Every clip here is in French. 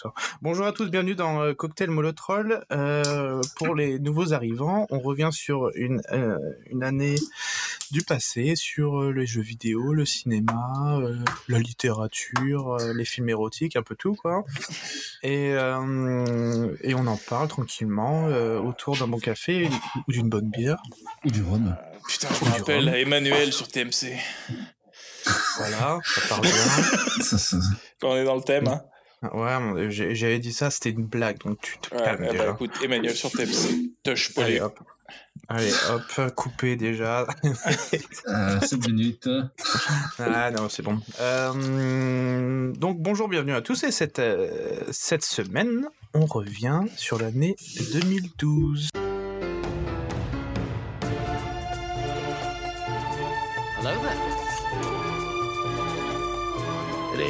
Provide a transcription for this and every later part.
soir. Bonjour à tous, bienvenue dans euh, Cocktail Molotrol. Euh, pour les nouveaux arrivants, on revient sur une, euh, une année du passé, sur euh, les jeux vidéo, le cinéma, euh, la littérature, euh, les films érotiques, un peu tout quoi. Et, euh, et on en parle tranquillement euh, autour d'un bon café ou d'une bonne bière. Ou du rhum. Putain, je me rappelle à Emmanuel sur TMC. Voilà, ça part bien. Quand on est dans le thème. Hein. Ouais, j'avais dit ça, c'était une blague, donc tu te Ouais, calmes bah, déjà. écoute, Emmanuel sur TMC. Touche Allez polé. hop. Allez hop, coupé déjà. euh, 7 minutes. ah non, c'est bon. Euh, donc bonjour, bienvenue à tous et cette, euh, cette semaine, on revient sur l'année 2012.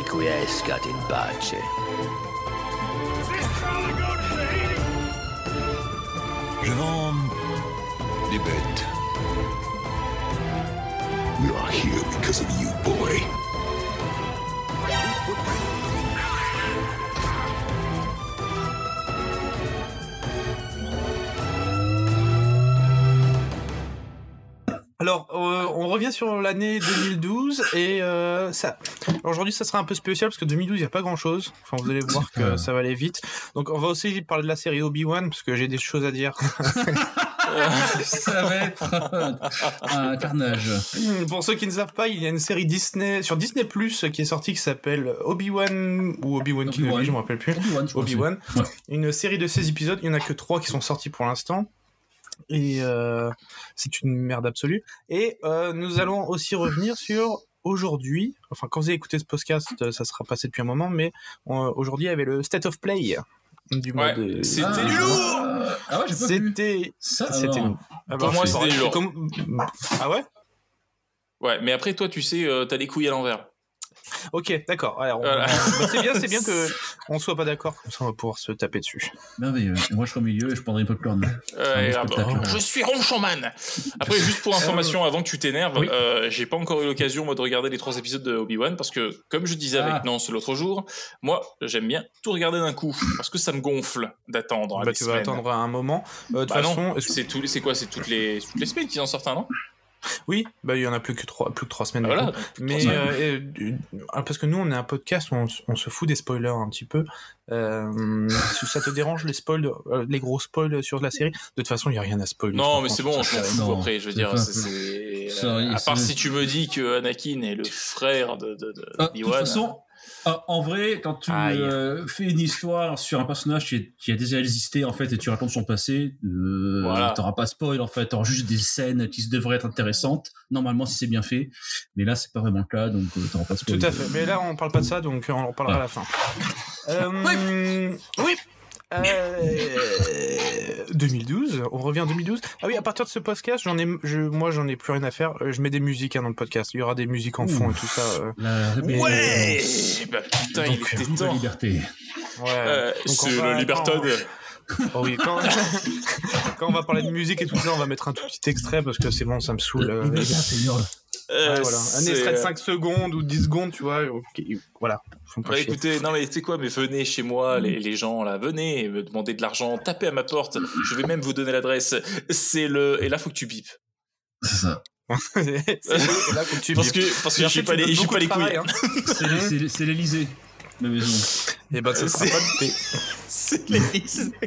Requiescat in pace. Je vends des bêtes. We are here because of you, boy. Alors, euh, on revient sur l'année 2012 et euh, ça. Aujourd'hui, ça sera un peu spécial parce que 2012, il n'y a pas grand-chose. Enfin, vous allez voir que Euh. ça va aller vite. Donc, on va aussi parler de la série Obi-Wan parce que j'ai des choses à dire. Ça va être un carnage. Pour ceux qui ne savent pas, il y a une série Disney sur Disney Plus qui est sortie qui s'appelle Obi-Wan ou Obi-Wan Obi-Wan. Kenobi, je me rappelle plus. Obi-Wan. Ouais. Une série de 16 épisodes, il y en a que 3 qui sont sortis pour l'instant. Et euh, c'est une merde absolue. Et euh, nous allons aussi revenir sur aujourd'hui, enfin quand vous avez écouté ce podcast, euh, ça sera passé depuis un moment, mais euh, aujourd'hui il y avait le State of Play du mois Ouais, de... c'était Ah, du lourd Ah ouais, j'ai pas vu. C'était... Ça, C'était... alors. Ah Pour moi, c'était lourd. comme- Ah ouais? Ouais, mais après, toi, tu sais, euh, t'as les couilles à l'envers. Ok, d'accord. Voilà. bah, c'est bien, c'est bien que on soit pas d'accord, comme ça on va pouvoir se taper dessus. Merveilleux. Moi, je serai au milieu et je prendrai une popcorn. Ah bah, je suis ronchonman Après, juste pour information, avant que tu t'énerves, Oui. euh, j'ai pas encore eu l'occasion, moi, de regarder les trois épisodes de Obi-Wan, parce que, comme je disais avec Ah. Nance l'autre jour, moi, j'aime bien tout regarder d'un coup, parce que ça me gonfle d'attendre. Bah, tu vas attendre un moment. Euh, de toute Bah façon, que- tous les- c'est quoi? C'est toutes les, toutes les semaines qu'ils en sortent un, non? Oui, bah il y en a plus que trois, plus que trois semaines. Voilà. Mais euh, euh, euh, parce que nous on est un podcast où on, on se fout des spoilers un petit peu. Euh, si ça te dérange les spoils, euh, les gros spoils sur la série, de toute façon il y a rien à spoiler. Non, mais c'est bon, m'en fous Non, après. Je veux dire, c'est- euh, à part si tu me dis que Anakin est le frère de, de, de Ah, de toute façon, ah, en vrai, quand tu euh, fais une histoire sur un personnage qui, est- qui a déjà existé en fait et tu racontes son passé, euh, Voilà. t'auras pas spoil en fait, t'auras juste des scènes qui se devraient être intéressantes. Normalement, si c'est bien fait, mais là, c'est pas vraiment le cas, donc euh, t'auras pas spoil. Tout à fait. Mais là on parle pas de ça, donc on en parlera à la fin. Euh, oui. Euh, 2012, on revient en 2012. Ah oui, à partir de ce podcast, j'en ai, je, moi j'en ai plus rien à faire. Euh, Je mets des musiques hein, dans le podcast. Il y aura des musiques en fond et tout ça. euh. La. Ouais Bah putain, il Donc, était Vive la temps. liberté. Ouais. Euh, Donc, on c'est le Libertad. Oh oui, quand... quand on va parler de musique et tout ça, on va mettre un tout petit extrait parce que c'est bon, ça me saoule. euh. Euh, ouais, voilà. Un c'est- extrait de 5 secondes ou 10 secondes, tu vois. voilà. Bah écoutez, non mais tu sais quoi, mais venez chez moi, les, les gens là, venez me demander de l'argent, tapez à ma porte, je vais même vous donner l'adresse. C'est le et là faut que tu bipes. C'est ça. C'est- c'est là, faut que tu Parce bipes. que parce que j'ai fait, pas les pas de les couilles. hein. C'est c'est- c'est l'Elysée, ma maison. Et ben, ça sera C'est- pas bipé. C'est les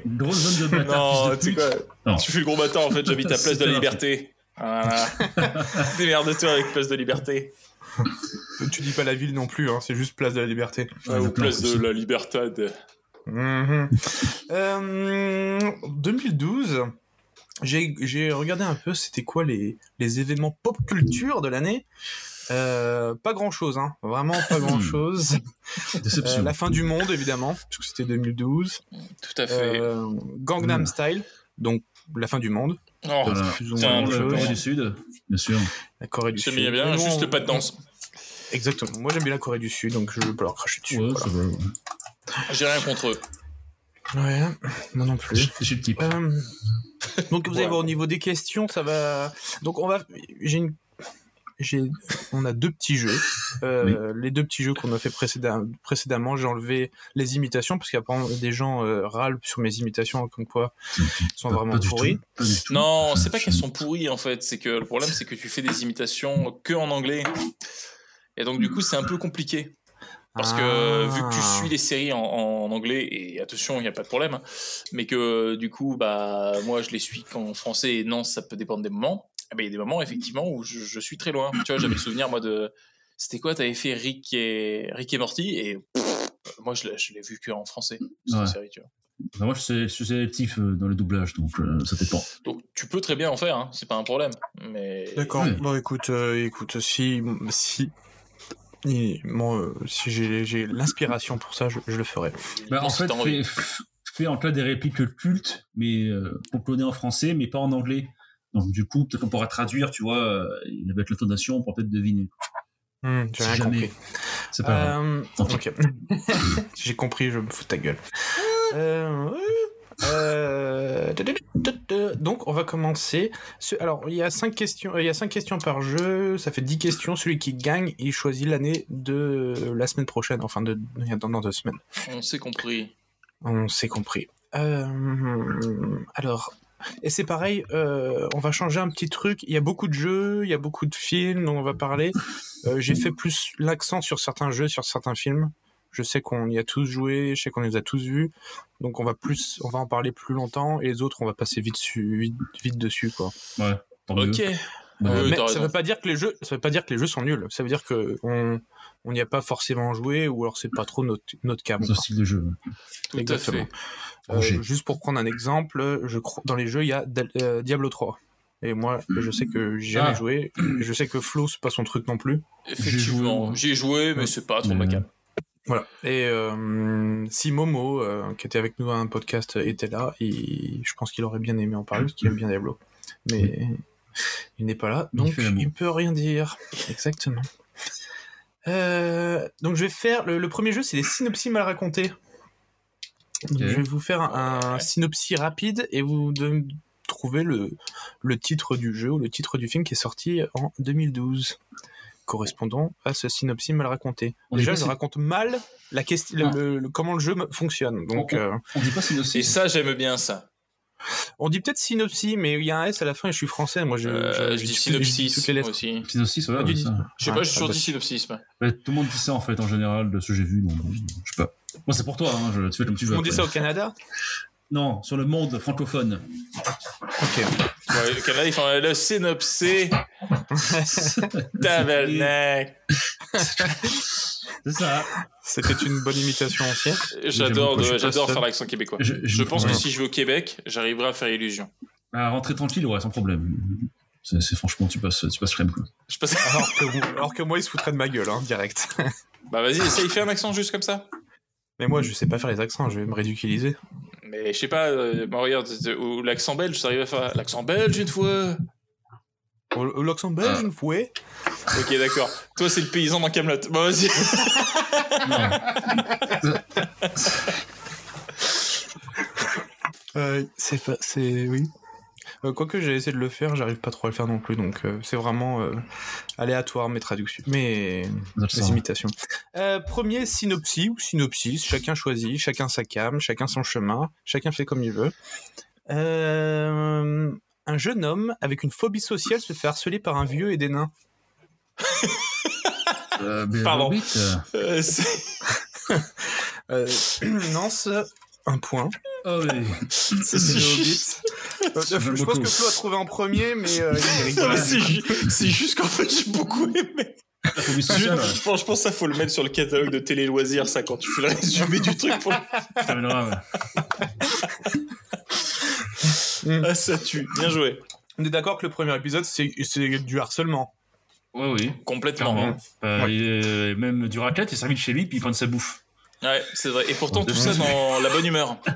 Une grosse zone de bâtard, Non, tu de quoi Non. Tu fais le gros bâtard en fait, j'habite à Place de la C'est Liberté. Voilà. Démerde-toi avec Place de Liberté. Tu dis pas la ville non plus, hein, c'est juste Place de la Liberté. Ouais, ou Place de la Libertad. Mhm. Euh, 2012, j'ai regardé un peu c'était quoi les, les événements pop culture de l'année? Euh, pas grand chose, hein. vraiment pas grand chose. Déception. la fin du monde évidemment, puisque c'était 2012. Tout à fait. Euh, Gangnam Mmh. Style, donc la fin du monde. Oh, Voilà. La La même Corée du Sud, bien sûr. La Corée du j'aime Sud. bien, non, juste le pas de danse. Exactement. Moi j'aime bien la Corée du Sud, donc je veux pas leur cracher dessus. Ouais, voilà. ça va. ouais. J'ai rien contre eux. Ouais, moi non plus. C'est chez le type. Euh, donc vous allez voir au niveau des questions, ça va. Donc on va. J'ai une. J'ai, on a deux petits jeux. Euh, Les deux petits jeux qu'on a fait précédem- précédemment, j'ai enlevé les imitations parce qu'apparemment des gens euh, râlent sur mes imitations comme quoi sont Pas- vraiment pas pourries. tout, tout. Non, c'est pas qu'elles sont pourries en fait, c'est que le problème c'est que tu fais des imitations que en anglais. Et donc du coup c'est un peu compliqué. Parce que vu que tu Ah. suis les séries en, en anglais, et attention, il n'y a pas de problème, mais que du coup, bah, moi je les suis qu'en français, et non, ça peut dépendre des moments. Eh ben, Il y a des moments effectivement où je, je suis très loin. Tu vois, j'avais le souvenir moi de. C'était quoi T'avais fait Rick et, Rick et Morty, et pff, moi je l'ai je l'ai vu qu'en français, cette Ouais. série, tu vois. Bah, moi, je suis, sélectif euh, dans les doublages, donc euh, ça dépend. Donc tu peux très bien en faire, hein, c'est pas un problème. Mais D'accord. Bon, écoute, euh, écoute, si, si, et euh, si j'ai, j'ai l'inspiration pour ça, je, je le ferai. Bah, en fait, fais, fais en cas des répliques cultes, mais euh, pour cloner en français, mais pas en anglais. Donc, du coup, peut-être qu'on pourra traduire, tu vois, euh, avec l'intonation, on pourra peut-être deviner. Hmm, j'ai Si rien jamais. compris. C'est pas grave. Euh, Tant pis. ok. j'ai compris, je me fous de ta gueule. Euh, euh, donc, on va commencer. Ce- Alors, il y a cinq questions. Il y a cinq questions par jeu. Ça fait 10 questions. Celui qui gagne, il choisit l'année de la semaine prochaine. Enfin, de, dans, dans deux semaines. on s'est compris. On s'est compris. Euh, alors, et c'est pareil, euh, on va changer un petit truc. Il y a beaucoup de jeux, il y a beaucoup de films dont on va parler. Euh, J'ai fait plus l'accent sur certains jeux, sur certains films. Je sais qu'on y a tous joué, je sais qu'on les a tous vus. Donc on va plus, on va en parler plus longtemps et les autres on va passer vite, su- vite, vite dessus quoi. Ouais. Ok. Bah, Euh, Mais ça veut pas dire que les jeux, ça veut pas dire que les jeux sont nuls. Ça veut dire que on on n'y a pas forcément joué ou alors c'est pas trop notre notre cam. ce style de jeu. Tout à Exactement. fait. Euh, juste pour prendre un exemple, je crois dans les jeux il y a euh, Diablo 3. Et moi, je sais que j'ai jamais Ah. joué. Je sais que Flo c'est pas son truc non plus. Effectivement, joué, j'y ai joué, mais Ouais. c'est pas trop ma cam. Voilà. Et euh, si Momo, euh, qui était avec nous dans un podcast, était là, il- je pense qu'il aurait bien aimé en parler parce qu'il aime bien Diablo. Mais il n'est pas là, il donc l'amour. il peut rien dire. Exactement. Euh, donc je vais faire le, le premier jeu, c'est les synopsis mal racontés. Donc, Ok. je vais vous faire un, un synopsis rapide et vous devez me trouver le, le titre du jeu ou le titre du film qui est sorti en 2012 correspondant à ce synopsis mal raconté. On Déjà, je si- raconte mal la question, Ah. le- le- comment le jeu fonctionne. Donc, On- euh, On dit pas synopsis. Et ça, j'aime bien ça. On dit peut-être synopsis, mais il y a un S à la fin et je suis français. Moi, je, Euh, je- je dis synopsis toutes les lettres. aussi. Synopsis, voilà. Ah, ouais, ça. Je sais Ah, pas, j'ai ah, toujours bah, dit synopsis. moi. Ouais, tout le monde dit ça en fait en général de ce que j'ai vu, donc je sais pas. Moi c'est pour toi, hein, je, tu fais comme tu veux. On dit ça au Canada? Non, sur le monde francophone. Ok. Ouais, ils font euh, le synopsis. Tabernacle. C'est ça. C'était une bonne imitation ancienne. J'adore, de- suis pas j'adore faire l'accent québécois. Je, Je pense que si je vais au Québec, j'arriverai à faire illusion. À rentrer tranquille, ouais, sans problème. C'est c'est- franchement, tu passes, tu passes crème quoi. Je passe... Alors que, alors que moi, il se foutrait de ma gueule, hein, direct. Bah vas-y, essaye, fais un accent juste comme ça. Mais moi, je sais pas faire les accents, je vais me ridiculiser. Mais je sais pas, euh, regarde, ou l'accent belge, j'arrive à faire l'accent belge une fois? Au Luxembourg, belge, Ah. une fois? Ok, d'accord. Toi, c'est le paysan dans Camelot. Vas-y. Euh, c'est pas, c'est oui. Euh, Quoique j'ai essayé de le faire, j'arrive pas trop à le faire non plus, donc euh, c'est vraiment euh, aléatoire mes traductions, mes, imitations. Premier synopsis ou synopsis, chacun choisit, chacun sa cam, chacun son chemin, chacun fait comme il veut. Un jeune homme avec une phobie sociale se fait harceler par un vieux et des nains. Pardon. Euh, C'est- un point. Oh, mais... C'était le Hobbit. Euh, je pense beaucoup. que Flo a trouvé en premier, mais euh, c'est ju- c'est juste qu'en fait, j'ai beaucoup aimé. Phobie Je, pense, je pense que ça faut le mettre sur le catalogue de télé loisirs, ça, quand tu fais le résumé du truc. Pour... Ouais. Ah, ça tue. Bien joué. On est d'accord que le premier épisode, c'est c'est du harcèlement. Ouais, oui. Complètement. Clairement. Euh, Ouais. et, euh, même du raclette, il de chez lui, puis il prend sa bouffe. Ouais, c'est vrai. Et pourtant, Ouais. tout ça dans la bonne humeur.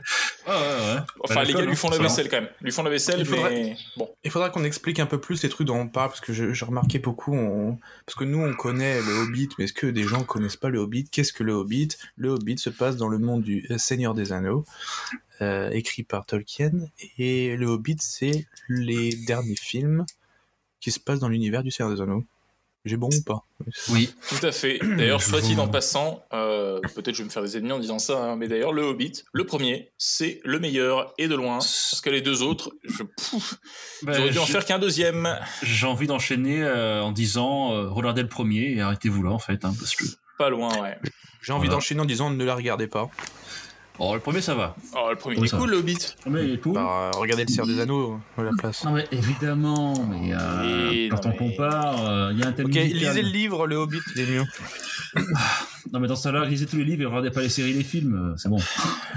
Ah ouais, ouais. Enfin, Bah, les gars lui font hein, la vaisselle quand même. Lui font la vaisselle, Il faudrait- mais bon. Il faudra qu'on explique un peu plus les trucs dont on parle, parce que j'ai remarqué beaucoup, on- parce que nous on connaît le Hobbit, mais est-ce que des gens connaissent pas le Hobbit? Qu'est-ce que le Hobbit? Le Hobbit se passe dans le monde du Seigneur des Anneaux, euh, écrit par Tolkien, et le Hobbit c'est les derniers films qui se passent dans l'univers du Seigneur des Anneaux. J'ai bon ou pas? Oui. Tout à fait. D'ailleurs, soit dit en passant, euh, peut-être je vais me faire des ennemis en disant ça, hein, mais d'ailleurs, le Hobbit, le premier, c'est le meilleur et de loin. Parce que les deux autres, je, pouf, Bah, j'aurais dû en faire qu'un deuxième. J'ai envie d'enchaîner euh, en disant euh, regardez le premier et arrêtez-vous là en fait, hein, parce que Pas loin, ouais. J'ai envie Voilà. d'enchaîner en disant ne la regardez pas. Oh le premier ça va. Oh, le premier, il est cool, va. le Hobbit. Le premier il est cool. Bah, regardez le Seigneur des Anneaux à la place. Non mais évidemment, mais euh, quand non, on mais- compare, euh, il y a un thème Ok, musical. lisez le livre, le Hobbit, il est mieux. Non mais dans ça là, lisez tous les livres et regardez pas les séries, les films, euh, c'est bon.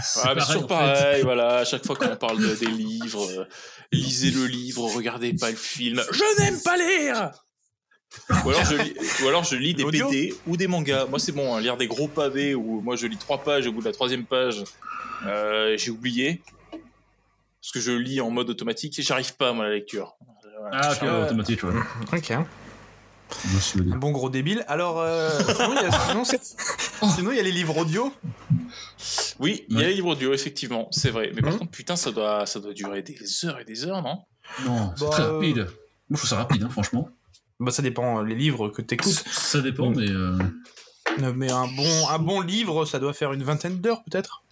C'est Ah, mais c'est toujours en fait. pareil, voilà, à chaque fois qu'on parle de- des livres, euh, lisez le livre, regardez pas le film. Je n'aime pas lire ou alors, je lis, ou alors je lis des BD ou des mangas. Moi c'est bon, hein, lire des gros pavés où moi je lis trois pages, au bout de la troisième page, euh, j'ai oublié. Parce que je lis en mode automatique et j'arrive pas moi à la lecture. Ah ok, ouais, automatique, ouais. Ok. Un bon gros débile. Alors, euh, sinon, il y a, sinon, c'est- sinon, il y a les livres audio. Oui, il y a les livres audio, effectivement, c'est vrai. Mais par Mhm. contre, putain, ça doit, ça doit durer des heures et des heures, non? Non, c'est Bah, très euh, rapide. Moi je trouve ça rapide, hein, franchement. Bah, ça dépend euh, les livres que t'écoutes. Ça dépend, mais euh, Euh, Mais un bon, un bon livre, ça doit faire une vingtaine d'heures, peut-être.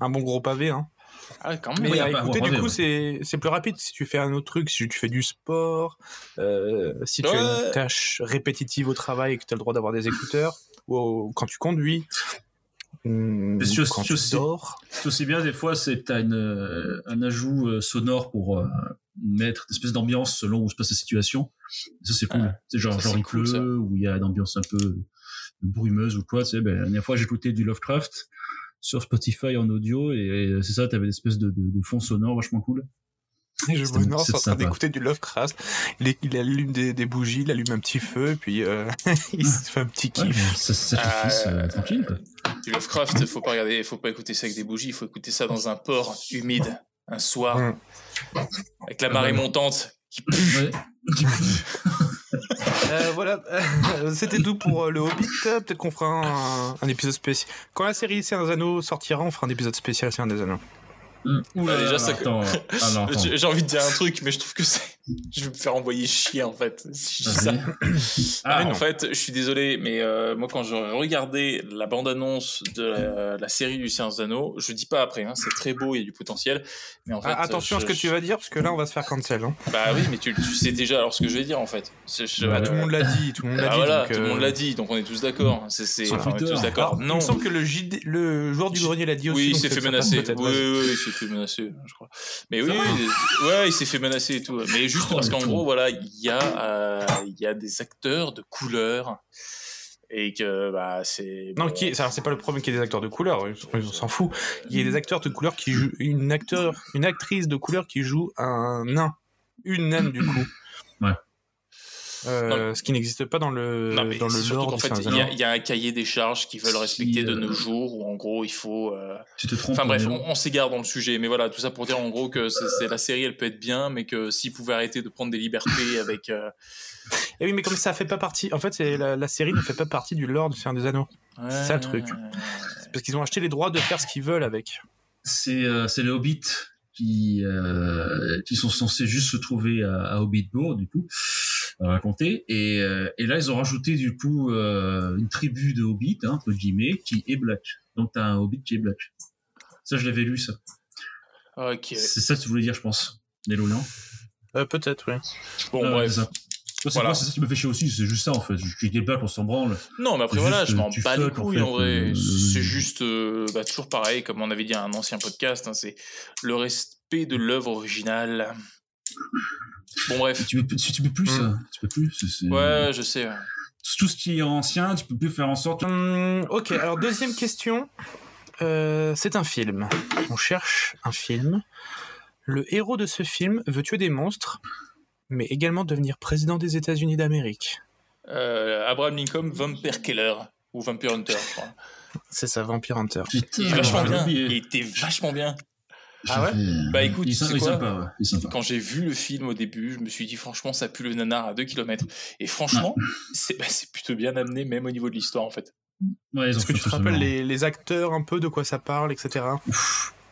Un bon gros pavé, hein. Ah, quand Mais même. Oui, à écouter, du pavé, coup, ouais. c'est c'est plus rapide si tu fais un autre truc, si tu fais du sport, euh, si tu as une tâche répétitive au travail et que tu as le droit d'avoir des écouteurs, ou au- quand tu conduis, c'est aussi- bien des fois, c'est t'as une, euh, un ajout euh, sonore pour euh, mettre une espèce d'ambiance selon où se passe la situation. Ça c'est cool. Ouais. c'est genre Ça, genre il cool, pleut où il y a une ambiance un peu brumeuse ou quoi. Tu sais, ben, la dernière fois j'ai écouté du Lovecraft sur Spotify en audio et, et c'est ça, t'avais une espèce de, de, de fond sonore vachement cool. Et je me lance en train d'écouter du Lovecraft. Il, est- il allume des, des bougies, il allume un petit feu, et puis euh, il se fait un petit kiff. ça se sacrifice euh, tranquille. Du Lovecraft, faut pas regarder, faut pas écouter ça avec des bougies, il faut écouter ça dans un port humide, un soir, Mm. avec la marée montante. Qui... Ouais. Euh, voilà, c'était tout pour euh, le Hobbit. Peut-être qu'on fera un, un épisode spécial. Quand la série Seigneur des Anneaux sortira, on fera un épisode spécial Seigneur des Anneaux. Hum. Oula, déjà, ça- ah, j'ai envie de dire un truc, mais je trouve que c'est. Je vais me faire envoyer chier en fait. Si je dis ça. Ah, Ah, en non. fait, je suis désolé, mais euh, moi, quand je regardais la bande-annonce de la, la série du Science d'Anneau, je dis pas après, hein, c'est très beau, il y a du potentiel. Mais en fait, Ah, attention à ce je- que tu vas dire, parce que là, on va se faire cancel. Hein. Bah oui, mais tu, tu sais déjà alors ce que je vais dire en fait. Je- Bah, tout le monde l'a dit, tout le monde l'a Ah dit. voilà, donc, tout le euh, monde l'a dit, donc on est tous d'accord. C'est, c'est, on est tous d'accord. alors, Il Non. me semble que le, JD le joueur du grenier l'a dit aussi. Oui, il s'est fait menacer. Oui, oui, il s'est fait menacer, je crois. Mais oui, oui, ouais, il s'est fait menacer et tout. Mais juste Oh, parce qu'en gros, voilà, il y a, euh, il y a des acteurs de couleur et que bah c'est. Non, qui est- alors, c'est pas le problème qu'il y ait des acteurs de couleur, on on s'en fout. Il y a des acteurs de couleur qui jouent, une acteur, une actrice de couleur qui joue un nain, une naine du coup. Ouais. Euh, ce qui n'existe pas dans le Non, mais dans le surtout lore qu'en fait, il y, a- Anneaux. il y a un cahier des charges qu'ils veulent respecter de euh, nos jours où en gros il faut. euh, Tu te trompes. Enfin bref, on, on s'égare dans le sujet, mais voilà, tout ça pour dire en gros que c'est, la série elle peut être bien, mais que s'ils pouvaient arrêter de prendre des libertés avec. euh, Et oui, mais comme ça fait pas partie, en fait, la, la série ne fait pas partie du lore du Seigneur des Anneaux, C'est ça, le truc. parce qu'ils ont acheté les droits de faire ce qu'ils veulent avec. c'est euh, c'est les hobbits qui euh, qui sont censés juste se trouver à, à Hobbitbourg du coup à raconter et euh, et là ils ont rajouté du coup euh, une tribu de hobbits hein, entre guillemets qui est black donc t'as un hobbit qui est black ça je l'avais lu ça Ok. c'est ça que tu voulais dire je pense Nélo non? Euh, Peut-être, oui. Bon Ah, bref. c'est ça. Voilà. qui me fait chier aussi c'est juste ça en fait je dis black on s'en branle Non, mais après voilà, je m'en bats les couilles fait, en vrai. euh, C'est juste euh, bah, toujours pareil, comme on avait dit à un ancien podcast, hein, c'est le respect de l'œuvre originale. Bon bref. tu peux, tu, peux plus Mm. ça tu peux plus Ouais, je sais. ouais. tout ce qui est ancien tu peux plus faire en sorte Hum, ok, alors deuxième question. Euh, c'est un film. On cherche un film. Le héros de ce film veut tuer des monstres, mais également devenir président des États-Unis d'Amérique. Euh, Abraham Lincoln, Vampire Killer. Ou Vampire Hunter, je crois. C'est ça, Vampire Hunter. Putain, Il est vachement bien. Il était vachement bien. Ah ouais Bah, écoute, il quoi sympa, ouais, il sympa. Quand j'ai vu le film au début, je me suis dit franchement, ça pue le nanar à 2 km. Et franchement, c'est bah, c'est plutôt bien amené, même au niveau de l'histoire en fait. Ouais, Est-ce que tu te rappelles les, les acteurs un peu de quoi ça parle, etc.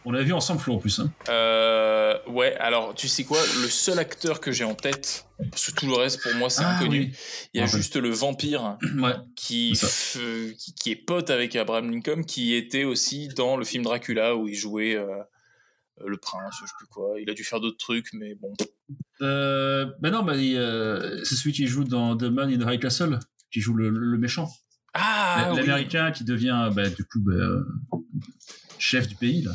On l'a vu ensemble, Flo, en plus. Hein. Euh, ouais, alors tu sais quoi Le seul acteur que j'ai en tête, parce que tout le reste pour moi c'est Ah, inconnu, oui. il y a juste le vampire Ouais. qui, C'est f- qui, qui est pote avec Abraham Lincoln, qui était aussi dans le film Dracula où il jouait euh, le prince, je sais plus quoi. Il a dû faire d'autres trucs, mais bon. Euh, ben non, bah, euh, c'est celui qui joue dans The Man in the High Castle, qui joue le, le méchant. Ah oui. L'américain qui devient, bah, du coup, bah, euh, chef du pays, là.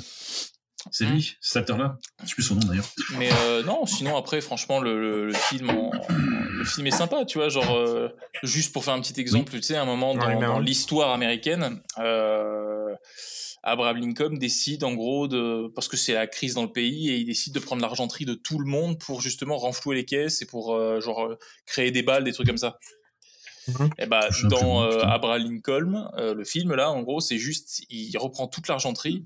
C'est Hein lui, cet acteur-là. Je sais plus son nom d'ailleurs. Mais euh, non, sinon après, franchement, le, le- le film, en- le film est sympa, tu vois. Genre, euh, juste pour faire un petit exemple, tu sais, à un moment dans, l'histoire américaine, euh, Abraham Lincoln décide en gros de, parce que c'est la crise dans le pays, et il décide de prendre l'argenterie de tout le monde pour justement renflouer les caisses et pour euh, genre euh, créer des balles, des trucs comme ça. Mhm. Et bah Je sais plus, dans euh. Abraham Lincoln, euh, le film là, en gros, c'est juste, il reprend toute l'argenterie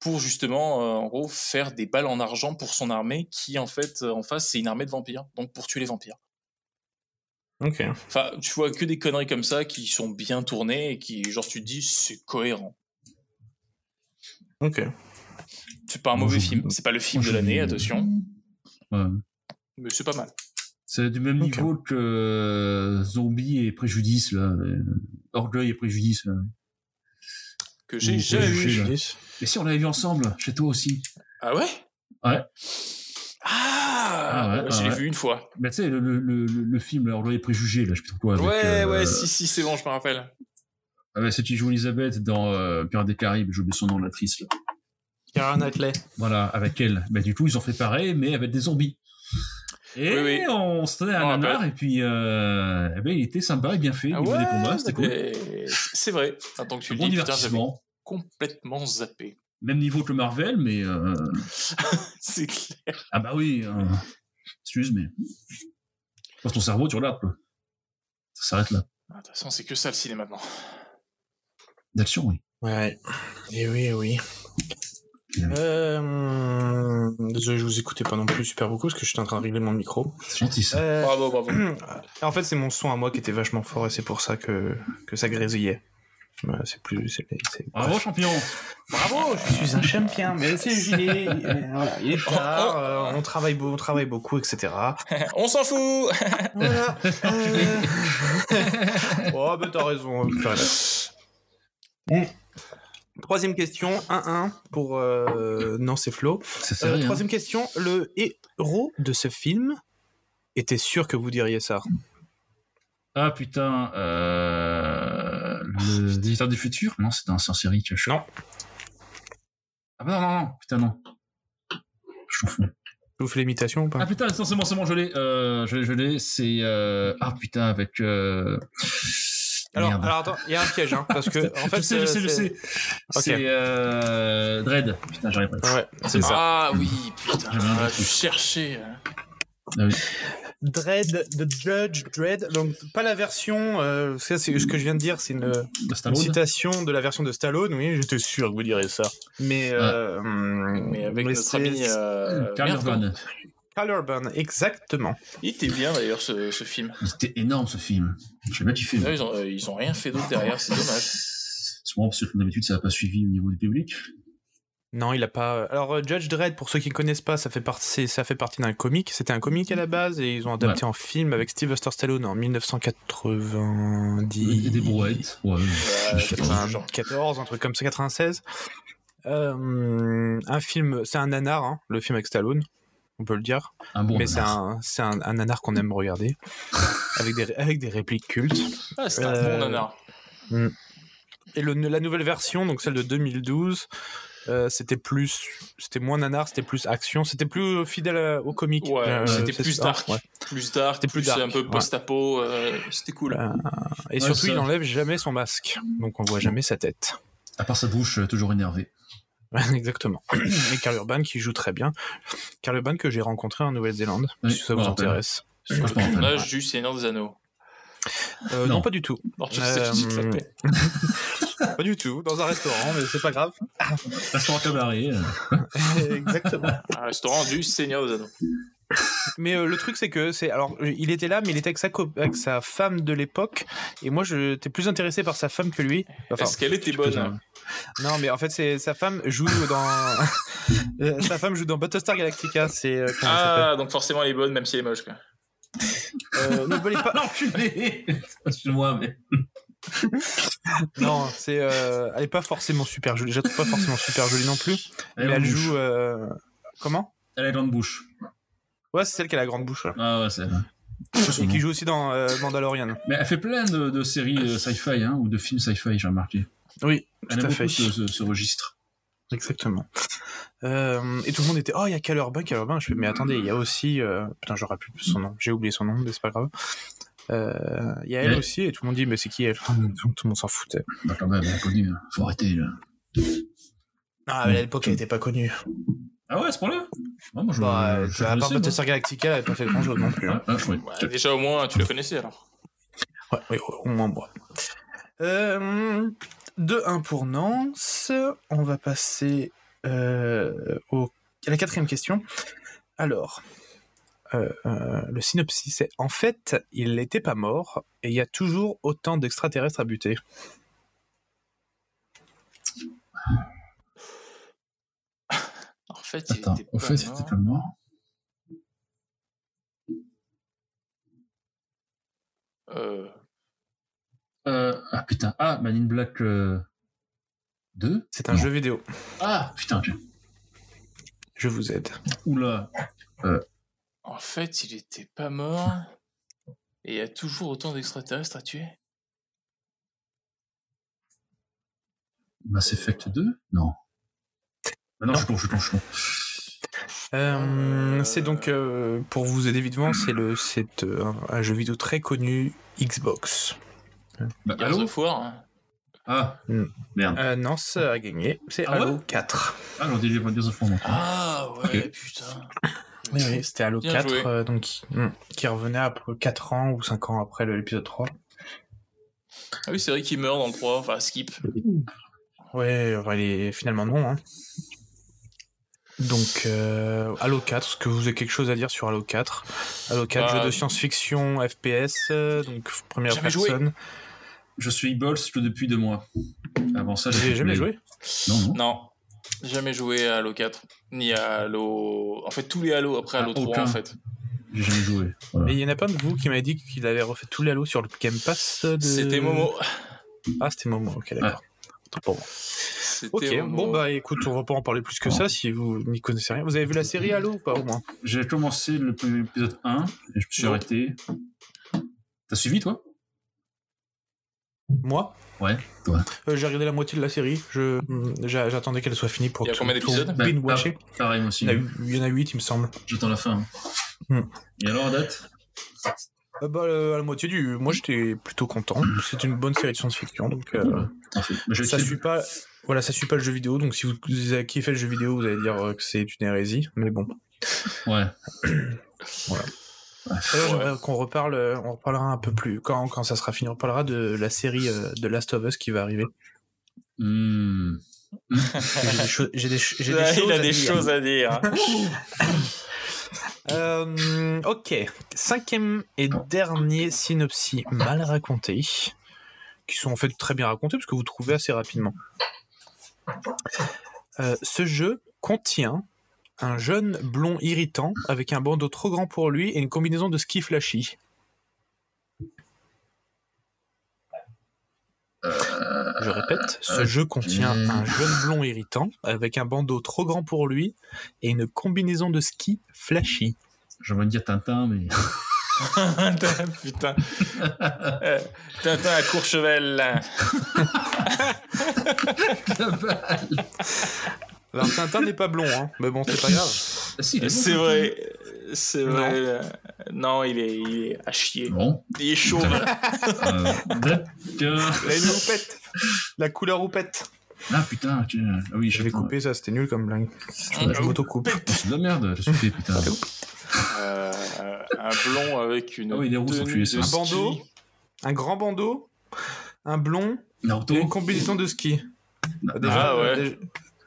pour justement, euh, en gros, faire des balles en argent pour son armée, qui en fait, en face, c'est une armée de vampires, donc pour tuer les vampires. Ok. Enfin, tu vois que des conneries comme ça qui sont bien tournées et qui, genre, tu te dis, c'est cohérent. Ok. C'est pas un mauvais je- film, c'est pas le film de je- l'année, attention, Ouais. mais c'est pas mal. C'est du même niveau que euh, Zombie et Préjudice, là. euh, Orgueil et Préjudice, là. Que j'ai jamais vu. Et si on l'avait vu ensemble, chez toi aussi. Ah ouais? Ouais. Ah, Ah ouais, Je ah l'ai ouais. vu une fois. Mais tu sais, le, le, le, le film, Orgueil et Préjugé, là, je sais plus quoi. avec, ouais, euh, ouais, si, si, c'est bon, je me rappelle. Ah ouais, c'est qui joue Elisabeth dans euh, Pirates des Caraïbes, j'ai oublié son nom, l'actrice, là. Karen Knightley. Voilà, avec elle. Bah, du coup, ils ont fait pareil, mais avec des zombies. Et Oui, oui. on se tenait à un nanar, et puis euh, eh ben, il était sympa et bien fait. Ah des combats, ouais, c'était cool. c'est vrai. Attends que tu Un le bon dis, putain, j'avais complètement zappé. Même niveau que Marvel, mais. euh, c'est clair. Ah bah oui. euh, Excuse, mais. Dans ton cerveau, tu regardes, quoi. Ça s'arrête là. Ah, De toute façon, c'est que ça le cinéma maintenant. D'action, oui. Ouais. Et oui, et oui. Euh... Désolé, je vous écoutais pas non plus super beaucoup parce que j'étais en train de régler mon micro. C'est gentil, ça. Euh, Bravo, bravo. en fait, c'est mon son à moi qui était vachement fort et c'est pour ça que, que ça grésillait. Ouais, C'est plus. c'est- c'est- Bravo, champion Bravo, je suis un champion. Mais c'est le gilet. euh, voilà, il est tard, euh, on, travaille beau, on travaille beaucoup, etc. On s'en fout Voilà. euh, oh, bah t'as raison. t'as raison. Bon. Troisième question, 1-1 pour... euh, Non, c'est Flo. Ça Euh, rien. troisième question, le héros de ce film était sûr que vous diriez ça? Ah putain, euh... le visiteur du futur? Non, c'est un série que je. Non. Ah bah non, non, non, putain, non. Je m'en fous. Je vous fais l'imitation ou pas? Ah putain, non, c'est bon, c'est bon, je l'ai. Euh, je l'ai, je l'ai. C'est. Euh... Ah putain, avec. Alors, merde. alors attends, il y a un piège, hein, parce que en fait, je sais, je euh, sais, je c'est- sais. C'est euh... Dread. Putain, j'arrive pas. Ouais, c'est ça. Ah oui, putain, J'avais un ah, je cherchais. hein. Ah oui. Dread, The Judge, Dread, donc pas la version, euh, ça c'est ce que je viens de dire, c'est une, citation de la version de Stallone, oui, j'étais sûr que vous direz ça. Mais, euh, hum, Mais avec mais notre ami. Euh, Carl merde, Urban. Carl Urban, exactement. Il était bien d'ailleurs ce, ce film. C'était énorme ce film. J'ai bien kiffé. Là, ils, ont, euh, ils ont rien fait d'autre derrière, c'est dommage. C'est marrant parce que d'habitude ça n'a pas suivi au niveau du public. Non, il a pas. Alors euh, Judge Dredd, pour ceux qui ne connaissent pas, ça fait partie, ça fait partie d'un comic. C'était un comic à la base et ils ont adapté en film avec Sylvester Stallone en 1990. Et des brouettes. Ouais. Je sais pas. 94, un truc comme ça, 96. Euh, un film, c'est un nanar, hein, le film avec Stallone, on peut le dire. Un bon. mais c'est un, c'est un, un nanar qu'on aime regarder, avec des, avec des répliques cultes. Ah, c'est un Euh, bon nanar. Et le, la nouvelle version, donc celle de 2012, euh, c'était plus, c'était moins nanar, c'était plus action, c'était plus fidèle au comic. Ouais, Euh, c'était plus dark. ouais. Plus dark, C'était plus dark, un peu ouais. post-apo. euh, C'était cool. Euh, Et surtout, ça. il enlève jamais son masque, donc on voit jamais sa tête. À part sa bouche euh, toujours énervée. Exactement. Et Carl Urban qui joue très bien. Carl Urban que j'ai rencontré en Nouvelle-Zélande, Oui, si ça vous intéresse. Sur je le tournage du Seigneur des Anneaux. Euh, Non. non. pas du tout. Non, je sais, je dis que ça Euh. Pas du tout. Dans un restaurant, mais c'est pas grave. Restaurant cabaret. euh. Exactement. Un restaurant du Seigneur des Anneaux. Mais euh, le truc, c'est que c'est alors il était là, mais il était avec sa co- avec sa femme de l'époque, et moi je t'es plus intéressé par sa femme que lui. Enfin, Est-ce qu'elle était bonne. Non, mais en fait, c'est sa femme joue dans Euh, sa femme joue dans Battlestar Galactica. C'est euh, Ah, donc forcément elle est bonne, même si elle est moche. Quoi. euh, ne volez pas. L'enculé Excuse-moi, mais. Non, c'est euh, elle est pas forcément super jolie. Je la trouve pas forcément super jolie non plus. Elle, mais elle bouche. joue euh, comment? Elle a une grande bouche. Ouais, c'est celle qui a la grande bouche. là. Ah ouais, c'est Et qui joue aussi dans euh, Mandalorian. Mais elle fait plein de, de séries euh, sci-fi hein, ou de films sci-fi, j'ai remarqué. Oui, tout à fait. beaucoup ce, ce- registre. Exactement. Euh, et tout le monde était oh il y a Cal Urban, Cal Urban. Je fais mais attendez il y a aussi euh, putain j'aurais plus son nom. J'ai oublié son nom mais c'est pas grave. Euh, Il y a elle aussi et tout le monde dit mais c'est qui elle? Tout le monde s'en foutait. Bah, quand même, elle est connue. hein. Faut arrêter, là. Ah mais à l'époque elle était pas connue. Ah ouais, à ce point-là? Ouais, moi, je, Bah, je, je à part. Battlestar Galactica elle avait pas fait grand chose non plus. hein. Je. Ouais, déjà au moins tu la connaissais alors. Ouais, oui, au moins moi. Euh, 2-1 pour Nance. On va passer euh, au, à la quatrième question. Alors, euh, euh, le synopsis, c'est en fait, il n'était pas mort et il y a toujours autant d'extraterrestres à buter. En fait, il Attends, était pas fait, mort. c'était pas mort. Euh, Euh, ah putain, ah, Man in Black euh, 2 C'est un Non. jeu vidéo. Ah putain. Je vous aide. Oula. en fait, il était pas mort. Et il y a toujours autant d'extraterrestres à tuer. Mass Effect 2 Non. Ah non, je suis con, je suis con, je suis con. Euh, c'est donc, euh, pour vous aider vite c'est le, c'est euh, un jeu vidéo très connu Xbox. Bah, Gears Halo of War. Ah, Hmm. merde. Euh, Nance a gagné. C'est Ah Halo ouais 4. Ah, j'en ai dit Gears of War, moi. Ah ouais, Ok. putain. Oui, oui, c'était Halo Bien 4, joué. euh, donc, qui- hmm, qui revenait après 4 ans ou 5 ans après l'épisode 3. Ah oui, c'est vrai qu'il meurt dans le 3. Enfin, skip. Ouais, enfin, il est finalement non. Hein. Donc, euh, Halo 4, est-ce que vous avez quelque chose à dire sur Halo 4 Halo 4, Bah, jeu de science-fiction, FPS, euh, donc première Jamais joué. Je suis Balls depuis deux mois. Avant ça, avez jamais joué Non, non. Non. Jamais joué à Halo 4. Ni à Halo. En fait, tous les Halo après Ah, Halo 3, aucun. en fait. J'ai jamais joué. Voilà. Mais il y en a pas un de vous qui m'avait dit qu'il avait refait tous les Halo sur le Game Pass de... C'était Momo. Ah, c'était Momo, ok, d'accord. Moi. C'était Ok, Momo. bon bah écoute, on va pas en parler plus que ça si vous n'y connaissez rien. Vous avez vu la série Halo ou pas au moins? J'ai commencé le premier épisode 1 et je me suis Non. arrêté. T'as suivi, toi? Moi Ouais, toi. Euh, J'ai regardé la moitié de la série. Je j'a- j'attendais qu'elle soit finie pour Il y a combien d'épisodes Bah. Pareil, moi aussi. Il y en a eu- il y en a 8 il me semble. J'attends la fin. Hmm. Et alors, à date Euh, bah, euh, à la moitié du. Moi, j'étais plutôt content. C'est une bonne série de science-fiction, donc euh. Bah, je ça suit pas. Voilà, ça suit pas le jeu vidéo. Donc, si vous, vous avez kiffé le jeu vidéo, vous allez dire que c'est une hérésie. Mais bon. Ouais. Voilà. Qu'on reparle. euh, On reparlera un peu plus quand quand ça sera fini. On reparlera de la série euh, de Last of Us qui va arriver. J'ai des, cho- j'ai des, ch- j'ai des choses il a à des dire. choses à dire. Euh, ok, cinquième et dernier synopsis mal raconté, qui sont en fait très bien racontés parce que vous trouvez assez rapidement. Euh, ce jeu contient un jeune blond irritant avec un bandeau trop grand pour lui et une combinaison de ski flashy. Je répète, ce jeu contient un jeune blond irritant avec un bandeau trop grand pour lui et une combinaison de ski flashy. J'aimerais dire Tintin, mais. Putain. Euh, Tintin à Courchevel. Alors Tintin n'est pas blond, hein. mais bon, c'est pas grave. Ah, si, C'est vrai. C'est vrai. euh, Non, il est, il est à chier. Bon. Il est chauve. Euh, d'accord. La roupette. La couleur roupette. Ah putain, ok. Ah oui, Je vais couper ça, c'était nul comme blague. Ah, Je m'auto-coupe. C'est de la merde, je suis fait, putain. Euh, un blond avec une Ah oui, enculé, ça. de Un bandeau. ski. Un grand bandeau, un blond Naruto et une combinaison de ski. Ah, Déjà, Ah ouais. euh, déjà-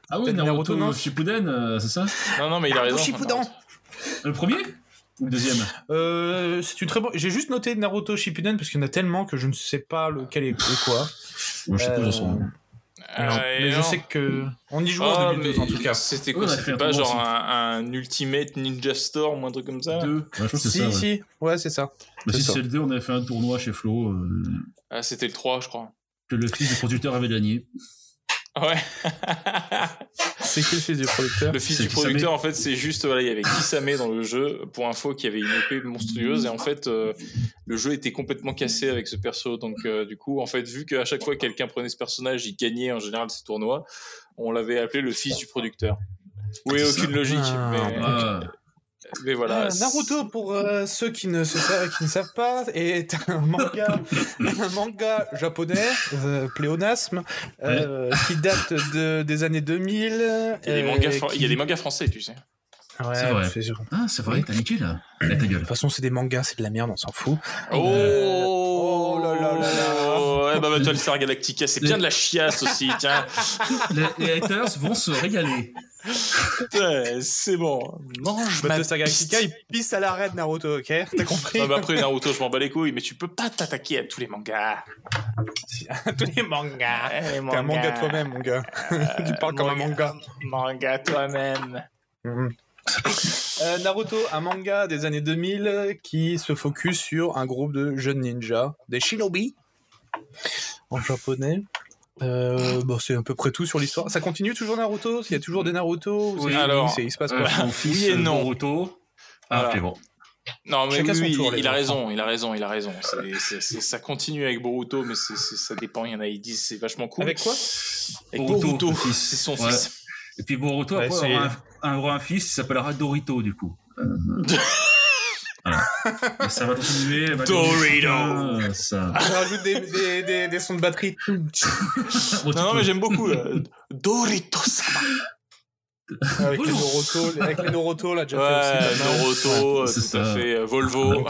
Ah oui, Naruto, Naruto, non Shippuden, euh, c'est ça Non, non, mais il a raison. Shippuden. Le premier Le deuxième. Euh, c'est une très bonne. J'ai juste noté Naruto Shippuden parce qu'il y en a tellement que je ne sais pas lequel est quoi. Moi, je sais pas suis. hein. Non, mais je sais que on y joue en Ah, 2002 mais en tout cas. C'était Ouais, quoi on a C'était fait pas genre un, un Ultimate Ninja Storm ou un truc comme ça Deux. Ouais, je Si, ça. ouais. si, ouais, c'est ça. Mais c'est si c'est le 2, on avait fait un tournoi chez Flo, euh, Ah, c'était le 3, je crois. que le fils du producteur avait gagné. Ouais. C'est qui le fils du producteur Le fils du producteur, en fait, c'est juste, voilà, il y avait Kisame dans le jeu, pour info, qui avait une épée monstrueuse, et en fait, euh, le jeu était complètement cassé avec ce perso. Donc, euh, du coup, en fait, vu qu'à chaque fois que quelqu'un prenait ce personnage, il gagnait en général ces tournois, on l'avait appelé le fils du producteur. Oui, aucune ça. logique, Ah, mais, Ah, mais voilà. Euh, Naruto, pour euh, ceux qui ne, se savent, qui ne savent pas, est un manga, un manga japonais, euh, pléonasme, euh, qui date de, des années 2000. Il y, a des mangas, fran- qui- il y a des mangas français, tu sais. Ouais, C'est vrai. c'est sûr. De ah, c'est vrai, t'as niqué là. Ta gueule. toute façon, c'est des mangas, c'est de la merde, on s'en fout. Oh, oh là là là là. Ouais, bah, Battlestar Galactica, c'est Les- bien de la chiasse aussi, tiens. Les, les haters vont se régaler. Ouais, c'est bon. Mange ma Battlestar Galactica, il pisse à l'arrêt de Naruto, ok T'as compris Non, mais après Naruto, je m'en bats les couilles, mais tu peux pas t'attaquer à tous les mangas. Tous les mangas. Les T'es un manga toi-même, mon gars. tu parles comme un manga. Manga toi-même. Mhm. Euh, Naruto, un manga des années 2000 qui se focus sur un groupe de jeunes ninjas, des shinobi, en japonais. Euh, bon, c'est à peu près tout sur l'histoire. Ça continue toujours Naruto? Il y a toujours des Naruto ou Oui, alors, il se passe euh, quoi Mon fils, Oui et euh, non. Boruto. Ah, bon. Non, mais tour, il, a raison, il a raison, il a raison. C'est- c'est- c'est- ça continue avec Boruto, mais c'est- c'est- ça dépend. Il y en a, ils disent c'est vachement cool. Avec quoi? Avec Boruto, Boruto, le fils. c'est son Ouais. fils. Et puis Boruto, Ouais, après, aura un, un, aura un fils qui s'appellera Dorito, du coup. Euh, voilà. Ça va continuer. va Dorito. devenir- Ah, ça. On rajoute des, des, des, des sons de batterie. Non, non, mais j'aime beaucoup. euh, Dorito Sama. avec, les Naruto, avec les Naruto, là, déjà Ouais, fait aussi. mal. Naruto, euh, c'est tout à ça. fait. euh, Volvo.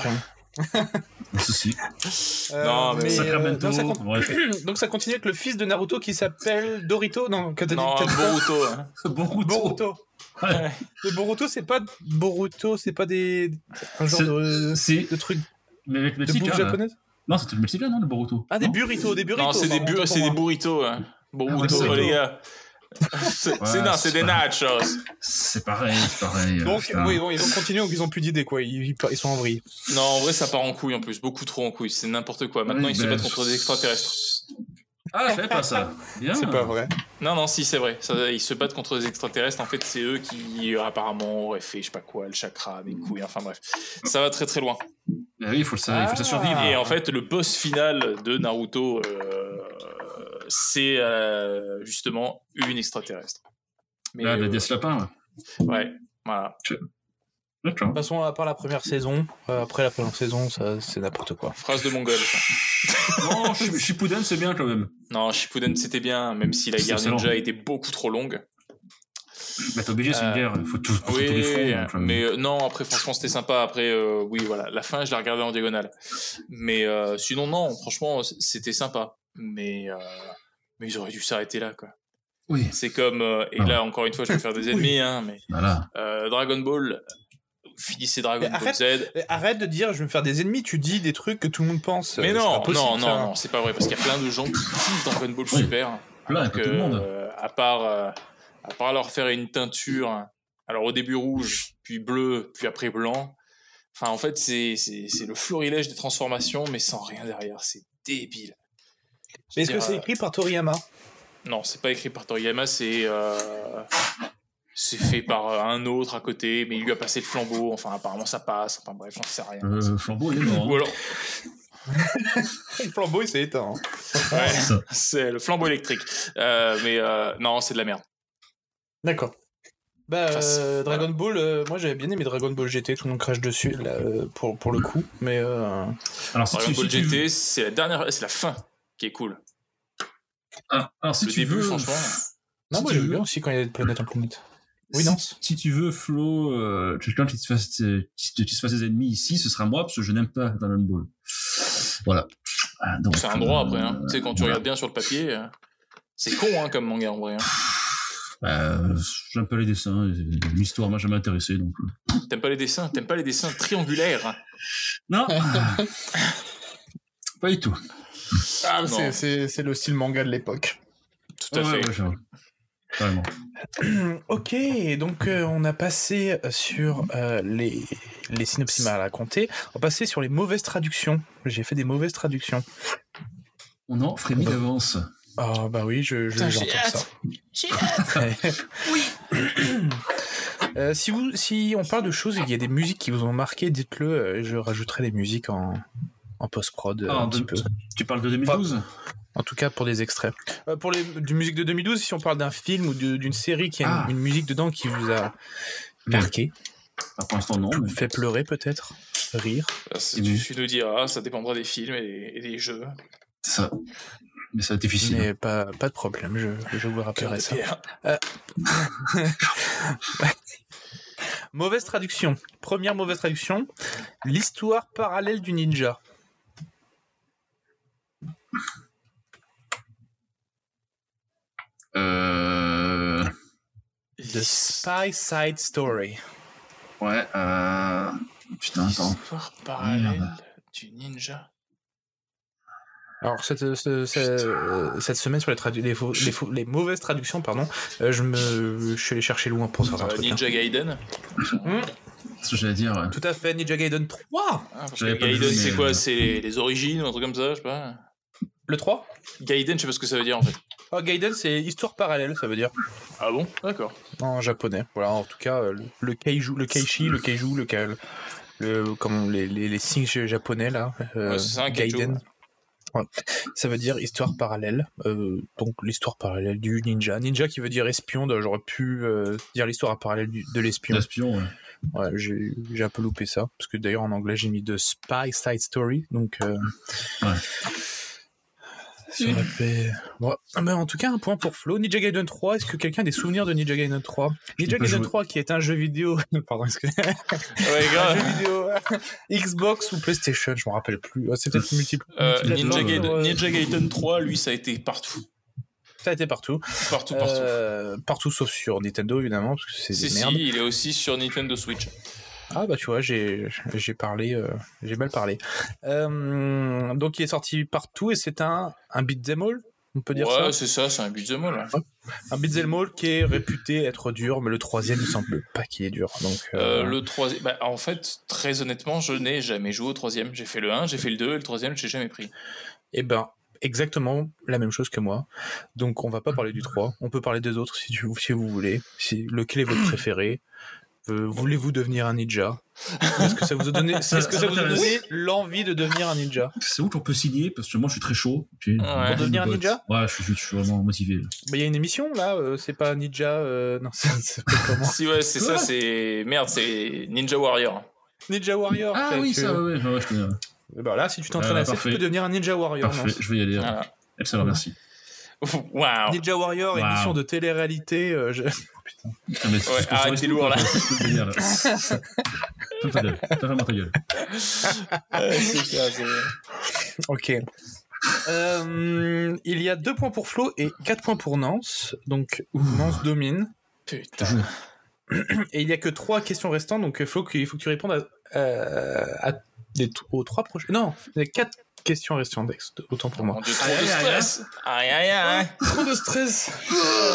Euh, Non, mais- Sacramento. non, ça con- bref. donc ça continue avec le fils de Naruto qui s'appelle Dorito Non, que t'as dit Non, Boruto. hein. Boruto. Boruto. Ouais. Mais Boruto, c'est pas Boruto, c'est pas des un genre C'est- de, Si. de truc Mais avec le de Mexicain, bouffe japonaise. Non, le Mexicain, non, le Boruto Ah, des burritos, des burritos. Non, c'est des, bu- c'est des burritos. Hein. Burrito, Ah, burrito. les gars. C'est Ouais, c'est- non, c'est c'est des nachos. C'est pareil, c'est pareil. euh, Donc, oui, bon, ils ont continué, donc ils ont plus d'idées, quoi. Ils, sont en vrille. Non, en vrai, ça part en couille en plus. Beaucoup trop en couille. C'est n'importe quoi. Maintenant, Oui, ils se ben, battent contre des extraterrestres. Ah, je savais pas ça. Bien. C'est pas vrai. Non, non, si, c'est vrai. Ça, ils se battent contre des extraterrestres. En fait, c'est eux qui, euh, apparemment, auraient fait, je sais pas quoi, le chakra, des couilles. Enfin, bref. Ça va très très loin. Ah oui, il faut le savoir, il faut ça survive. Et en fait, le boss final de Naruto, euh, c'est euh, justement une extraterrestre. Mais, Là, euh, le Death Lapin, ouais. ouais, voilà. D'accord. De toute façon, à part la première saison, euh, après la première saison, ça, c'est n'importe quoi. Phrase de mongol. Non, Shi- Shippuden, c'est bien quand même. Non, Shippuden, c'était bien, même si la guerre ninja était beaucoup trop longue. Bah, t'es obligé, c'est une Euh, guerre. Il faut tout, faut Oui, tous les fronts. donc, euh, mais euh, non, après, franchement, c'était sympa. Après, euh, oui, voilà, la fin, je l'ai regardé en diagonale. Mais euh, sinon, non, franchement, c'était sympa. Mais, euh, mais ils auraient dû s'arrêter là, quoi. Oui, C'est comme, euh, et Ah. là, encore une fois, je vais faire des ennemis, hein, mais voilà. euh, Dragon Ball, finissez Dragon Ball arrête, Z. Arrête de dire, je vais me faire des ennemis, tu dis des trucs que tout le monde pense. Mais Euh, non, c'est pas possible, non, non, non, c'est pas vrai, parce qu'il y a plein de gens qui kiffent Dragon Ball Oui. Super. Plein, tout le monde. euh, à part, euh, à part leur faire une teinture, alors au début rouge, puis bleu, puis après blanc. Enfin, en fait, c'est c'est c'est le florilège des transformations, mais sans rien derrière. C'est débile. Mais est-ce que c'est écrit par Toriyama? Non, c'est pas écrit par Toriyama, c'est euh, c'est fait par euh, un autre à côté, mais il lui a passé le flambeau. Enfin, apparemment, ça passe. Enfin, bref, j'en sais rien. Euh, Flambeau, il est mort. Ou hein. alors, Le flambeau, il s'est éteint. hein. ouais, c'est le flambeau électrique. Euh, mais euh, non, c'est de la merde. D'accord. Bah, Enfin, euh, Dragon Ball, euh, moi j'avais bien aimé Dragon Ball GT, tout le monde crache dessus là, euh, pour, pour le coup, mais euh, Alors, si Dragon tu, Ball si tu veux- GT, c'est la dernière, c'est la fin qui est cool. Ah, alors, si Le tu début, veux, franchement. non, si moi j'aime veux- bien aussi quand il y a des planètes en planète. Oui, si, non si tu veux, Flo, euh, quelqu'un qui te fasse, euh, qui fasse des ennemis ici, ce sera moi, parce que je n'aime pas Dragon Ball. Voilà. Ah, C'est un droit euh, après. Hein. Tu sais, quand tu voilà. regardes bien sur le papier, euh, c'est con hein, comme manga en vrai. hein. Euh, J'aime pas les dessins, l'histoire m'a jamais intéressé. Donc... euh. T'aimes pas les dessins T'aimes pas les dessins triangulaires Non Pas du tout. Ah, c'est- le style manga de l'époque. Tout à Ouais, fait. ouais, ouais, Vraiment. Ok, donc euh, on a passé sur euh, les, les synopsis mal racontés. On va passer sur les mauvaises traductions. J'ai fait des mauvaises traductions. On en frémit d'avance. Ah bah oui, je, je j'ai j'entends ça. hâte. J'ai hâte. Euh, si, vous, si on parle de choses, il y a des musiques qui vous ont marqué, dites-le, euh, je rajouterai les musiques en, en post-prod euh, Ah, un de- petit peu. Tu parles de 2012 En tout cas pour des extraits. Euh, pour les, du musique de 2012, si on parle d'un film ou de- d'une série qui a une, Ah. une musique dedans qui vous a marqué, Ah, Pour l'instant, non. mais- fait pleurer peut-être, rire? Ah, c'est- Tu, tu nous diras, ça dépendra des films et, et des jeux. Ça... Mais ça va être difficile. Mais pas, pas de problème, je, je vous rappellerai ça. Pierre. Mauvaise traduction. Première mauvaise traduction. L'histoire parallèle du ninja. Euh... The Spy Side Story. Ouais, euh... Putain, attends. Histoire parallèle Merde. du ninja. Alors cette, ce- ce- euh, cette semaine sur les, tradu- les, les, les mauvaises traductions, pardon, euh, je me je suis allé chercher loin pour certains Euh, trucs. hein. Ninja Gaiden. C'est ce que j'allais dire. ouais. Tout à fait, Ninja Gaiden 3 Ah, parce que Gaiden, c'est quoi? euh, C'est les, les origines ou un truc comme ça, je sais pas. Le 3 Gaiden, je sais pas ce que ça veut dire en fait. Oh, Gaiden, c'est histoire parallèle, ça veut dire. Ah bon? D'accord. En japonais. Voilà, en tout cas, euh, le, le keiju, le keishi, le keiju, le, ka- le comme les, les, les signes japonais là. euh, Ouais, c'est ça, Gaiden. Ouais. Ça veut dire histoire parallèle. euh, donc l'histoire parallèle du ninja. Ninja qui veut dire espion. donc J'aurais pu euh, dire l'histoire parallèle du- de l'espion. L'espion, ouais. Ouais, j'ai j'ai un peu loupé ça. Parce que d'ailleurs en anglais j'ai mis de Spy Side Story. Donc. Euh, Ouais. Ça aurait fait- Ouais. Ah, mais en tout cas, un point pour Flo. Ninja Gaiden 3, est-ce que quelqu'un a des souvenirs de Ninja Gaiden 3 Ninja Gaiden joué. 3 qui est un jeu vidéo. Pardon, excusez Ouais, un grave. jeu vidéo Xbox ou PlayStation, je me rappelle plus. C'est peut-être multiple. Euh, multiplateforme, Ninja, Gaiden, euh, Ninja Gaiden 3, lui, ça a été partout. Ça a été partout. Partout, partout. Euh, partout sauf sur Nintendo, évidemment, parce que c'est si, des si, merdes. il est aussi sur Nintendo Switch. Ah bah tu vois, j'ai parlé, euh, j'ai mal parlé. Euh, donc il est sorti partout et c'est un un beat'em all, on peut dire ouais, ça. c'est ça, c'est un beat'em all. hein. Un beat'em all qui est réputé être dur, mais le troisième il semble pas qu'il est dur. Donc Euh, le troisième, bah, en fait, très honnêtement, je n'ai jamais joué au troisième. J'ai fait le 1, j'ai fait le 2, et le troisième, je l'ai jamais pris. Eh ben, exactement la même chose que moi. Donc, on va pas parler du 3. On peut parler des autres si, tu, si vous voulez. Si, lequel est votre préféré? Voulez-vous devenir un ninja Est-ce que ça vous a donné, l'envie de devenir un ninja C'est où qu'on peut signer Parce que moi, je suis très chaud. Puis, Pour devenir un ninja Ouais, je, suis- je suis vraiment motivé. Bah, Il y a une émission là, euh, c'est pas ninja. euh, non, s'appelle comment Si, ouais, c'est ça, c'est. Merde, c'est Ninja Warrior. Ninja Warrior. Ah oui, ça, ouais, ouais, ouais, je connais. ouais. Bah, là, si tu t'entraînes Euh, assez, tu peux devenir un Ninja Warrior. non je vais y aller. Voilà. Excellent, merci. Waouh! Ninja Warrior, Wow. émission de télé-réalité. euh, je- Putain, mais c'est- Ouais, arrête, t'es lourd, là. Ferme ta gueule. Ferme ta gueule. Ouais, c'est ça, c'est- Ok. Euh, il y a deux points pour Flo et quatre points pour Nance. Donc Nance domine. Putain. Et il y a que trois questions restantes. Donc Flo, il faut que tu répondes à, euh, à des- aux trois prochaines. Non, il y a quatre questions restantes. Autant pour moi. Trop Aïe, de aïe, aïe, stress! Aïe, aïe, aïe! Trop de stress.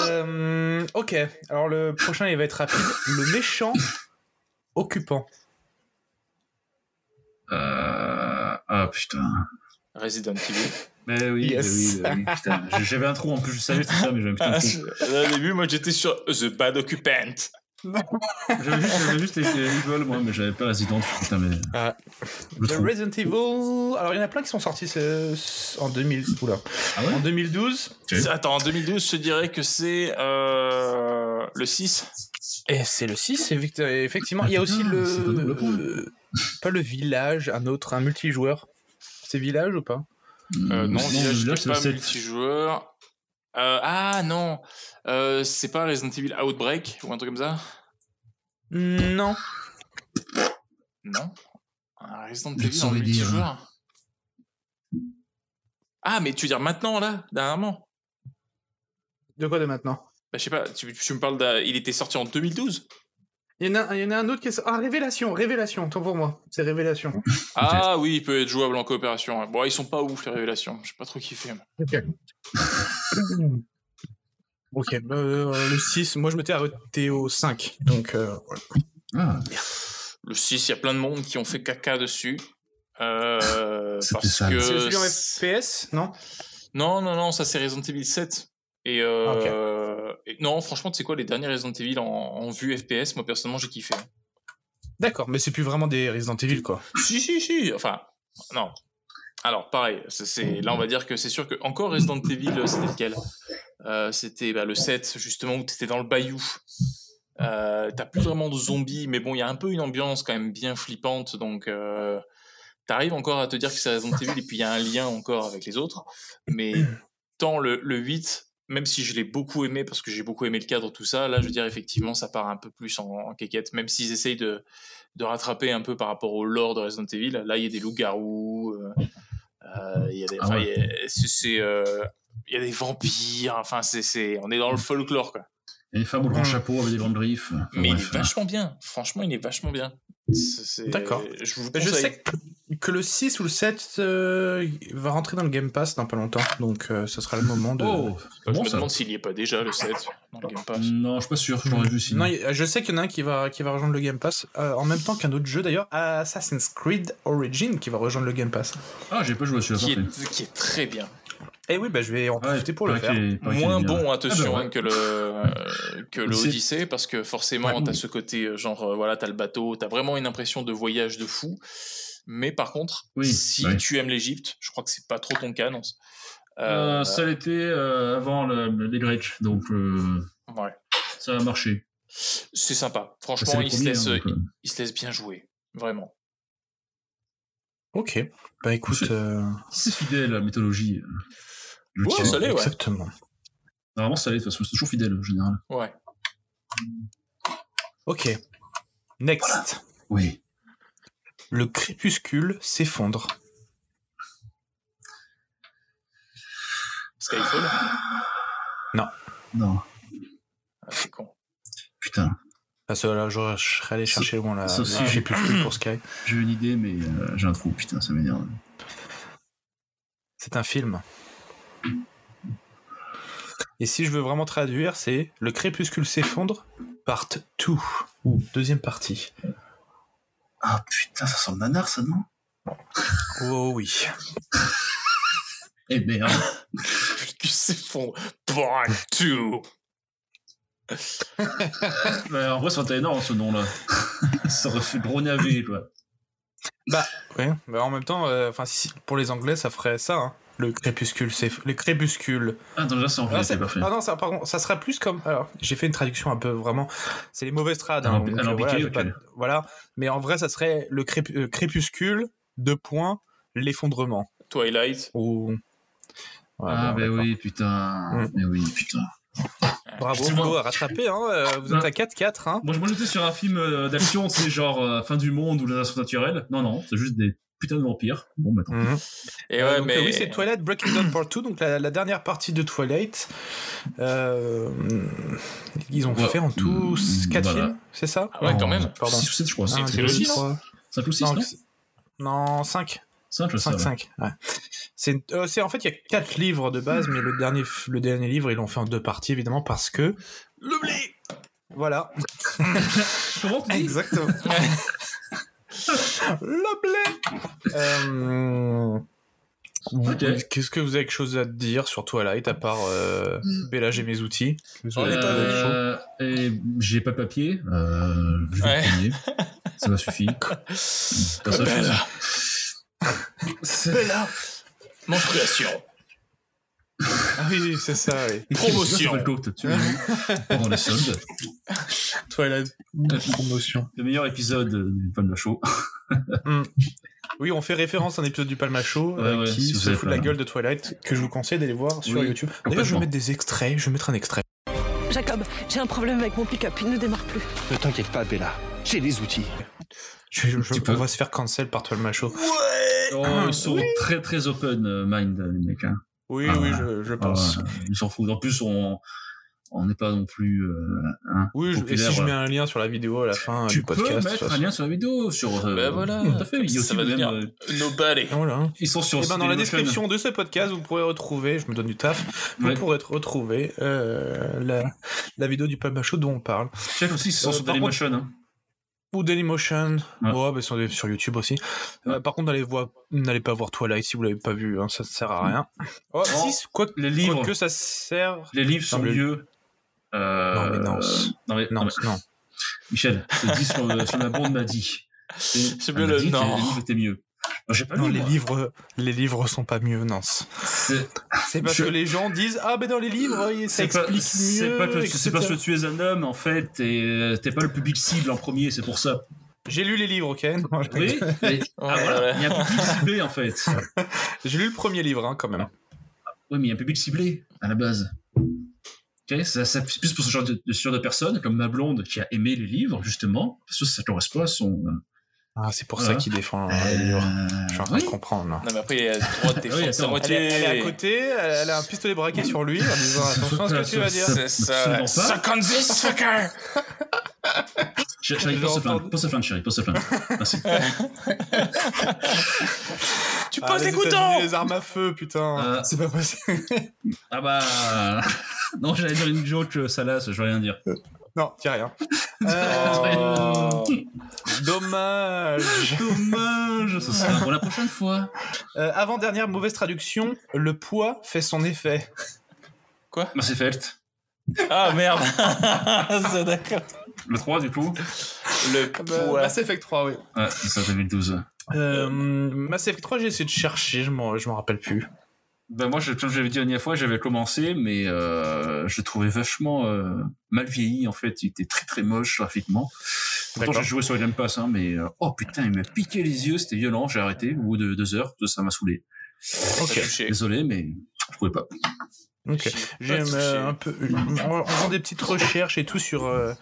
Euh, ok. Alors le prochain, il va être rapide. Le méchant occupant. Euh... Ah, putain. Resident Evil. Mais oui, Yes. mais oui, mais oui, putain. J'avais un trou en plus, je savais que c'était ça, mais j'avais un putain Ah, de trou. Au début, moi, j'étais sur The Bad Occupant. J'avais juste, j'avais juste les les Evil, moi, mais j'avais pas Resident. Putain, mais. Ah. Le The. Resident Evil. Alors il y en a plein qui sont sortis ce- en 2000. Oula. Ah ouais En 2012. Ok. Attends, en 2012, je te dirais que c'est euh, le 6. Et c'est le 6, effect- effectivement. Il y a Ah, aussi le. c'est pas pas le village, un autre, un multijoueur. C'est village ou pas? Euh, non, Sinon, Village, pas c'est le 7. multijoueur. Euh, ah non, euh, c'est pas Resident Evil Outbreak ou un truc comme ça? Non. Non. Un Resident Evil en multijoueur Ah, mais tu veux dire maintenant, là, dernièrement? De quoi de maintenant? Bah, je sais pas, tu, tu me parles d'un. Il était sorti en 2012 Il y, en a, il y en a un autre qui est... Ah, Révélation, Révélation, tant pour moi. C'est Révélation. Ah oui, il peut être jouable en coopération. Bon, ils sont pas ouf, les révélations. J'ai pas trop kiffé. ok, bah, euh, le 6, moi je m'étais arrêté au 5. Donc, euh, voilà. Ah, Le 6, il y a plein de monde qui ont fait caca dessus. Euh, parce que. C'est celui en FPS, non? Non, non, non, ça c'est Resident Evil 7. Et, euh, et non, franchement, tu sais quoi, les derniers Resident Evil en, en vue FPS, moi personnellement, j'ai kiffé. D'accord, mais c'est plus vraiment des Resident Evil, quoi. Si, si, si. Enfin, non. Alors, pareil. c'est- C'est là, on va dire que c'est sûr que encore Resident Evil, euh, c'était lequel? Euh, C'était bah, le 7, justement, où t'étais dans le bayou. Euh, T'as plus vraiment de zombies, mais bon, il y a un peu une ambiance quand même bien flippante, donc euh, t'arrives encore à te dire que c'est Resident Evil, et puis il y a un lien encore avec les autres. Mais tant le, le 8, même si je l'ai beaucoup aimé, parce que j'ai beaucoup aimé le cadre, tout ça, là, je veux dire, effectivement, ça part un peu plus en, en quéquette, même s'ils essayent de, de rattraper un peu par rapport au lore de Resident Evil. Là, il y a des loups-garous, euh, il y a des, Ah enfin, ouais. il y a- c'est, c'est, euh, il y a des vampires, enfin, c'est, c'est, on est dans le folklore, quoi. Et les femmes au grand chapeau avec des grandes griffes. Mais il est vachement bien. Franchement, il est vachement bien. D'accord. Je vous Je conseille. sais que, le 6 ou le 7 euh, va rentrer dans le Game Pass dans pas longtemps, donc euh, ce sera le moment de... Oh, je bon me ça. demande s'il y est pas déjà, le 7, dans le Game Pass. Non, je suis pas sûr, j'aurais vu sinon. Non, je sais qu'il y en a un qui va, qui va rejoindre le Game Pass, euh, en même temps qu'un autre jeu d'ailleurs, Assassin's Creed Origin, qui va rejoindre le Game Pass. Ah, j'ai pas joué à celui-là, Qui parfait. est, qui est très bien. Et oui, bah, je vais en profiter pour le faire. Moins bien. bon, attention, Ah bah ouais. hein, que le, euh, que le Odyssey. Odyssey, parce que forcément, Ouais. t'as ce côté, euh, genre, euh, voilà, t'as le bateau, t'as vraiment une impression de voyage de fou. Mais par contre, Oui, si ouais. tu aimes l'Égypte, je crois que c'est pas trop ton cas, non Euh, Euh, ça l'était euh, avant le- les Grecs, donc euh, ouais. ça a marché. C'est sympa. Franchement, il se, laisse, hein, donc, il se laisse bien jouer. Vraiment. Ok. Bah écoute... C'est- euh, C'est fidèle à la mythologie. Ouais, ça l'est, ouais. Exactement. Normalement, ça l'est, de toute façon, c'est toujours fidèle en général. Ouais. Ok. Next. Oui. Le crépuscule s'effondre. Skyfall Non, ah, C'est con. putain, Parce que là, je, je serais allé chercher loin là. ça j'ai- crépuscule pour Sky. j'ai une idée, mais euh, j'ai un trou, putain, ça m'énerve. C'est un film. Et si je veux vraiment traduire, c'est Le crépuscule s'effondre, part 2, ou deuxième partie. Ah putain, ça sent le nanar, ça, non? Oh oui. Eh merde. C'est fond. Part 2. Bah, en vrai, ça aurait été énorme, ce nom-là. ça aurait fait gros navet, quoi. Bah, ouais. Bah, en même temps, euh, si, pour les Anglais, ça ferait ça. hein. Le crépuscule, c'est le crépuscule. Ah, c'est en Ah, anglais, c'est- c'est ah non, ça, pardon, ça sera plus comme. Alors, j'ai fait une traduction un peu vraiment. C'est les mauvaises trades. hein, donc, euh, voilà, pas- voilà. Mais en vrai, ça serait le crép- euh, crépuscule, deux points, l'effondrement. Twilight. Ou. Ouais, ah, bon, bah oui, putain. Mm. Mais oui, putain. Bravo, à rattraper. Hein, euh, vous êtes Ouais. à 4-4. Hein. Moi, je- moi, j'étais sur un film euh, d'action, sais, genre euh, fin du monde ou la nation naturelle. Non, non, c'est juste des putains de vampires. Bon, bah, tant pis. Mhm. Et Euh, ouais, donc, mais. euh, oui, c'est Twilight Breaking Dawn Part 2, donc la, la dernière partie de Twilight. Euh, ils ont Ouais. fait en tout Mm, 4 voilà. films, c'est ça? Ah ouais, quand même. Pardon. 6 ou 7, je crois. C'est une Un, trilogie, deux, non trois. 5 ou 6, Non, non? c'est- Non, 5. 5, je sais. 5, ouais. 5. Ouais. C'est, euh, en fait il y a 4 livres de base, mais le dernier, le dernier livre ils l'ont fait en deux parties évidemment parce que Le blé voilà. Exactement. le blé. Euh. Qu'est-ce que vous avez quelque chose à dire sur Twilight à part euh, Bella j'ai mes outils? Euh, j'ai pas de papier. Euh, je vais Ouais. Ça m'a suffi. Bella. Bella. Menstruation. Ah oui, c'est ça, oui. Promotion. Pendant les soldes. Twilight promotion. Le meilleur épisode du Palma Show. Oui, on fait référence à un épisode du Palma Show euh, Ouais, ouais, qui si se fout de la gueule de Twilight, que je vous conseille d'aller voir sur Oui, YouTube. D'ailleurs, je vais mettre des extraits, je vais mettre un extrait. Jacob, j'ai un problème avec mon pick-up, il ne démarre plus. Ne t'inquiète pas, Bella. J'ai les outils. Je, je- Tu peux. on va se faire cancel par Twilight Show. Oh, ils sont très très open mind, les mecs. Hein. Oui, Ah, oui, je, je Ah, pense. ouais, ils s'en foutent. En plus, on, On n'est pas non plus. euh, hein, Oui, je- et si je euh, mets un lien sur la vidéo à la fin tu du podcast. peux mettre un façon. lien sur la vidéo sur. euh, Ben voilà. Tout à fait. Ça va devenir- euh, Nobody. Voilà. ils sont sur. Et ben dans la description de ce podcast, vous pourrez retrouver, je me donne du taf, vous Ouais. pourrez retrouver euh, la, la vidéo du Palma Show dont on parle. Check aussi, ils sont Euh, sur Dailymotion. hein. Ou Dailymotion, Ouais. ouais, bah, sur, sur YouTube aussi. Euh, par contre, n'allez voir, n'allez pas voir Twilight si vous l'avez pas vu, hein, ça sert à rien. Oh, Oh, si, quoi, Les livres, que ça sert. les livres sont Non, mieux. Euh, Non, mais non. non, mais- Non, non, mais- non. Michel, te dis sur, le- sur la bande m'a dit. C'est Elle bien le dit que non. Les livres étaient mieux. Moi, J'ai pas Non, lu, les moi. livres, les livres sont pas mieux, non. C'est- C'est parce Je- que les gens disent ah ben dans les livres ça C'est pas, explique c'est mieux. pas que, c'est parce que tu es un homme, en fait, et euh, t'es pas le public cible en premier, c'est pour ça. J'ai lu les livres, ok. Oui, mais, ah, Ouais, voilà, ouais. il y a un public ciblé, en fait. J'ai lu le premier livre hein, quand même. Oui, mais il y a un public ciblé, à la base. Ok, ça, ça- c'est plus pour ce genre de, de, ce genre de personnes, comme ma blonde, qui a aimé les livres, justement, parce que ça correspond à son... Ah c'est pour Voilà. ça qu'il défend euh. Je suis en train de comprendre. Non, mais après, il a le droit de Oui, défendre sa moitié. est, elle est à côté, elle, elle a un pistolet braqué sur lui en disant attention à ce que tu vas dire. C'est ça. Suck on this, fucker! Chérie, pose plainte, pose plainte, chérie, pose plainte. Merci. Tu Ah, poses les les couteaux! Les armes à feu, putain. Euh. C'est pas possible. Ah bah... Non, j'allais dire une joke euh, salace, je vais rien dire. Non, dis rien. Euh, dommage. Dommage, ce sera pour la prochaine fois. Euh, Avant-dernière mauvaise traduction, le poids fait son effet. Mass Effect. Ah merde! c'est d'accord. Le 3, du coup. Le Bah, poids. Mass Effect 3, oui. Ouais, c'est ça, 2012. Euh, Mass Effect 3, j'ai essayé de chercher, je m'en je m'en rappelle plus. Ben moi, je, comme j'avais dit la dernière fois, j'avais commencé, mais euh, je le trouvais vachement euh, mal vieilli, en fait. Il était très très moche graphiquement. Pourtant, j'ai joué sur le Game Pass, hein, mais euh, oh putain, il me piquait les yeux, c'était violent, j'ai arrêté au bout de deux heures, ça m'a saoulé. Ok. Touché. Désolé, mais je pouvais pas. Euh, un peu, en, en faisant des petites recherches et tout sur euh,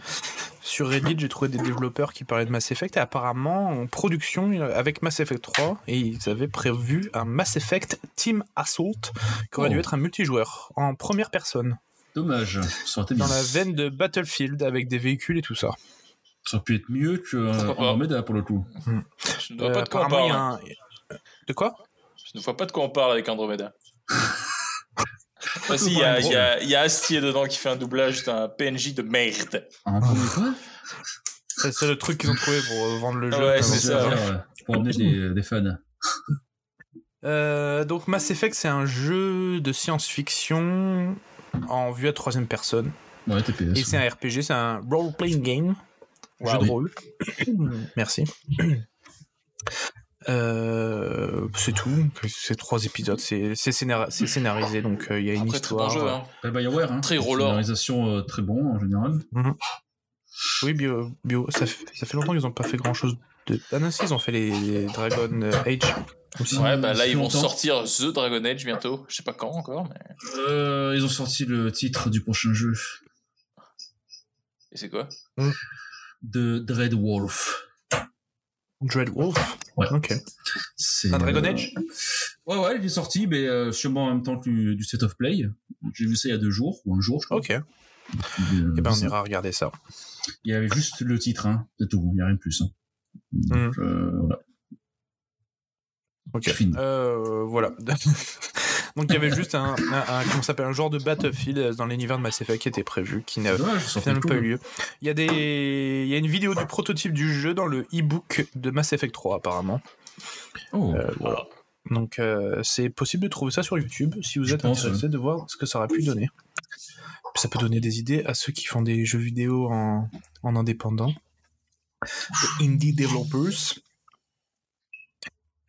sur Reddit, j'ai trouvé des développeurs qui parlaient de Mass Effect et apparemment en production euh, avec Mass Effect 3 et ils avaient prévu un Mass Effect Team Assault qui aurait Oh. dû être un multijoueur en première personne Dommage, ça aurait été dans bien. la veine de Battlefield avec des véhicules et tout ça. Ça aurait pu être mieux que euh, Andromeda pour le coup. Je ne vois Euh, pas de quoi on apparemment, parle. il y a un- De quoi? Je ne vois pas de quoi on parle avec Andromeda. Ah, si, il y, a- y a- y a Astier dedans qui fait un doublage d'un PNJ de merde. Quoi C'est le truc qu'ils ont trouvé pour euh, vendre le jeu. Ouais, c'est ça. Ouais, Pour emmener des, des fans. Euh, donc Mass Effect, c'est un jeu de science-fiction en vue à troisième personne. Ouais, TPS. Et c'est un RPG, c'est un role-playing game. Jeu de rôle. Merci. Euh, c'est tout. C'est trois épisodes. C'est c'est scénar- c'est scénarisé, donc euh, il y a une Après, très bon histoire. jeu. Hein. Pas BioWare, hein. Très roller. Scénarisation euh, très bon en général. Oui, bio, bio. Ça, fait, ça fait longtemps qu'ils n'ont pas fait grand-chose de. Ah non, si, ils ont fait les, les Dragon euh, Age. aussi. Ouais, bah là, ils vont longtemps. sortir The Dragon Age bientôt. Je sais pas quand encore, mais. Euh, ils ont sorti le titre du prochain jeu Et c'est quoi? De Dreadwolf. Dreadwolf. Ouais. Ok. C'est Un Dragon Age Ouais, ouais, il est sorti, mais euh, sûrement en même temps que du, du State of Play. J'ai vu ça il y a deux jours, ou un jour, je crois. Ok. Euh, Eh ben, on ira regarder ça. Il y avait juste le titre, hein, c'est tout, il n'y a rien de plus. Hein. Donc, euh, voilà. Ok. Fini. Euh, voilà. Donc il y avait juste un, un, un- comment ça s'appelle un genre de Battlefield dans l'univers de Mass Effect qui était prévu, qui n'a finalement pas eu tout. lieu. Il y a des, il y a une vidéo du prototype du jeu dans le e-book de Mass Effect 3 apparemment. Oh, Euh, voilà. Donc euh, c'est possible de trouver ça sur YouTube si vous êtes intéressé de voir ce que ça aurait pu donner. Ça peut donner des idées à ceux qui font des jeux vidéo en, en indépendant. Indie developers.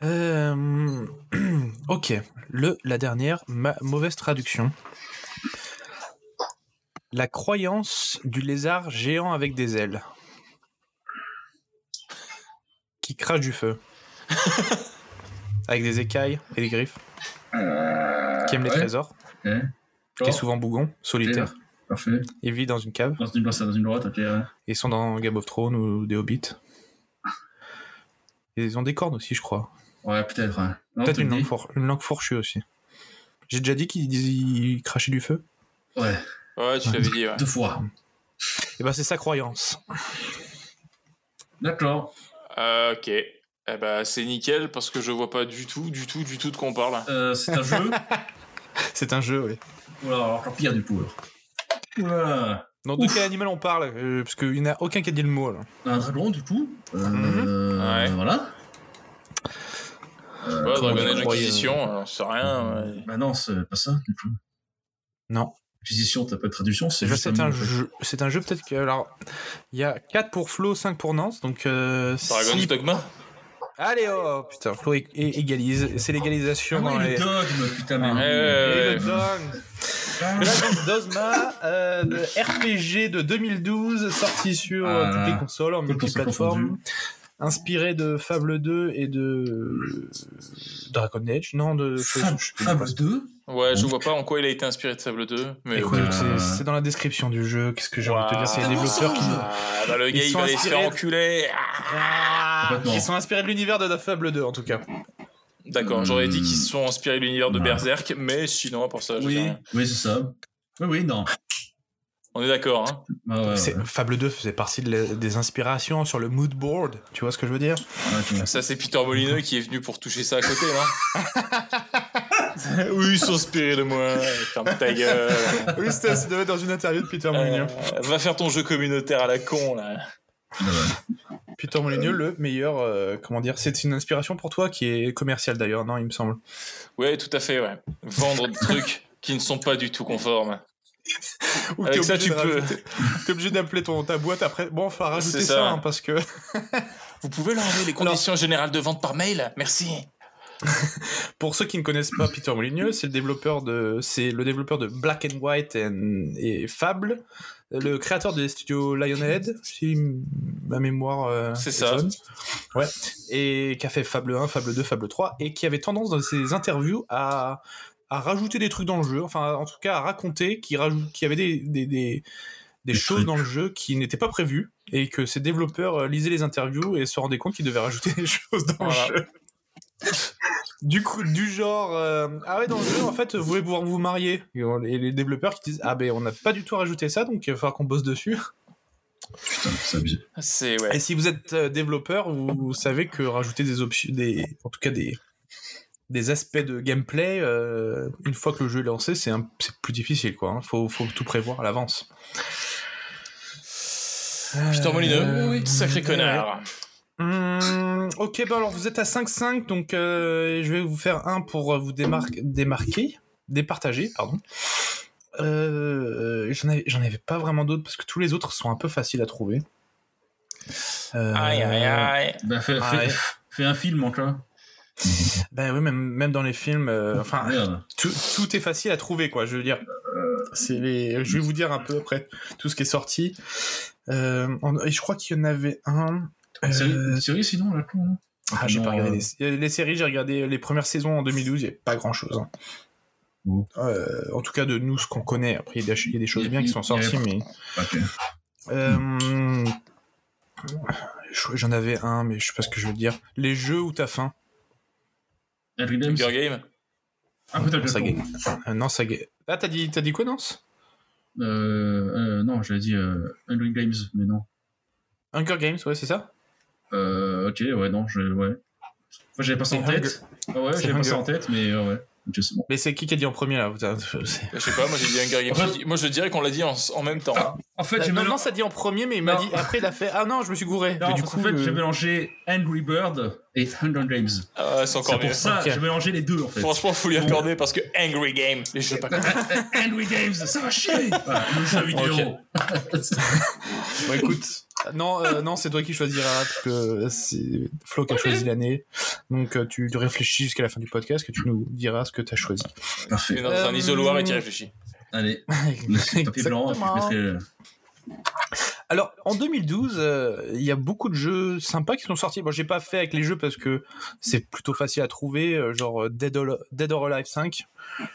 Euh, ok, le, la dernière, ma mauvaise traduction. La croyance du lézard géant avec des ailes. Qui crache du feu. avec des écailles et des griffes. Qui aime les ouais. trésors. ok. Qui est souvent bougon, solitaire. Parfait. Il vit dans une cave. Dans une, dans une droite, ouais. Ils sont dans Game of Thrones ou des Hobbits. Et ils ont des cornes aussi, je crois. Ouais, peut-être. Peut-être une, langue une fourchue aussi. J'ai déjà dit ils crachaient du feu Ouais. Ouais, tu l'avais dit, ouais. Deux fois. Et ben c'est sa croyance. D'accord. Euh, ok. Eh ben, c'est nickel parce que je vois pas du tout, du tout, du tout de quoi on parle. Euh, c'est un jeu. C'est un jeu, oui. Voilà, alors encore pire du coup. alors. Voilà. Donc de quel animal on parle euh, Parce qu'il n'y en a aucun qui a dit le mot là. Un dragon du coup. Euh, Mhm. Ouais. Voilà. Ouais, comment Dragon on Age croyait, Inquisition, c'est rien. ouais. Bah non, c'est pas ça du coup. Non. Acquisition, t'as pas de traduction, c'est juste c'est un en fait. jeu. C'est un jeu peut-être que alors il y a 4 pour Flo, 5 pour Nance, donc euh, Dragon's six- Dogma Allez oh putain Flo égalise. C'est l'égalisation Ah dans ouais, les. le dogme, putain, mais. Ouais, ouais, Et ouais. le dog. Dragon's Dogma, euh, le RPG de 2012, sorti sur euh, Ah. toutes les consoles, en multiplateforme. Inspiré de Fable 2 et de Dragon Age, non de Fable, je sais plus. Fable 2 Ouais, je vois pas en quoi il a été inspiré de Fable 2. Mais Écoute, c'est- Euh, c'est dans la description du jeu. Qu'est-ce que j'ai envie de te dire C'est les développeurs qui. Ah, bah, le gars, Ils il sont va aller se faire inspirés- enculer. Ah. Ils sont inspirés de l'univers de Fable 2 en tout cas. D'accord, j'aurais dit qu'ils se sont inspirés de l'univers de Ouais. Berserk, mais sinon, pour ça, je Oui, oui, c'est ça. Oui, oui, non. On est d'accord, hein. Ah, ouais, C'est- ouais. Fable 2 faisait partie de la- des inspirations sur le mood board. Tu vois ce que je veux dire? Ça, c'est Peter Molineux qui est venu pour toucher ça à côté, Oui, ils sont inspirés de moi. Ferme ta gueule. Oui, c'était ça devait être dans une interview de Peter Euh, va faire ton jeu communautaire à la con, là. Peter Molyneux, le meilleur, euh, comment dire, c'est une inspiration pour toi qui est commerciale d'ailleurs, non, il me semble. Ouais, tout à fait, ouais. Vendre des trucs qui ne sont pas du tout conformes. Ou Avec ça, tu peux- T'es obligé d'appeler ton ta boîte après. Bon, faut rajouter C'est ça, ça. hein, parce que Vous pouvez leur enlever les conditions générales de vente par mail Merci. pour ceux qui ne connaissent pas Peter Molyneux, c'est le développeur de, c'est le développeur de Black and White and- et Fable, le créateur des studios Lionhead, si ma mémoire. euh, C'est est ça. bonne. Ouais. Et qui a fait Fable 1, Fable 2, Fable 3, et qui avait tendance dans ses interviews à à rajouter des trucs dans le jeu, enfin en tout cas à raconter qu'il y avait des, des, des, des Des choses trucs. dans le jeu qui n'étaient pas prévues et que ses développeurs euh, lisaient les interviews et se rendaient compte qu'ils devaient rajouter des choses dans Voilà. le jeu. Du coup, du genre, euh, ah ouais, dans le jeu, en fait, vous voulez pouvoir vous marier. Et, on- et les développeurs qui disent, ah ben, on n'a pas du tout rajouté ça, donc il va falloir qu'on bosse dessus. Putain. C'est, ouais. Et si vous êtes euh, développeur, vous, vous savez que rajouter des options, des, en tout cas des, des aspects de gameplay, euh, une fois que le jeu est lancé, c'est plus difficile, quoi. hein. Faut, faut tout prévoir à l'avance. Peter Molineux, Euh, oui, sacré connard. Hum, ok, bah alors vous êtes à 5-5, donc euh, je vais vous faire un pour vous démar- démarquer, départager, pardon. Euh, j'en avais, pas vraiment d'autres parce que tous les autres sont un peu faciles à trouver. Euh, Aïe, aïe, aïe. Bah, fais, fais- ouais. fais un film encore. Ben oui, même, même dans les films, euh, enfin, tout, tout est facile à trouver, quoi. Je veux dire, c'est les. Je vais vous dire un peu après tout ce qui est sorti. Euh, et je crois qu'il y en avait un. Une série, euh, une série, sinon, là, hein ah, j'ai pas regardé les, les séries. J'ai regardé les premières saisons en 2012. Il y avait pas grand chose. Oh. en tout cas, de nous, ce qu'on connaît. Après, il y, a des- il y a des choses a- bien qui sont a- sorties, mais. Euh, J'en avais un, mais je sais pas ce que je veux dire. Les jeux où t'as faim. James Hunger Game. Ah, peut-être Ça gagne. Euh, non, ça gagne. Ah, t'as dit, t'as dit quoi, Nance? Euh, euh, Non, j'avais dit euh, Henry Games, mais non. Hunger Games, ouais, c'est ça? Euh, ok, ouais, non, je, ouais. Enfin, j'avais pas ça en tête. Ah ouais, j'avais pas ça Hunger. en tête, mais euh, ouais. Bon. Mais c'est qui qui a dit en premier là? Je sais pas, moi j'ai dit Hunger Games. En fait- Moi je dirais qu'on l'a dit en, en même temps. hein. En fait, j'ai non, mélangé. non, ça dit en premier, mais il m'a dit. Après, il a fait. Ah non, je me suis gouré. Non, du coup, qu'en fait, euh, j'ai mélangé Angry Bird et Hunger Games. Ah ouais, c'est encore C'est mieux. pour ça, Ok. j'ai mélangé les deux en fait. Franchement, faut lui accorder parce que Angry Game, les jeux pas Angry Games, ça va chier Voilà, le jeu vidéo. Bon, écoute. Non, euh, non, c'est toi qui choisiras parce que c'est Flo qui a choisi l'année. Donc euh, tu réfléchis jusqu'à la fin du podcast que tu nous diras ce que tu as choisi. Parfait. dans un Euh, isoloir et t'y réfléchis. Allez, le papier blanc, et puis je mettrai. euh, Alors, en 2012, euh, il y a beaucoup de jeux sympas qui sont sortis. Bon, j'ai pas fait avec les jeux parce que c'est plutôt facile à trouver, euh, genre euh, Dead or, Dead or Alive 5,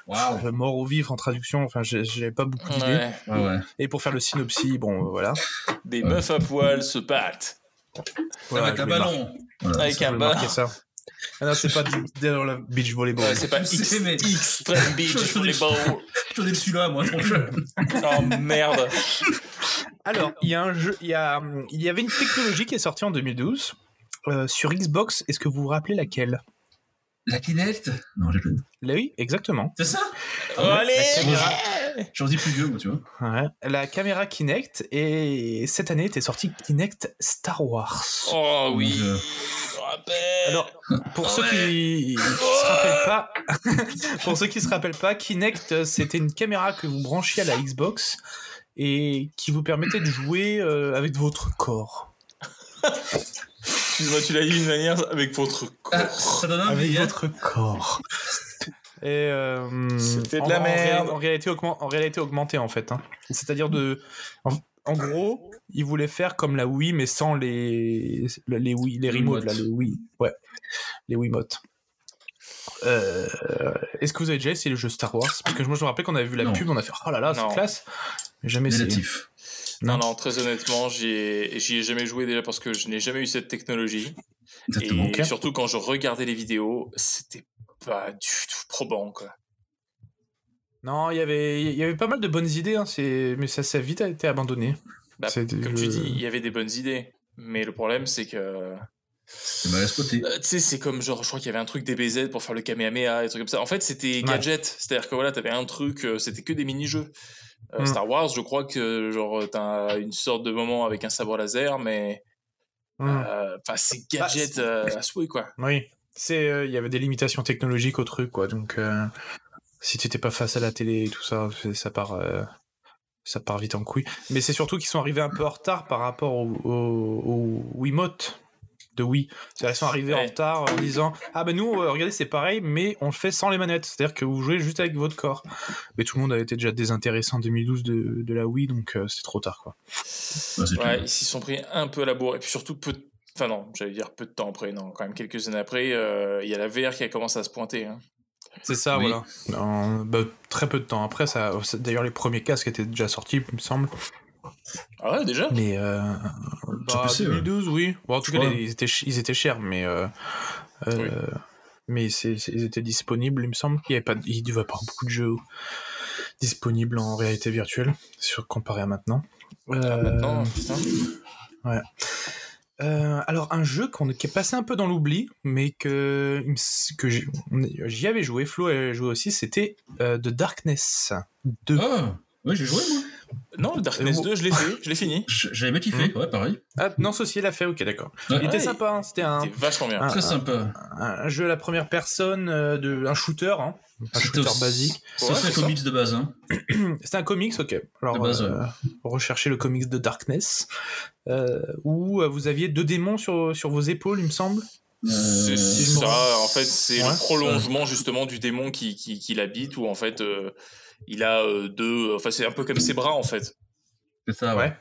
Waouh. euh, Mort ou Vivre en traduction. Enfin, j'avais pas beaucoup d'idées. Ouais. Ouais, ouais. Et pour faire le synopsis, bon, voilà. Des meufs à poil se battent. Voilà, Avec un ballon. Voilà, Avec ça, un ballon. Ah non, c'est pas dans la beach volleyball. Ouais, c'est pas X, mais- Extreme Beach Volleyball. Je connais celui-là, moi, franchement. Oh merde. Alors, il y a un jeu, il y a, il y avait une technologie qui est sortie en 2012 euh, sur Xbox. Est-ce que vous vous rappelez laquelle? La Kinect? Non, j'ai pas. Là, oui, exactement. C'est ça? Oh, allez La caméra, J'en dis plus vieux, moi, tu vois. ouais, la caméra Kinect et cette année était sortie Kinect Star Wars. Oh oui. Je me rappelle. Alors, pour ceux qui, qui se rappellent pas, pour ceux qui se rappellent pas, Kinect, c'était une caméra que vous branchiez à la Xbox et qui vous permettait de jouer euh, avec votre corps. Excuse-moi, tu l'as dit d'une manière avec votre Ah, corps. ça donne un avec billet. votre corps. Et euh, C'était de la en merde. En, réalité, augmen- en réalité augmentée en fait. hein. C'est-à-dire de, en, en gros, ils voulaient faire comme la Wii mais sans les les Wii, les remotes là, les Wii, ouais, les Wiimotes. Euh, Est-ce que vous avez déjà essayé le jeu Star Wars? Parce que moi je me rappelle qu'on avait vu la Non. pub, on a fait oh là là, c'est classe. Mais jamais essayé. Négatif. Non, non, très honnêtement, j'y ai, jamais joué déjà parce que je n'ai jamais eu cette technologie. Exactement. Et surtout quand je regardais les vidéos, c'était pas du tout probant, quoi. Non, il y avait il y avait pas mal de bonnes idées, hein, mais ça ça a vite été abandonné. Bah, comme tu dis, il y avait des bonnes idées. Mais le problème, c'est que. C'est mal exploité. Euh, tu sais, c'est comme genre, je crois qu'il y avait un truc DBZ pour faire le Kamehameha, des trucs comme ça. En fait, c'était Ouais. gadget. C'est-à-dire que voilà, t'avais un truc, euh, c'était que des mini-jeux. Euh, Mm. Star Wars, je crois que genre, t'as une sorte de moment avec un sabre laser, mais. Hmm. euh, Enfin, c'est gadget c'est- euh, à souhait, quoi. Oui, c'est euh, il y avait des limitations technologiques au truc quoi, donc euh, si t'étais pas face à la télé et tout ça, c'est- ça part euh, ça part vite en couille. Mais c'est surtout qu'ils sont arrivés un peu en retard par rapport au, au, au Wiimote de Wii. C'est-à-dire qu'ils sont arrivés en retard en disant ah ben nous euh, regardez c'est pareil mais on le fait sans les manettes, c'est-à-dire que vous jouez juste avec votre corps. Mais tout le monde a été déjà désintéressé en 2012 de, de la Wii donc euh, c'est trop tard quoi. Ouais, ils s'y sont pris un peu à la bourre. Et puis surtout, peu de... Enfin non, j'allais dire peu de temps après, non, quand même quelques années après, euh, il y a la VR qui a commencé à se pointer. hein. C'est ça, Oui. voilà. En- bah, très peu de temps après, ça. c'est- D'ailleurs, les premiers casques étaient déjà sortis, il me semble. Ah ouais, déjà? Mais euh, bah, PC, ouais. 2012, oui. Bon, en tout cas, les- ils étaient, ils étaient chers, mais euh, euh, mais c'est, c'est- ils étaient disponibles, il me semble. Il y avait pas, il devait pas avoir beaucoup de jeux disponibles en réalité virtuelle, sur comparé à maintenant. Euh, Ah, Maintenant, putain. euh, alors un jeu qu'on, qui est passé un peu dans l'oubli, mais que, que j'y avais joué, Flo avait joué aussi, c'était euh, The Darkness 2. Ah, ouais, j'ai joué, moi. Non, le Darkness Euh, 2, je l'ai fait, je l'ai fini. J'avais bien kiffé, ouais, pareil. Ah non, ceci l'a fait, ok d'accord. Ouais. Il était sympa, hein, c'était un, vachement bien. Très sympa. un jeu à la première personne, euh, de, un shooter, hein, un shooter aussi- basique. C'est Ouais, un c'est ça. comics de base, hein. C'était un comics, ok. Alors, De base, euh, recherchez le comics de Darkness, euh, où euh, vous aviez deux démons sur, sur vos épaules, il me semble. C'est Euh, ça, en fait, c'est Ouais. le prolongement justement du démon qui, qui, qui l'habite, où en fait, euh, il a euh, deux. Enfin, c'est un peu comme ses bras en fait. C'est ça, ouais. Ouais.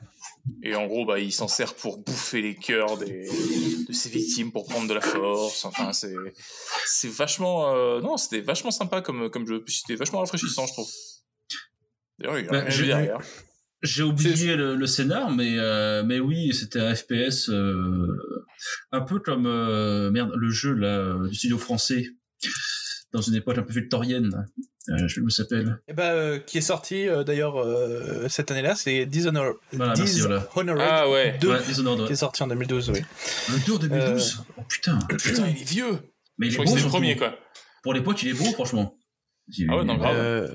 Et en gros, bah, il s'en sert pour bouffer les cœurs des, de ses victimes, pour prendre de la force. Enfin, c'est, c'est vachement, euh, non, c'était vachement sympa comme, comme jeu. C'était vachement rafraîchissant, je trouve. D'ailleurs, il y a Bah, j'ai- vu derrière. J'ai oublié le, le scénar, mais euh, mais oui, c'était un FPS euh, un peu comme merde le jeu là du studio français dans une époque un peu victorienne. Euh, je sais plus comment ça s'appelle. Et bah, euh, qui est sorti euh, d'ailleurs euh, cette année-là, c'est Dishonored, Voilà, merci, voilà. Dishonored Ah ouais. 2, Ouais, Dishonored. qui est sorti en 2012, oui. Le 2 en 2012. Oh putain. Putain, il est vieux. Mais il Je est crois beau. que c'est le premier, quoi. Pour l'époque, il est beau, franchement. Ah ouais, non, grave. Euh,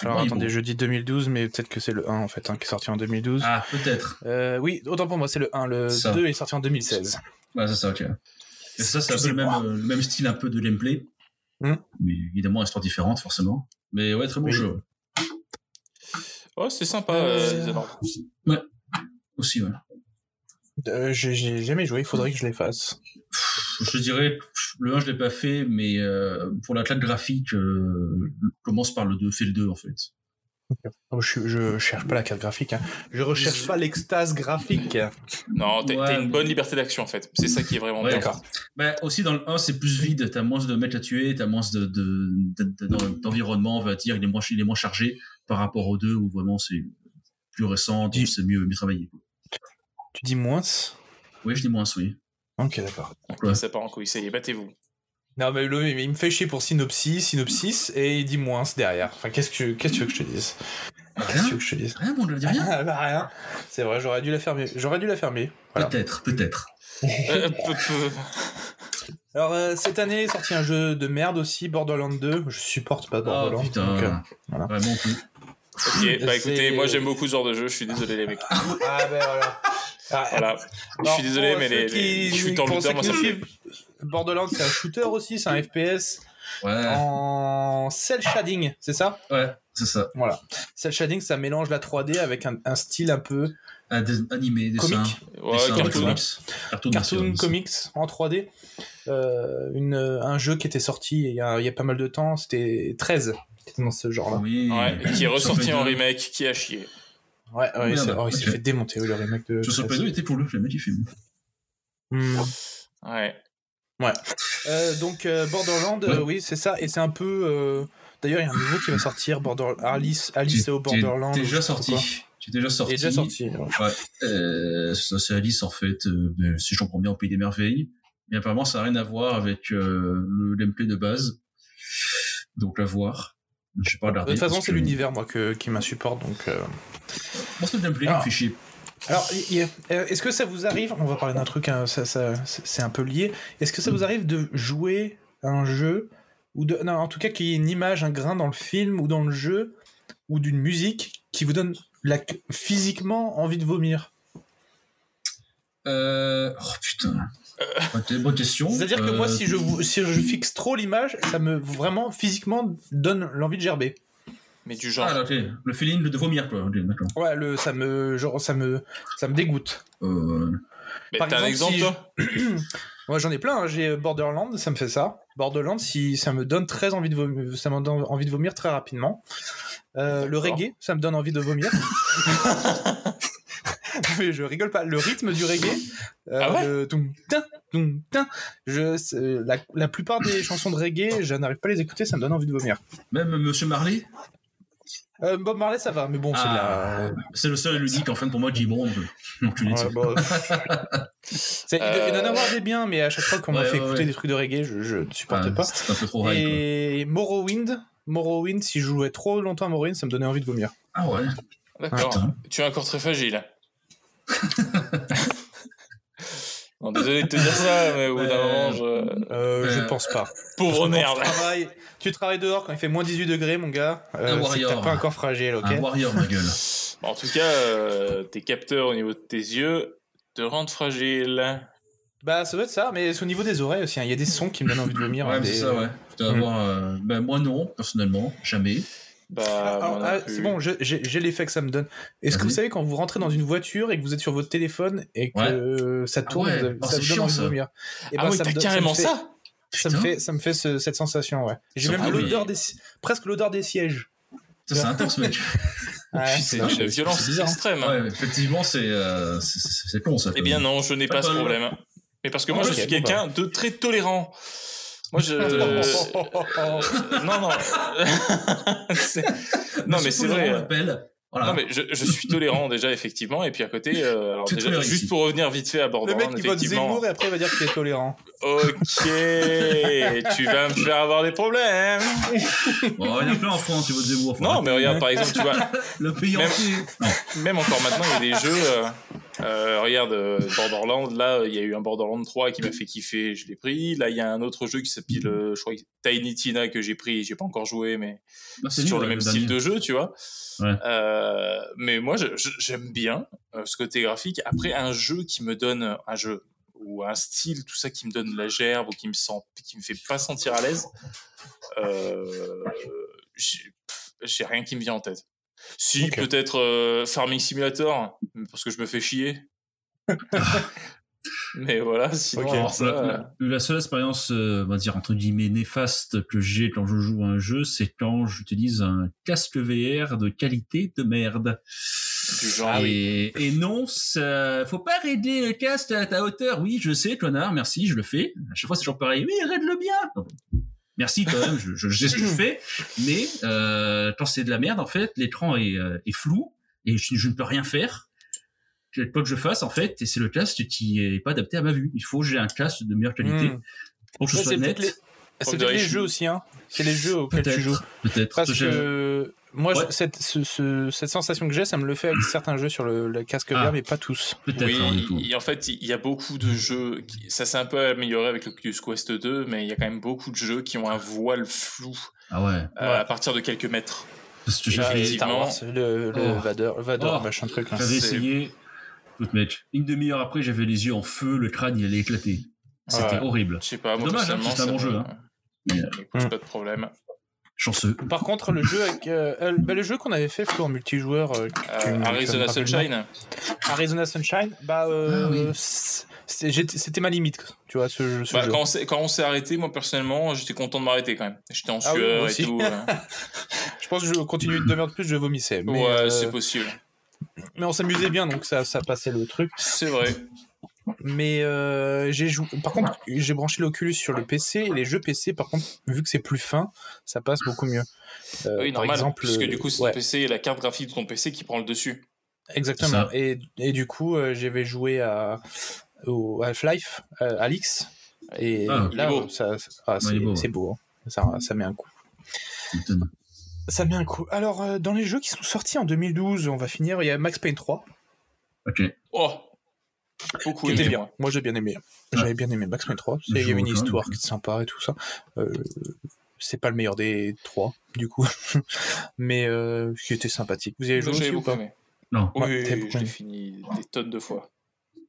alors attendez, je dis 2012, mais peut-être que c'est le 1 en fait, hein, qui est sorti en 2012. Ah, peut-être. Euh, oui, autant pour moi, c'est le 1. Le Ça. 2 est sorti en 2016. Ouais, c'est ça, ok. Et ça, c'est un peu le même, le même style un peu de gameplay. Hmm. Mais évidemment, histoire différente, forcément. Mais ouais, très bon Oui. jeu. Ouais, c'était sympa, Euh, euh, Dishonored. Aussi, ouais. Euh, j'ai- J'ai jamais joué, il faudrait que je les fasse. Je dirais, le 1, je l'ai pas fait, mais euh, pour la claque graphique, euh, commence par le 2, fais le 2, en fait. Oh, je, je cherche pas la carte graphique. hein. Je recherche pas l'extase graphique. Non, t'as Ouais. une bonne liberté d'action, en fait. C'est ça qui est vraiment Ouais. D'accord. Bah, aussi, dans le 1, c'est plus vide, t'as moins de mecs à tuer, t'as moins de, de, de- de- d'environnement, on va dire, il est moins, il est moins chargé par rapport au 2, où vraiment c'est plus récent, c'est mieux, mieux travaillé. Tu dis moins? Oui, je dis moins, oui. Ok, d'accord. Ouais. Ça part en couille, ça y est, battez-vous. Non, mais le, mais il me fait chier pour synopsis, synopsis, et il dit moins derrière. Enfin, qu'est-ce que, qu'est-ce que tu veux que je te dise? Qu'est-ce que tu veux que je te dise? Rien, bon, on ne dit rien. Ah, bah, rien. C'est vrai, j'aurais dû la fermer. J'aurais dû la fermer. Voilà. Peut-être, peut-être. Euh, peu- peu- Alors, euh, cette année est sorti un jeu de merde aussi, Borderlands 2. Je supporte pas Oh Borderlands. putain. donc, euh, voilà. Vraiment plus. Ok, bah écoutez, moi j'aime beaucoup ce genre de jeu, je suis désolé les mecs. Ah, ben voilà. Ah, Voilà. Je suis désolé, mais les, qui- les shooters pour ceux looters, moi qui ça nous me fait. suivent, Borderlands, c'est un shooter aussi, c'est un FPS Ouais, en cel shading, c'est ça? Ouais, c'est ça. Voilà. Cel shading, ça mélange la 3D avec un, un style un peu Un des- animé, dessin. comique, Ouais, dessin, cartoon. comics. Cartoon, cartoon comics en 3D. Euh, une, un jeu qui était sorti il y a, il y a pas mal de temps, c'était 13, qui était dans ce genre-là. Oui. Ouais, qui est ressorti en remake, qui a chié. Ouais, ouais, oh, il s'est ok. fait démonter, oui, le remake de. 2. Sur Play 2 était cool, j'ai bien kiffé. Hmm. Ouais. Euh, donc euh, Borderland, euh, oui, c'est ça, et c'est un peu. euh, D'ailleurs, il y a un nouveau qui va sortir, Border... Alice, Alice au Borderland. Tu es ou déjà sorti. Tu es déjà sorti. déjà sorti. ouais. Euh, ça, c'est Alice, en fait, euh, ben, si je comprends bien, au Pays des Merveilles. Mais apparemment, ça n'a rien à voir avec euh, le gameplay de base. Donc, à voir. Je sais pas De toute façon, c'est que- l'univers, moi, que, qui m'insupporte. Donc, euh. Moi, qui Ah. me fait chier. Alors, il y a- euh, est-ce que ça vous arrive On va parler d'un truc, hein, ça, ça- c'est c'est un peu lié. Est-ce que ça vous arrive de jouer à un jeu ou de, non, en tout cas, qu'il y ait une image, un grain dans le film ou dans le jeu ou d'une musique qui vous donne la, physiquement envie de vomir? Euh... Oh, putain. Bonne- Bonne question. C'est-à-dire que Euh, moi, si je, vous- si je fixe trop l'image, ça me vraiment physiquement donne l'envie de gerber. Mais du genre. Ah, ok. Le feeling de vomir, quoi. Ouais, le, ça me, genre, ça me, ça me dégoûte. Euh... Mais par t'as un exemple, exemple, si toi Moi, j'en ai plein. hein. J'ai Borderlands, ça me fait ça. Borderlands, si ça me donne très envie de vomir, ça me donne envie de vomir très rapidement. Euh, le reggae, ça me donne envie de vomir. Mais je rigole pas. Le rythme du reggae, euh, Ah ouais le je, c'est- la, la plupart des chansons de reggae, je n'arrive pas à les écouter, ça me donne envie de vomir. Même Monsieur Marley, Euh, Bob Marley, ça va, mais bon, c'est de la. c'est le seul et l'unique, enfin, pour moi, qui bon. Donc, tu l'es. C'est- Il y en a avoir des biens, mais à chaque fois qu'on m'a fait ouais, écouter ouais. des trucs de reggae, je, je ne supporte pas. C'est un peu trop. Et Morrowind, Morrowind, si je jouais trop longtemps à Morrowind, ça me donnait envie de vomir. Ah ouais. D'accord. Tu es un corps très fragile. Bon, désolé de te dire ça, mais au bout d'un Euh, moment, je... Euh, Je Euh, pense pas. Pauvre merde. Tu travailles, tu travailles dehors quand il fait moins 18 degrés, mon gars. Un Euh, c'est que warrior. t'as pas un corps fragile, ok Un warrior, ma gueule. En tout cas, euh, tes capteurs au niveau de tes yeux te rendent fragile. Bah, ça doit être ça, mais c'est au niveau des oreilles aussi. hein. Il y a des sons qui me donnent envie de vomir. Ouais, hein, mais des- c'est ça, ouais. Hmm. avoir, euh, ben, moi, non, personnellement, jamais. Bah, Ah, ah, plus. c'est bon, j'ai l'effet que ça me donne. Est-ce que vous savez quand vous rentrez dans une voiture et que vous êtes sur votre téléphone et que ça tourne, ouais. Oh, ça c'est vous donne chiant, envie de ça. vomir Et Ah ben, oui, ça t'as me donne- ça me carrément fait- ça Ça me fait, ça me fait ce- cette sensation, ouais. J'ai même l'odeur oui. des, presque l'odeur des sièges. Ça, c'est intense, mec. Ouais, C'est une violence hein. extrême. Ouais, effectivement, c'est euh, con, ça. Eh bien non, je n'ai pas Pas ce problème. Mais parce que moi, je suis bon, quelqu'un de très tolérant. Moi, je... non, non. Non, mais c'est vrai. Voilà. Non, mais je, je suis tolérant déjà, effectivement. Et puis à côté, euh, alors déjà, tolérant juste ici. pour revenir vite fait à Le Borderlands, mec, il vote effectivement. Zemmour et après il va dire qu'il est tolérant. Ok, tu vas me faire avoir des problèmes. Bon, il y en a plein en France, tu vois, des mots. Non, mais regarde, par exemple, tu vois, Le pays Même- entier. Même encore maintenant, il y a des jeux. euh, euh, regarde, euh, Borderlands, là, il y a eu un Borderlands 3 qui m'a fait kiffer, je l'ai pris. Là, il y a un autre jeu qui s'appelle, euh, je crois, Tiny Tina que j'ai pris, j'ai pas encore joué, mais Bah, c'est toujours le même style de jeu, tu vois. Ouais. Mais moi, j'aime bien ce côté graphique. Après, un jeu qui me donne un jeu ou un style, tout ça qui me donne la gerbe ou qui me sent, qui me fait pas sentir à l'aise, j'ai rien qui me vient en tête. Si peut-être euh, Farming Simulator, parce que je me fais chier. mais voilà, sinon ça, la, la- la seule expérience, euh, on va dire, entre guillemets, néfaste que j'ai quand je joue à un jeu, c'est quand j'utilise un casque VR de qualité de merde. du genre. Ah et, et non, ça, faut pas régler le casque à ta hauteur. Oui, je sais, connard, merci, je le fais. À chaque fois, c'est toujours pareil. Mais règle-le bien. Merci quand même, je, je, je sais ce que je fais. Mais euh, quand c'est de la merde, en fait, l'écran est, euh, est flou et je, je ne peux rien faire. Quoi que je fasse, en fait, et c'est le casque qui est pas adapté à ma vue. Il faut que j'ai un casque de meilleure qualité Hmm. pour que ce Ouais, soit c'est net. C'est les jeux aussi, hein. C'est les jeux auxquels tu joues. Peut-être. Peut-être. Parce que moi, je- cette, ce- ce- cette sensation que j'ai, ça me le fait avec certains jeux sur le, le casque Ah. vert, mais pas tous. Peut-être. Oui, hein, du coup. il- en fait, il y a beaucoup de jeux. qui- Ça s'est un peu amélioré avec l'Oculus Quest 2, mais il y a quand même beaucoup de jeux qui ont un voile flou Ah ouais. euh, Ouais. à partir de quelques mètres. Parce que j'ai fait- le, le Oh. Vador, Vador Oh. machin truc. là. J'avais essayé. Écoute, mec, une demi-heure après, j'avais les yeux en feu, le crâne, il allait éclater. C'était Ouais. horrible. Je sais pas, moi, Dommage, hein, c'est un bon jeu, hein. Mais écoute, Mm. pas de problème. Chanceux. Par contre, le jeu avec euh, euh, bah, le jeu qu'on avait fait en multijoueur, euh, Euh, Arizona. Sunshine, Arizona Sunshine, bah euh, Ah oui. j'étais- c'était ma limite, tu vois, ce, ce bah, jeu. quand, on s'est- arrêté, moi personnellement, j'étais content de m'arrêter quand même. J'étais en Ah oui, sueur moi et aussi. tout. Je pense que je continuais une demi-heure de plus, je vomissais. Mais, ouais, euh, c'est possible. mais on s'amusait bien, donc ça, ça passait le truc. C'est vrai. Mais euh, j'ai joué. Par contre, j'ai branché l'Oculus sur le PC et les jeux PC, par contre, vu que c'est plus fin, ça passe beaucoup mieux. Euh, oui, par normal. exemple, puisque du coup, c'est ouais, ton PC et la carte graphique de ton PC qui prend le dessus. exactement. Et, et du coup, euh, j'avais joué à au Half-Life, euh, Alix, et Ah, là, ça, ça- ah, c'est beau, ouais. c'est beau. hein. Ça, ça met un coup. Ça met un coup. Alors, euh, dans les jeux qui sont sortis en 2012, on va finir. Il y a Max Payne 3, Ok. Oh Beaucoup qui était aimé, bien. moi. Moi, j'ai bien aimé. J'avais bien aimé Max Payne 3. C'est- Il y avait une histoire qui était sympa et tout ça. Euh, c'est pas le meilleur des trois, du coup. Mais euh, qui était sympathique. Vous y avez joué aussi ou beaucoup pas aimé. Non. Ouais, Oui, l'ai aimé. fini des tonnes de fois.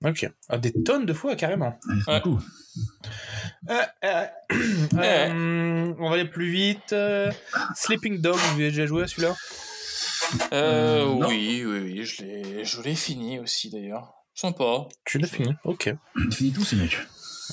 Ok. Ah, des tonnes de fois, carrément. Ouais. Euh, euh, euh, on va aller plus vite. Euh, Sleeping Dog, vous avez déjà joué à celui-là? Non. oui, oui, oui, je l'ai, je l'ai fini aussi d'ailleurs. Sympa. Tu l'as fini Ok. Finis tous ces mecs.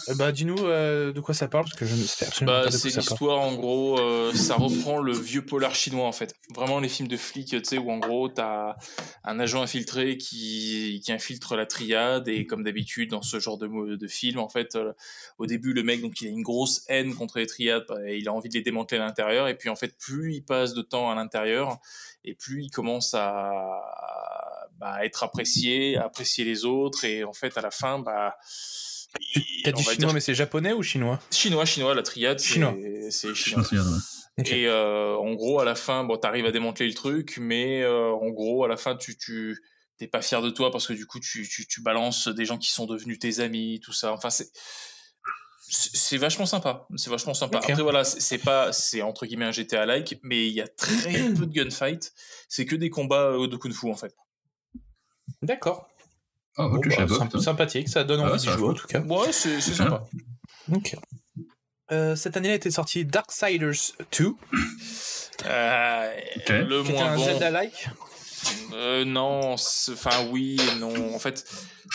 Euh, bah, dis-nous euh, de quoi ça parle, parce que je ne sais absolument Bah, pas de c'est quoi ça parle. l'histoire en gros, euh, ça reprend le vieux polar chinois en fait. Vraiment les films de flics, tu sais, où en gros t'as un agent infiltré qui, qui infiltre la triade et comme d'habitude dans ce genre de, de film, en fait, euh, au début le mec donc il a une grosse haine contre les triades, bah, il a envie de les démanteler à l'intérieur et puis en fait plus il passe de temps à l'intérieur et plus il commence à bah, être apprécié, à apprécier les autres et en fait à la fin bah T'as dit chinois, dire- mais c'est japonais ou chinois? Chinois, chinois, la triade, c'est Chinois. chinois. Ok. Et euh, en gros, à la fin, bon, t'arrives à démanteler le truc, mais euh, en gros, à la fin, tu tu t'es pas fier de toi parce que du coup, tu, tu tu balances des gens qui sont devenus tes amis, tout ça. Enfin, c'est c'est vachement sympa. C'est vachement sympa. Après, voilà, c'est c'est pas c'est entre guillemets un GTA like, mais il y a très peu de gunfight. C'est que des combats euh, de kung fu en fait. D'accord. Ah, Bon, bah, symp- putain. sympathique, ça donne Ah, envie va jouer en tout cas. Ouais, c'est sympa. Ok. Euh, cette année a été sorti Darksiders 2, Euh, Ok. Le était moins un bon. Zelda-like. Euh, non, enfin oui et non. En fait,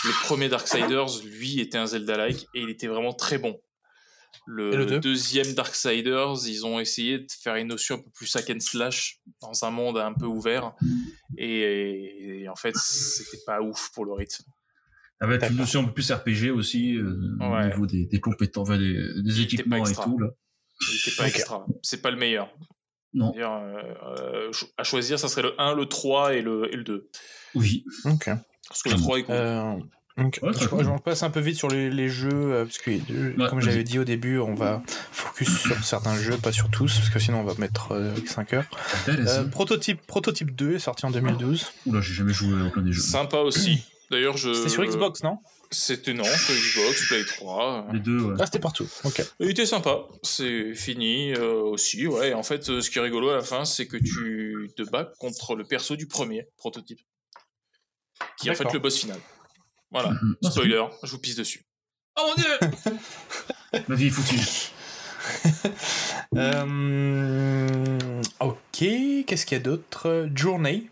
le premier Darksiders, lui, était un Zelda-like et il était vraiment très bon. Le, le deux deuxième Darksiders, ils ont essayé de faire une notion un peu plus hack and slash dans un monde un peu ouvert et, et en fait, c'était pas ouf pour le rythme. Avec une notion un peu plus RPG aussi, euh, au Ouais. niveau des, des compétences, enfin, des, des équipements et extra. tout, là. Il pas extra. C'est pas le meilleur. Non. C'est-à-dire, euh, euh, à choisir, ça serait le 1, le 3 et le, et le 2. Oui. Ok. Parce que le 3 est cool. Euh, Ouais, très je, cool. je passe un peu vite sur les, les jeux, euh, parce que euh, Ouais, comme j'avais dit au début, on va focus sur certains jeux, pas sur tous, parce que sinon on va mettre 5 heures. Euh. Prototype, Prototype 2 est sorti en 2012. Oula, j'ai jamais joué à aucun des jeux. Sympa aussi. D'ailleurs, je. C'était sur Xbox, non? C'était non, sur Xbox, Play 3. Les deux, ouais. Ah, c'était partout. Ok. Il était sympa, c'est fini euh, aussi, ouais. En fait, euh, ce qui est rigolo à la fin, c'est que tu te bats contre le perso du premier prototype, qui est en fait le boss final. Voilà, Mhm. Spoiler, je vous pisse dessus. Oh mon dieu. Ma vie est foutue. Euh, ok, qu'est-ce qu'il y a d'autre? Journey.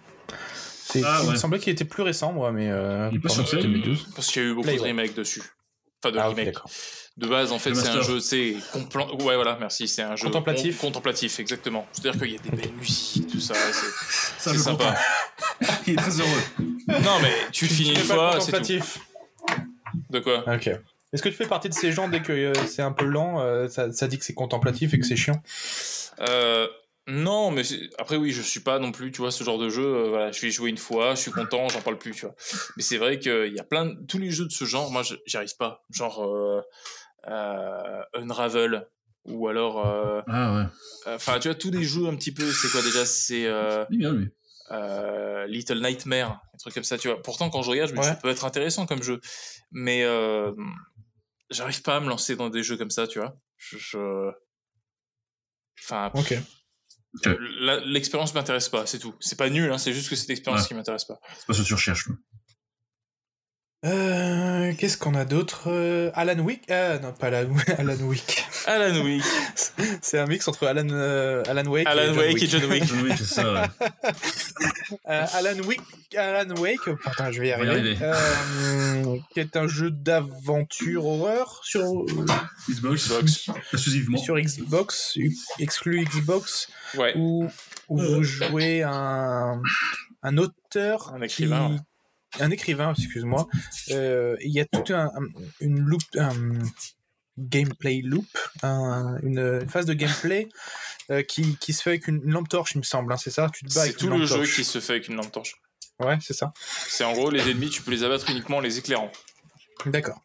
C'est- Ah, Il me semblait qu'il était plus récent, moi, mais. Euh, Il est pas pardon, sur c'était Play, 2012. Parce qu'il y a eu beaucoup Play, de ouais. remakes dessus. Enfin, de Ah, remakes. d'accord. De base, en fait, c'est un jeu, c'est complan... Ouais, voilà, merci, c'est un jeu Contemplatif. con- contemplatif, exactement. C'est-à-dire qu'il y a des belles musiques, tout ça, c'est sympa. Il est très heureux. Non, mais tu finis une fois, c'est tout. contemplatif. De quoi? Ok. Est-ce que tu fais partie de ces gens dès que euh, c'est un peu lent, euh, ça, ça dit que c'est contemplatif et que c'est chiant? Euh, non, mais après oui, je suis pas non plus, tu vois, ce genre de jeu. euh, voilà, je vais y jouer une fois, je suis content, j'en parle plus, tu vois. Mais c'est vrai qu'il y a plein, de- tous les jeux de ce genre, moi, j'y arrive pas. Genre Unravel ou alors, euh, Ah ouais. enfin, tu vois, tous les jeux un petit peu, c'est quoi déjà? C'est euh, bien lui. euh, Little Nightmare, un truc comme ça, tu vois. Pourtant, quand je regarde, je me dis, Ouais. ça peut être intéressant comme jeu, mais euh, j'arrive pas à me lancer dans des jeux comme ça, tu vois. Je, je- Enfin, Ok. l'expérience m'intéresse pas, c'est tout. C'est pas nul, hein, c'est juste que cette expérience Ouais. qui m'intéresse pas. C'est pas ce que tu recherches. Euh, Qu'est-ce qu'on a d'autre Euh, Alan Wick Ah non, pas Alan, Alan Wick. Alan Wick, C'est un mix entre Alan, euh, Alan Wake et Alan John Wake Wick. et John Wick. c'est ça. ouais. Euh, Alan Wick, Alan Wake, oh, putain, je vais y va y arriver. Euh, qui est un jeu d'aventure horreur sur Xbox. Xbox. Exclusivement. sur Xbox, exclu Xbox, Ouais. où, où vous jouez un, un auteur, Un écrivain, qui- ouais. Un écrivain, excuse-moi. Euh, Il y a toute un, un- une loop, un gameplay loop, un- une phase de gameplay euh, qui, qui se fait avec une, une lampe torche, il me semble. hein, c'est ça? Tu te bats C'est avec tout une le jeu torche. qui se fait avec une lampe torche. Ouais, c'est ça. C'est en gros les ennemis, tu peux les abattre uniquement en les éclairant. D'accord.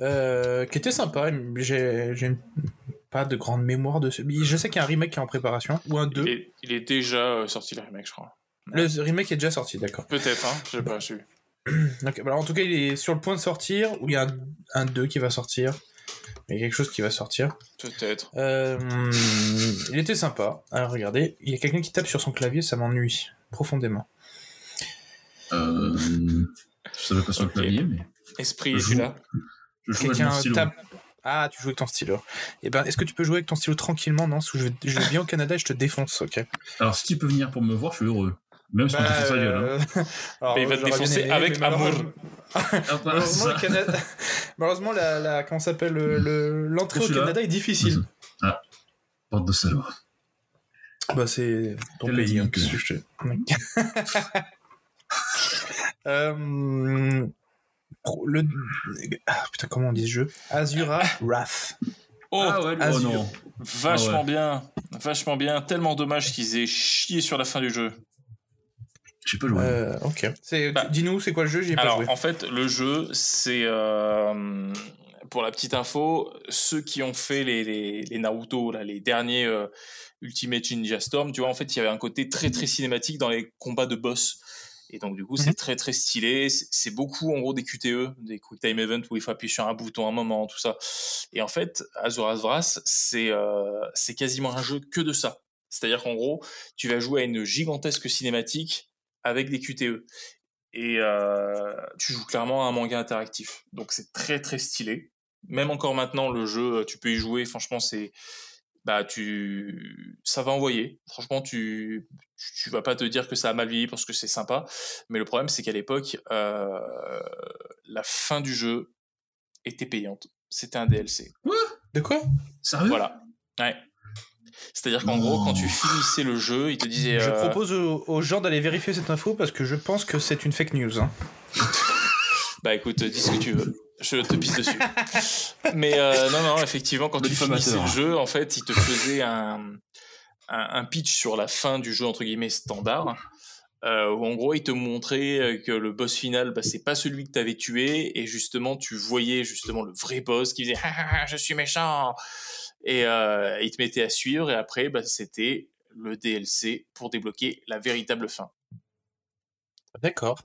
Euh, qui était sympa. J'ai pas de grande mémoire de ce. Je sais qu'il y a un remake qui est en préparation ou un 2. Il est, il est déjà sorti le remake, je crois. Le remake est déjà sorti, d'accord. Peut-être, hein, je sais pas, je sais Bah alors, en tout cas, il est sur le point de sortir, ou il y a un, un 2 qui va sortir. Il y a quelque chose qui va sortir. Peut-être. Euh, il était sympa. Alors regardez, il y a quelqu'un qui tape sur son clavier, ça m'ennuie profondément. Euh, je savais pas sur le clavier, mais Esprit, Je joue. là je joue avec Quelqu'un tape. Ah, tu joues avec ton stylo. Eh ben, est-ce que tu peux jouer avec ton stylo tranquillement? Non, parce que je vais, je vais bien au Canada et je te défonce, ok? Alors, si tu peux venir pour me voir, je suis heureux. Même si on te fait sa gueule. Hein. euh, alors, Mais il va te défoncer aimé, avec amour. malheureusement- Ah, bah, Malheureusement, ça. le Canada... malheureusement la, la- comment s'appelle le- le- l'entrée au. Canada est difficile. Ah, porte de salaud. Bah c'est ton pays. hein, que je Euh, le ah, putain comment on dit ce jeu? Azura Wrath. Oh, ah ouais, oh non. vachement Ah ouais. bien. Vachement bien. Tellement dommage qu'ils aient chié sur la fin du jeu. J'ai pas joué. Euh, ok. C'est Bah, dis-nous c'est quoi le jeu? Pas Alors, joué. en fait, le jeu, c'est. euh, pour la petite info, ceux qui ont fait les, les, les Naruto, là, les derniers euh, Ultimate Ninja Storm, tu vois, en fait, il y avait un côté très très cinématique dans les combats de boss. Et donc, du coup, c'est Mhm. très très stylé. C'est c'est beaucoup, en gros, des QTE, des Quick Time Event où il faut appuyer sur un bouton un moment, tout ça. Et en fait, Azura's Wrath, c'est euh, c'est quasiment un jeu que de ça. C'est-à-dire qu'en gros, tu vas jouer à une gigantesque cinématique avec des QTE et euh, tu joues clairement à un manga interactif. Donc c'est très très stylé. Même encore maintenant, le jeu, tu peux y jouer. Franchement, c'est bah tu ça va envoyer. Franchement, tu tu, tu vas pas te dire que ça a mal vieilli parce que c'est sympa. Mais le problème, c'est qu'à l'époque, euh, la fin du jeu était payante. C'était un DLC. De quoi? Sérieux? Voilà. Ouais. C'est-à-dire qu'en gros, quand tu finissais le jeu, il te disait. Je euh, propose aux, gens d'aller vérifier cette info parce que je pense que c'est une fake news. hein. Bah écoute, dis ce que tu veux. Je te pisse dessus. Mais euh, non, non, effectivement, quand Le tu finissais le jeu, en fait, il te faisait un, un, un pitch sur la fin du jeu, entre guillemets, standard. Euh, où en gros, il te montrait que le boss final, bah, c'est pas celui que t'avais tué, et justement, tu voyais justement le vrai boss qui faisait ah, ah, ah, je suis méchant, et euh, il te mettait à suivre, et après, bah, c'était le DLC pour débloquer la véritable fin. D'accord.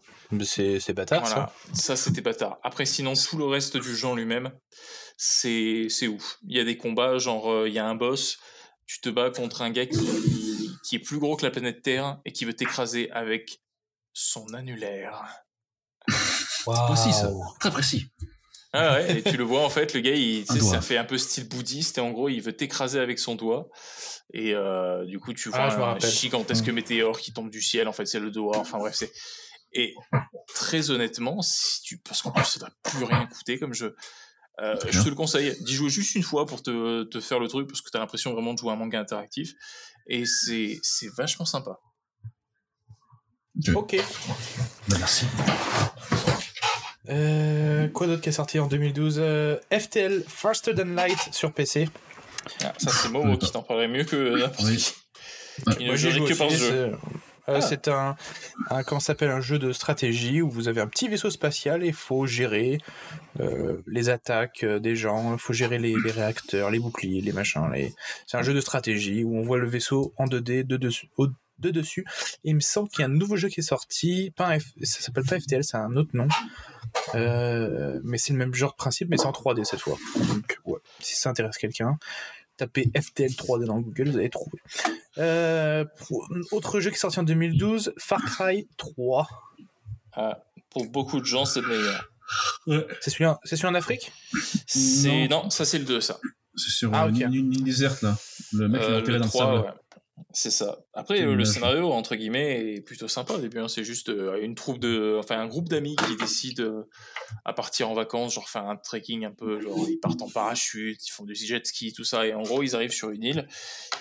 C'est c'est bâtard Voilà, ça c'était bâtard. Après, sinon, tout le reste du jeu en lui-même, c'est c'est ouf. Il y a des combats, genre, euh, il y a un boss, tu te bats contre un gars qui, qui est plus gros que la planète Terre et qui veut t'écraser avec son annulaire. ça. Précis, ça. Très précis. Ah ouais, et tu le vois en fait, le gars, il, tu Un sais, doigt. ça fait un peu style bouddhiste et en gros, il veut t'écraser avec son doigt. Et euh, du coup, tu vois Ah, me un gigantesque météore qui tombe du ciel. En fait, c'est le doigt. Enfin bref, c'est. Et très honnêtement, si tu parce qu'en plus, ça doit plus rien coûter comme jeu. Euh, je te le conseille d'y jouer juste une fois pour te, te faire le truc parce que tu as l'impression vraiment de jouer un manga interactif et c'est c'est vachement sympa. Ok. Bah, merci. Euh, quoi d'autre qui est sorti en 2012 Euh, FTL Faster Than Light sur PC. Ah, ça c'est Momo qui t'en parlerait mieux que n'importe Oui. qui. Ouais. Il ne Moi, j'ai jurait joué que par ce jeu. c'est- Euh, Ah. C'est un, un comment s'appelle un jeu de stratégie où vous avez un petit vaisseau spatial et il faut gérer euh, les attaques euh, des gens, il faut gérer les, les réacteurs, les boucliers, les machins. Les... C'est un jeu de stratégie où on voit le vaisseau en 2D de dessus. au- de dessus. Et il me semble qu'il y a un nouveau jeu qui est sorti. Pas un F- Ça s'appelle pas FTL, c'est un autre nom. Euh, mais c'est le même genre de principe, mais c'est en 3D cette fois. Donc, ouais, si ça intéresse quelqu'un, tapez FTL 3D dans Google, vous allez trouver. Euh, pour- autre jeu qui est sorti en 2012, Far Cry 3. Ah, pour beaucoup de gens, c'est le meilleur. Ouais. C'est celui, en- c'est celui en Afrique? C'est non, ça c'est le 2 ça. C'est sur Ah, euh, ok. une, une île déserte là. Le mec il est Euh, enterré dans 3, le sable. ouais. C'est ça. Après, euh, le scénario, entre guillemets, est plutôt sympa au début. hein. C'est juste euh, une troupe de, enfin, un groupe d'amis qui décide euh, à partir en vacances, genre faire un trekking un peu, genre ils partent en parachute, ils font du jet ski, tout ça. Et en gros, ils arrivent sur une île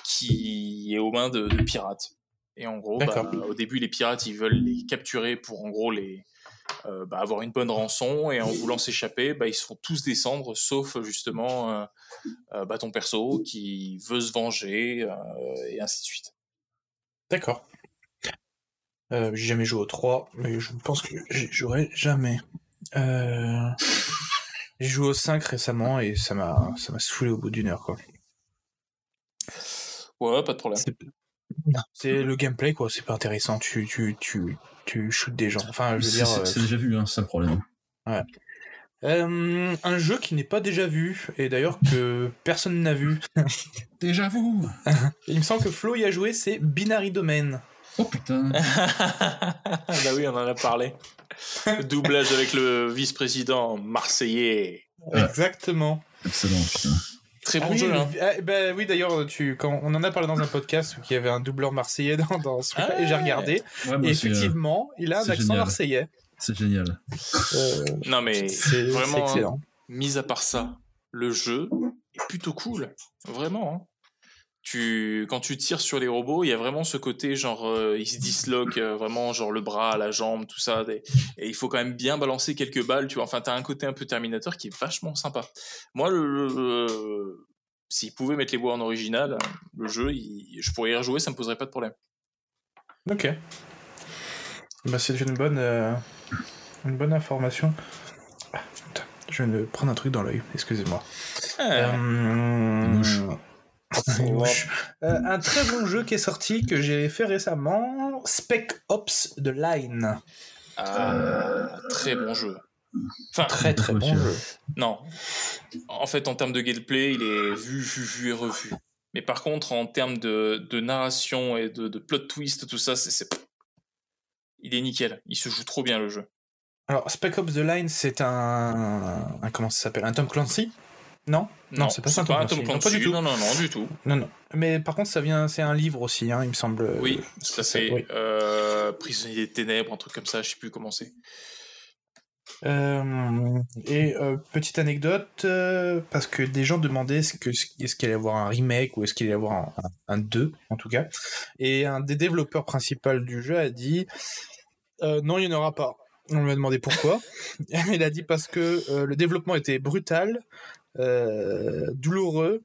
qui est aux mains de, de pirates. Et en gros, bah, au début, les pirates, ils veulent les capturer pour, en gros, les euh, bah, avoir une bonne rançon. Et en voulant s'échapper, bah, ils se font tous descendre, sauf justement euh, euh, bah, ton perso qui veut se venger euh, et ainsi de suite. D'accord. Euh, j'ai jamais joué au 3, mais je pense que j'y jouerai jamais. Euh, J'ai joué au 5 récemment et ça m'a ça m'a saoulé au bout d'une heure quoi. Ouais, pas de problème. C'est le gameplay quoi, c'est pas intéressant. Tu tu tu tu shootes des gens. Enfin, je veux C'est dire. c'est- euh, c'est déjà vu, hein, c'est le problème. euh, un jeu qui n'est pas déjà vu et d'ailleurs que personne n'a vu. Déjà vous Il me semble que Flo y a joué, c'est Binary Domain. Oh putain bah oui, on en a parlé. Le doublage avec le vice-président marseillais. Ouais. Exactement. Excellent, putain. Très bon Ah oui, jeu, hein. ah, bah oui, d'ailleurs, tu, quand on en a parlé dans un podcast où il y avait un doubleur marseillais dans, dans ce et j'ai Ah. regardé. Ouais, et c'est, euh, effectivement, il a un accent génial. marseillais. C'est génial. Euh, Non, mais c'est c'est vraiment, hein, excellent. mis à part ça, le jeu est plutôt cool. Vraiment. hein. Tu, quand tu tires sur les robots, il y a vraiment ce côté genre euh, ils se disloquent euh, vraiment genre le bras, la jambe, tout ça. des- et il faut quand même bien balancer quelques balles. Tu vois, enfin t'as un côté un peu Terminator qui est vachement sympa. Moi, le, le- le- s'ils pouvaient mettre les voix en original, le jeu, il- je pourrais y rejouer, ça me poserait pas de problème. Ok. Bah, c'est une bonne, euh, une bonne information. Ah, putain, je viens de prendre un truc dans l'œil, excusez-moi. Ah, Euh. Euh, un très bon jeu qui est sorti, que j'ai fait récemment, Spec Ops de Line. ah, très bon jeu. Enfin, Très très bon c'est- jeu. Non. En fait, en termes de gameplay, il est vu, vu, vu et revu. Mais par contre, en termes de, de narration et de, de plot twist, tout ça, c'est, c'est- il est nickel. Il se joue trop bien le jeu. Alors, Spec Ops The Line, c'est un, un- Comment ça s'appelle? Un Tom Clancy? Non Non, c'est pas ça, Tom Clancy. Tom Non, pas du tout. Non, non, non, du tout. Non, non. Mais par contre, ça vient, c'est un livre aussi, hein, il me semble. Oui, tout à ça, fait. oui. Euh, Prisonnier des ténèbres, un truc comme ça, je sais plus comment c'est. Euh, et euh, petite anecdote, euh, parce que des gens demandaient est-ce qu'il allait y avoir un remake ou est-ce qu'il allait y avoir un, un, un 2, en tout cas. Et un des développeurs principaux du jeu a dit euh, non, il n'y en aura pas. On lui a demandé pourquoi. il a dit parce que euh, le développement était brutal, douloureux,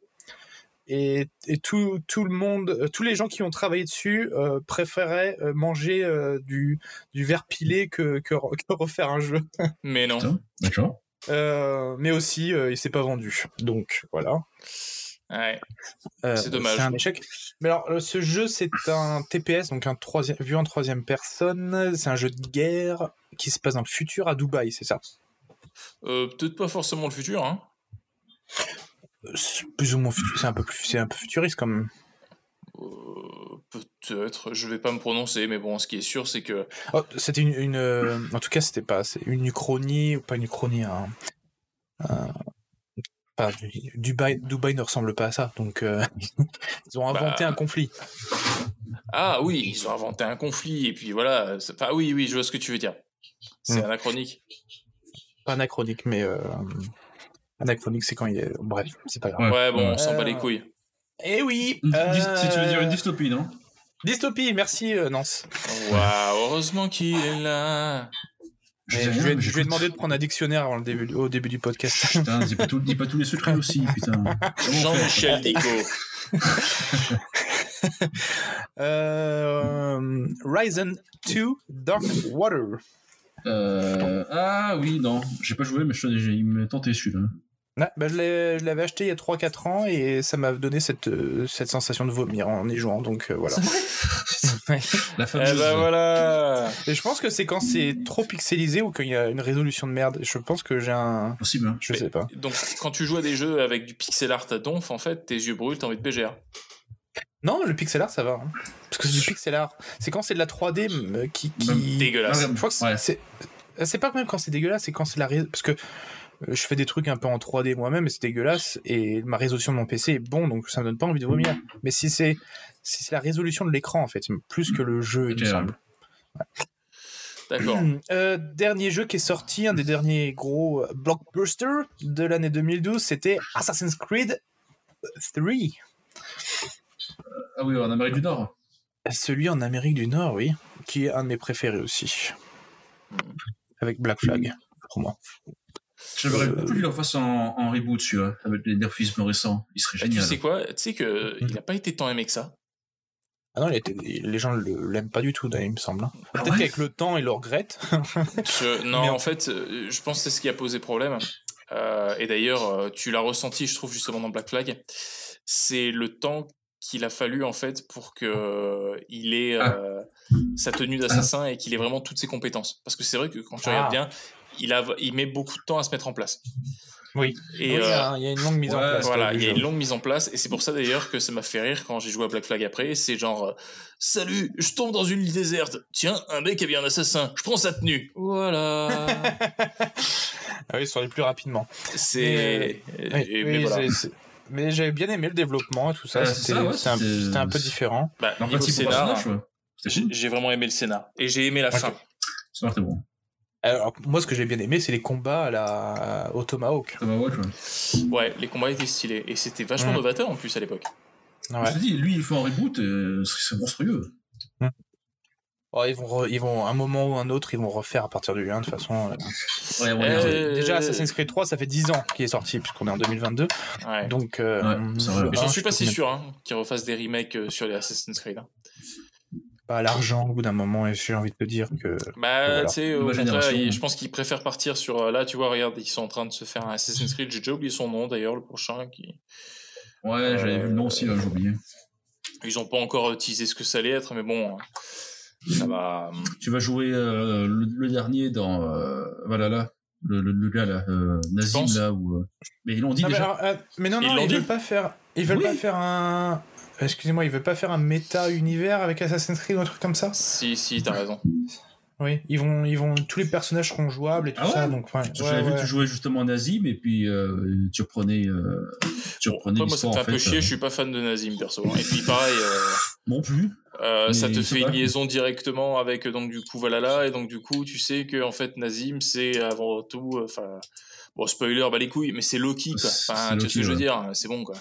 et, et tout, tout le monde, euh, tous les gens qui ont travaillé dessus euh, préféraient euh, manger euh, du, du verre pilé que, que, que refaire un jeu. Mais non. D'accord. Euh, mais aussi, euh, il s'est pas vendu. Donc voilà. Ouais. Euh, C'est dommage. C'est un échec. Mais alors, euh, ce jeu, c'est un TPS, donc un troisième, vu en troisième personne. C'est un jeu de guerre qui se passe dans le futur à Dubaï, c'est ça? Euh, peut-être pas forcément le futur, hein. C'est Plus ou moins, c'est un peu plus, c'est un peu futuriste quand même. Euh, peut-être. Je vais pas me prononcer, mais bon, ce qui est sûr, c'est que Oh, c'était une, une, euh, en tout cas, c'était pas, c'est une uchronie ou pas une uchronie. Pas- Dubaï, Dubaï ne ressemble pas à ça, donc euh, ils ont inventé Bah. un conflit. Ah oui, ils ont inventé un conflit, et puis voilà. Enfin, oui, oui, je vois ce que tu veux dire. C'est Mm. anachronique. Pas anachronique, mais anachronique, c'est quand il est. Bref, c'est pas grave. Ouais. Ouais, bon, on s'en bat Euh, les couilles. Eh oui. Euh, Si tu veux dire une dystopie, non? Dystopie, merci euh, Nance. Waouh, heureusement qu'il est là. Je Je, rien, lui ai- mais je lui ai j'écoute. demandé de prendre un dictionnaire avant le début, au début du podcast. Putain, dis pas, tout- dis pas tous les secrets aussi, putain. Jean-Michel Dico. Euh, Ryzen 2 Dark Water. Euh, ah oui, non, j'ai pas joué, mais je, j'ai- il me tentait celui-là. Ouais, bah, je l'avais acheté il y a 3-4 ans et ça m'a donné cette, euh, cette sensation de vomir en y jouant, donc euh, voilà. La Eh fameuse. ben voilà. et je pense que c'est quand c'est trop pixelisé ou qu'il y a une résolution de merde. Je pense que j'ai un... Possible. hein. Je Mais- sais pas. Donc, quand tu joues à des jeux avec du pixel art à donf, en fait, tes yeux brûlent, t'as envie de PGR. Non, le pixel art, ça va. hein. Parce que c'est du pixel art. C'est quand c'est de la 3D euh, qui... qui... Dégueulasse. Je crois que c'est- Ouais. c'est... C'est pas même quand c'est dégueulasse, c'est quand c'est la... Parce que euh, je fais des trucs un peu en 3D moi-même et c'est dégueulasse et ma résolution de mon PC est bon donc ça me donne pas envie de vomir. Mais si c'est si c'est la résolution de l'écran en fait, plus que le jeu il me ouais. D'accord. Euh, dernier jeu qui est sorti, un des derniers gros euh, blockbusters de l'année 2012, c'était Assassin's Creed 3. Ah oui, en Amérique du Nord. Celui en Amérique du Nord, oui, qui est un de mes préférés aussi. Avec Black Flag, pour moi. J'aimerais Euh, beaucoup lui en fasse en, en reboot, celui-là, avec les graphismes récents. Il serait Bah, tu génial. sais quoi? Tu sais que Mhm. il a pas été tant aimé que ça. Ah non, il était- les gens le- l'aiment pas du tout, il me semble. hein. Ah Peut-être ouais? qu'avec le temps, ils le regrettent. Je- non, Mais en- en fait, euh, je pense que c'est ce qui a posé problème. Euh, et d'ailleurs, tu l'as ressenti, je trouve, justement dans Black Flag. C'est le temps qu'il a fallu, en fait, pour que il ait euh, sa tenue d'assassin et qu'il ait vraiment toutes ses compétences. Parce que c'est vrai que quand tu Ah. regardes bien, il, a, il met beaucoup de temps à se mettre en place. Oui. Et euh, a, il y a une longue mise en place. voilà, il y a une longue mise en place, et c'est pour ça d'ailleurs que ça m'a fait rire quand j'ai joué à Black Flag après. C'est genre, euh, salut, je tombe dans une île déserte. Tiens, un mec a bien un assassin. Je prends sa tenue. Voilà. Ah oui, sur les plus rapidement. c'est. Mais, et- Oui, et- oui, mais voilà. c'est- Mais j'avais bien aimé le développement et tout ça. C'était ouais, un, peu différent. Bah, En niveau scénar, j'ai cool. vraiment aimé le scénar. Et j'ai aimé la fin. Ça marchait bon. Alors, moi, ce que j'ai bien aimé, c'est les combats à la... au Tomahawk. Tomahawk, ouais. Ouais, les combats étaient stylés. Et c'était vachement Mm. novateur en plus à l'époque. Ouais. Je te dis, lui, il fait un reboot, euh, c'est monstrueux. Oh, ils, vont re- ils vont, un moment ou un autre, ils vont refaire à partir du 1, de toute façon. Ouais, ouais, Euh, ouais. Déjà, Assassin's Creed 3, ça fait 10 ans qu'il est sorti, puisqu'on est en 2022. Ouais. Donc, euh, j'en suis pas si sûr hein, qu'ils refassent des remakes euh, sur les Assassin's Creed. hein. Pas l'argent au bout d'un moment, et j'ai envie de te dire que. Bah, Voilà. tu sais, au contraire, je pense qu'ils préfèrent partir sur. euh, Là, tu vois, regarde, ils sont en train de se faire un Assassin's Creed. J'ai déjà oublié son nom d'ailleurs, le prochain. Qui... Ouais, j'avais vu le nom aussi, là, j'ai oublié. Ils ont pas encore teasé ce que ça allait être, mais bon, ça va. Tu vas jouer euh, le, le dernier dans euh, Valhalla, le, le, le gars là, euh, Nazim là où. euh, Mais ils l'ont dit Ah, mais, déjà. alors, euh, mais non, Ils non, ils dit veulent pas faire. Ils veulent Oui. pas faire un. Excusez-moi, ils veulent pas faire un méta-univers avec Assassin's Creed ou un truc comme ça Si, si, t'as raison. Oui, ils vont, ils vont, tous les personnages seront jouables et tout Ah ouais ça, donc ouais, ouais, J'avais vu ouais. que tu jouais justement Nazim et puis euh, tu reprenais, euh, tu reprenais moi, ça me fait en un peu chier, euh, je suis pas fan de Nazim perso. hein. Et puis pareil, euh, Non plus. euh, ça te fait une liaison directement avec donc du coup Valhalla et donc du coup tu sais que en fait Nazim c'est avant tout, enfin bon spoiler bah les couilles, mais c'est Loki quoi. C'est- Enfin tu sais ce que je veux dire, hein, c'est bon quoi.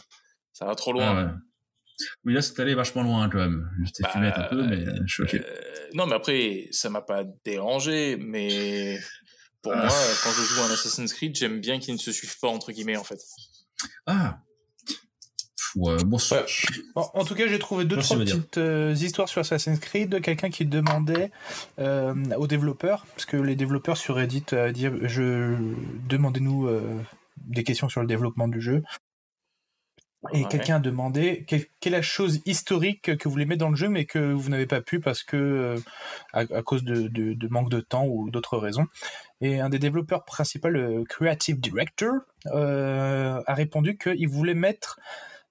Ça va trop loin. Ah Mais là, c'est allé vachement loin quand même. Je t'ai Bah, fumé un peu, mais je suis ok. Euh, non, mais après, ça m'a pas dérangé, mais pour Ah. moi, quand je joue à un Assassin's Creed, j'aime bien qu'ils ne se suivent pas, entre guillemets, en fait. Ah Ouais, bon, Ouais. Bon, en tout cas, j'ai trouvé deux, trois dire. petites euh, histoires sur Assassin's Creed de quelqu'un qui demandait euh, aux développeurs, parce que les développeurs sur Reddit euh, disent je, demandez-nous euh, des questions sur le développement du jeu. Et Ouais. quelqu'un a demandé quelle, quelle est la chose historique que vous voulez mettre dans le jeu, mais que vous n'avez pas pu parce que euh, à, à cause de, de- de manque de temps ou d'autres raisons. Et un des développeurs principaux, le creative director, euh, a répondu qu'il voulait mettre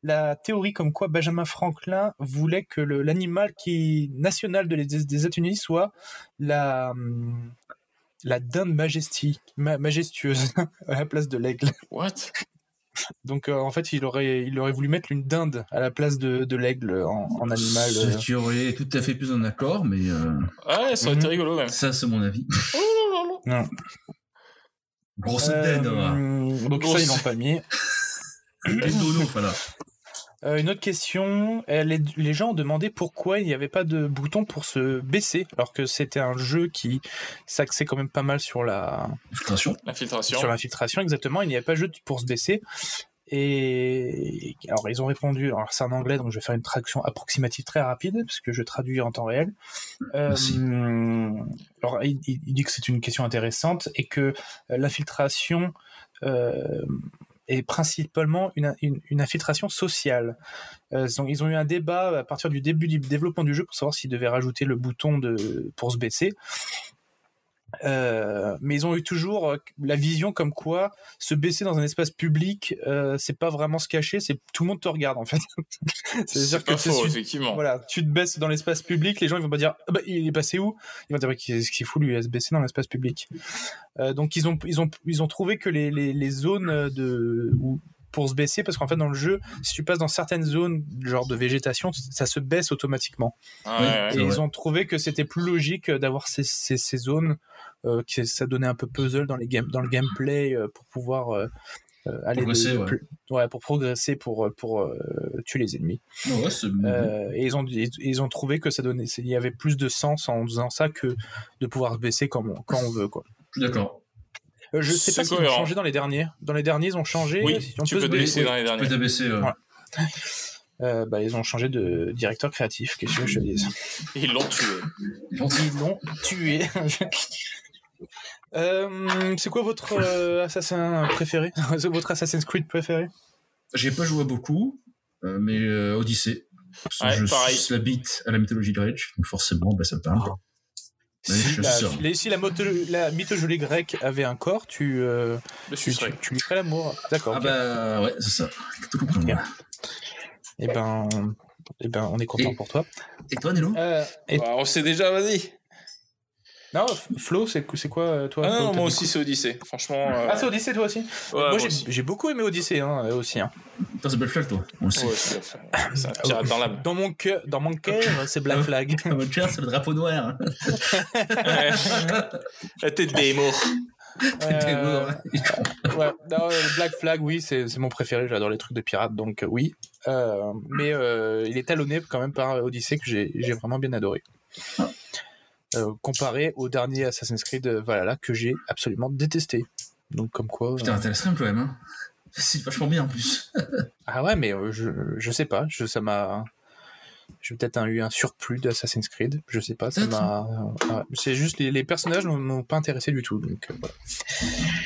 la théorie comme quoi Benjamin Franklin voulait que l'animal qui national de les- des États-Unis soit la hum, la dinde ma- majestueuse à la place de l'aigle. What? Donc euh, en fait, il aurait il aurait voulu mettre une dinde à la place de, de l'aigle en, en animal. Ce euh. qui aurait tout à fait plus en accord, mais euh, Ouais, ça aurait Mhm. été rigolo, même. ça, c'est mon avis. Non. Grosse Euh, tête, hein. donc ça ils l'ont pas mis. Tête d'Ono, voilà. Euh, une autre question, les, les gens ont demandé pourquoi il n'y avait pas de bouton pour se baisser, alors que c'était un jeu qui s'axait quand même pas mal sur la, Filtration. L'infiltration. sur l'infiltration, exactement. Il n'y avait pas de jeu pour se baisser. Et alors ils ont répondu, alors c'est en anglais donc je vais faire une traduction approximative très rapide parce que je traduis en temps réel. Euh, alors il, dit que c'est une question intéressante et que euh, l'infiltration euh, est principalement une, une, infiltration sociale. Euh, ils ont eu un débat à partir du début du développement du jeu pour savoir s'ils devaient rajouter le bouton de, pour se baisser. Euh, mais ils ont eu toujours euh, la vision comme quoi se baisser dans un espace public, euh, c'est pas vraiment se cacher, c'est tout le monde te regarde en fait. C'est-à-dire C'est que faux, effectivement. voilà, tu te baisses dans l'espace public, les gens ils vont pas dire Ah bah, il est passé où? Ils vont dire qu'est-ce qu'il fout lui à se baisser dans l'espace public? Euh, donc ils ont ils ont ils ont trouvé que les, les, les zones de où pour se baisser parce qu'en fait dans le jeu si tu passes dans certaines zones genre de végétation ça se baisse automatiquement Ah, ouais, ouais. et C'est ils ont trouvé que c'était plus logique d'avoir ces, ces, ces zones euh, que ça donnait un peu puzzle dans les game, dans le gameplay euh, pour pouvoir euh, euh, aller Progresser, de ouais. pour progresser pour pour tuer les ennemis euh, et ils ont, ils, ont trouvé que ça donnait, il y avait plus de sens en faisant ça que de pouvoir se baisser quand on, quand on veut, quoi. d'accord. Euh, je sais C'est pas s'ils ont changé dans les derniers. Dans les derniers, ils ont changé. Oui, si on tu peut peux se te baisser. baisser dans les Tu peux derniers. t'abaisser. euh, Ouais. Euh, bah, ils ont changé de directeur créatif, qu'est-ce que je te dise. Ils l'ont tué. Ils l'ont tué. Euh, c'est quoi votre euh, assassin préféré? Votre Assassin's Creed préféré? J'ai pas joué à beaucoup, euh, mais euh, Odyssey. Parce que Ouais, je pareil. suce la bite à la mythologie de Rage, donc forcément, bah, ça me parle. Si, la, les- si la, moto- la mythologie grecque avait un corps, tu, euh, tu, tu, tu lui ferais l'amour. D'accord. Ah bah ouais, c'est ça. Tout compris. Ok. Eh ben, eh ben, on est content Et- pour toi. Et toi, Nello? Euh, et- Bah, on sait déjà, vas-y. Non, Flo, c'est quoi toi Ah non, moi aussi, c'est Odyssey. Franchement. quoi euh, Ah, c'est Odyssey toi aussi ouais, Moi, moi j'ai- beaucoup aimé Odyssey hein, aussi. hein. Putain, c'est Black Flag, toi. On le sait. Ouais, c'est c'est un pirate dans l'âme. Dans mon cœur, dans mon cœur, c'est Black Ah. Flag. Ah, votre cœur, c'est le drapeau noir. Ouais. La tête des mots. T'es Euh, mort. ouais, non, euh, Black Flag, oui, c'est mon préféré. J'adore les trucs de pirates, donc oui. Euh, mais euh, il est talonné quand même par Odyssey que j'ai vraiment bien adoré. Euh, comparé au dernier Assassin's Creed euh, Valhalla que j'ai absolument détesté. Donc comme quoi. euh, Putain, stream quand même. Hein. C'est vachement bien en plus. Ah ouais, mais euh, je, je sais pas, je, ça m'a. J'ai peut-être eu un surplus d'Assassin's Creed, je sais pas, ça m'a. c'est juste les, les personnages ne m'ont pas intéressé du tout, donc euh, voilà.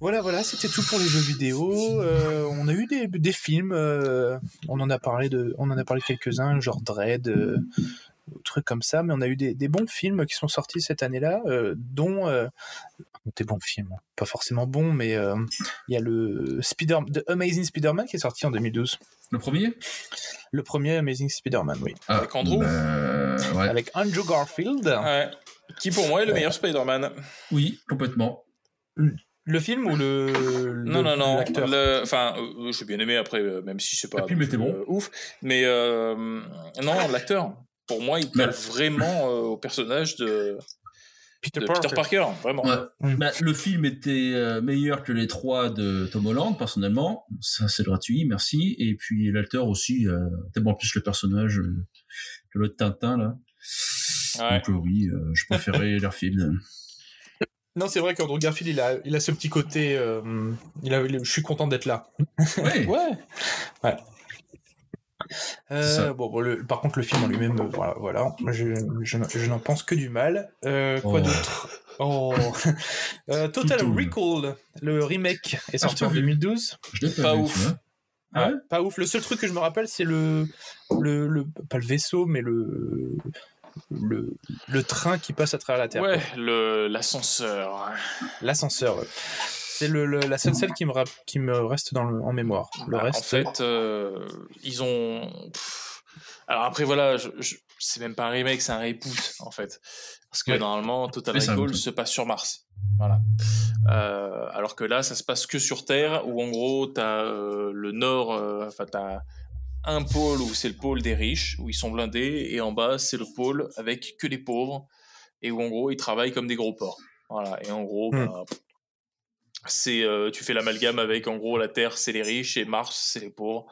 Voilà, voilà, c'était tout pour les jeux vidéo. Euh, on a eu des, des films, euh, on en a parlé de, on en a parlé de quelques-uns, genre Dread, euh, trucs comme ça, mais on a eu des, des bons films qui sont sortis cette année-là, euh, dont euh, des bons films, pas forcément bons, mais euh, il y a le Spider, The Amazing Spider-Man qui est sorti en 2012. Le premier? Le premier Amazing Spider-Man, oui. ah, Avec Andrew? bah, ouais. Avec Andrew Garfield. Ouais. Qui pour moi est le meilleur Spider-Man. Oui, complètement. Le film ou le. le- Non, non, non. Enfin, euh, j'ai bien aimé après, euh, même si c'est pas Le film était bon. euh, ouf. Mais euh, non, l'acteur, pour moi, il colle vraiment euh, au personnage de, Peter, de Parker. Peter Parker, vraiment. Ouais. Bah, le film était euh, meilleur que les trois de Tom Holland, personnellement. Ça, c'est gratuit, merci. Et puis l'acteur aussi, euh, tellement plus le personnage euh, que l'autre Tintin, là. Ouais. Donc oui, euh, je préférais Garfield. Non, c'est vrai qu'Andrew Garfield, il a, il a ce petit côté. euh, il a, il- je suis content d'être là. Ouais. Ouais. Ouais. Euh, bon, bon, le- par contre, le film en lui-même, euh, voilà, voilà je, je, n'en- je n'en pense que du mal. Euh, quoi Oh. d'autre Oh. Euh, Total. Recall, le remake, est sorti en pas vu. 2012. Je l'ai pas, Pas ouf. Ah ouais Pas ouf. Le seul truc que je me rappelle, c'est le, le, le, pas le vaisseau, mais le, le, le train qui passe à travers la Terre. Ouais, le- l'ascenseur. L'ascenseur. C'est le, le- la seule qui me, qui me reste dans le- en mémoire. Le Bah, reste. En fait, euh, ils ont. Alors après, voilà, je, je- c'est même pas un remake, c'est un reboot, en fait. Parce que Ouais. normalement, Total Recall se passe sur Mars. Voilà. Euh, alors que là, ça se passe que sur Terre, où en gros, t'as euh, le nord, euh, enfin, t'as un pôle où c'est le pôle des riches, où ils sont blindés, et en bas, c'est le pôle avec que les pauvres, et où en gros, ils travaillent comme des gros porcs. Voilà. Et en gros, Hmm. bah, c'est euh, tu fais l'amalgame avec en gros la Terre c'est les riches et Mars c'est les pauvres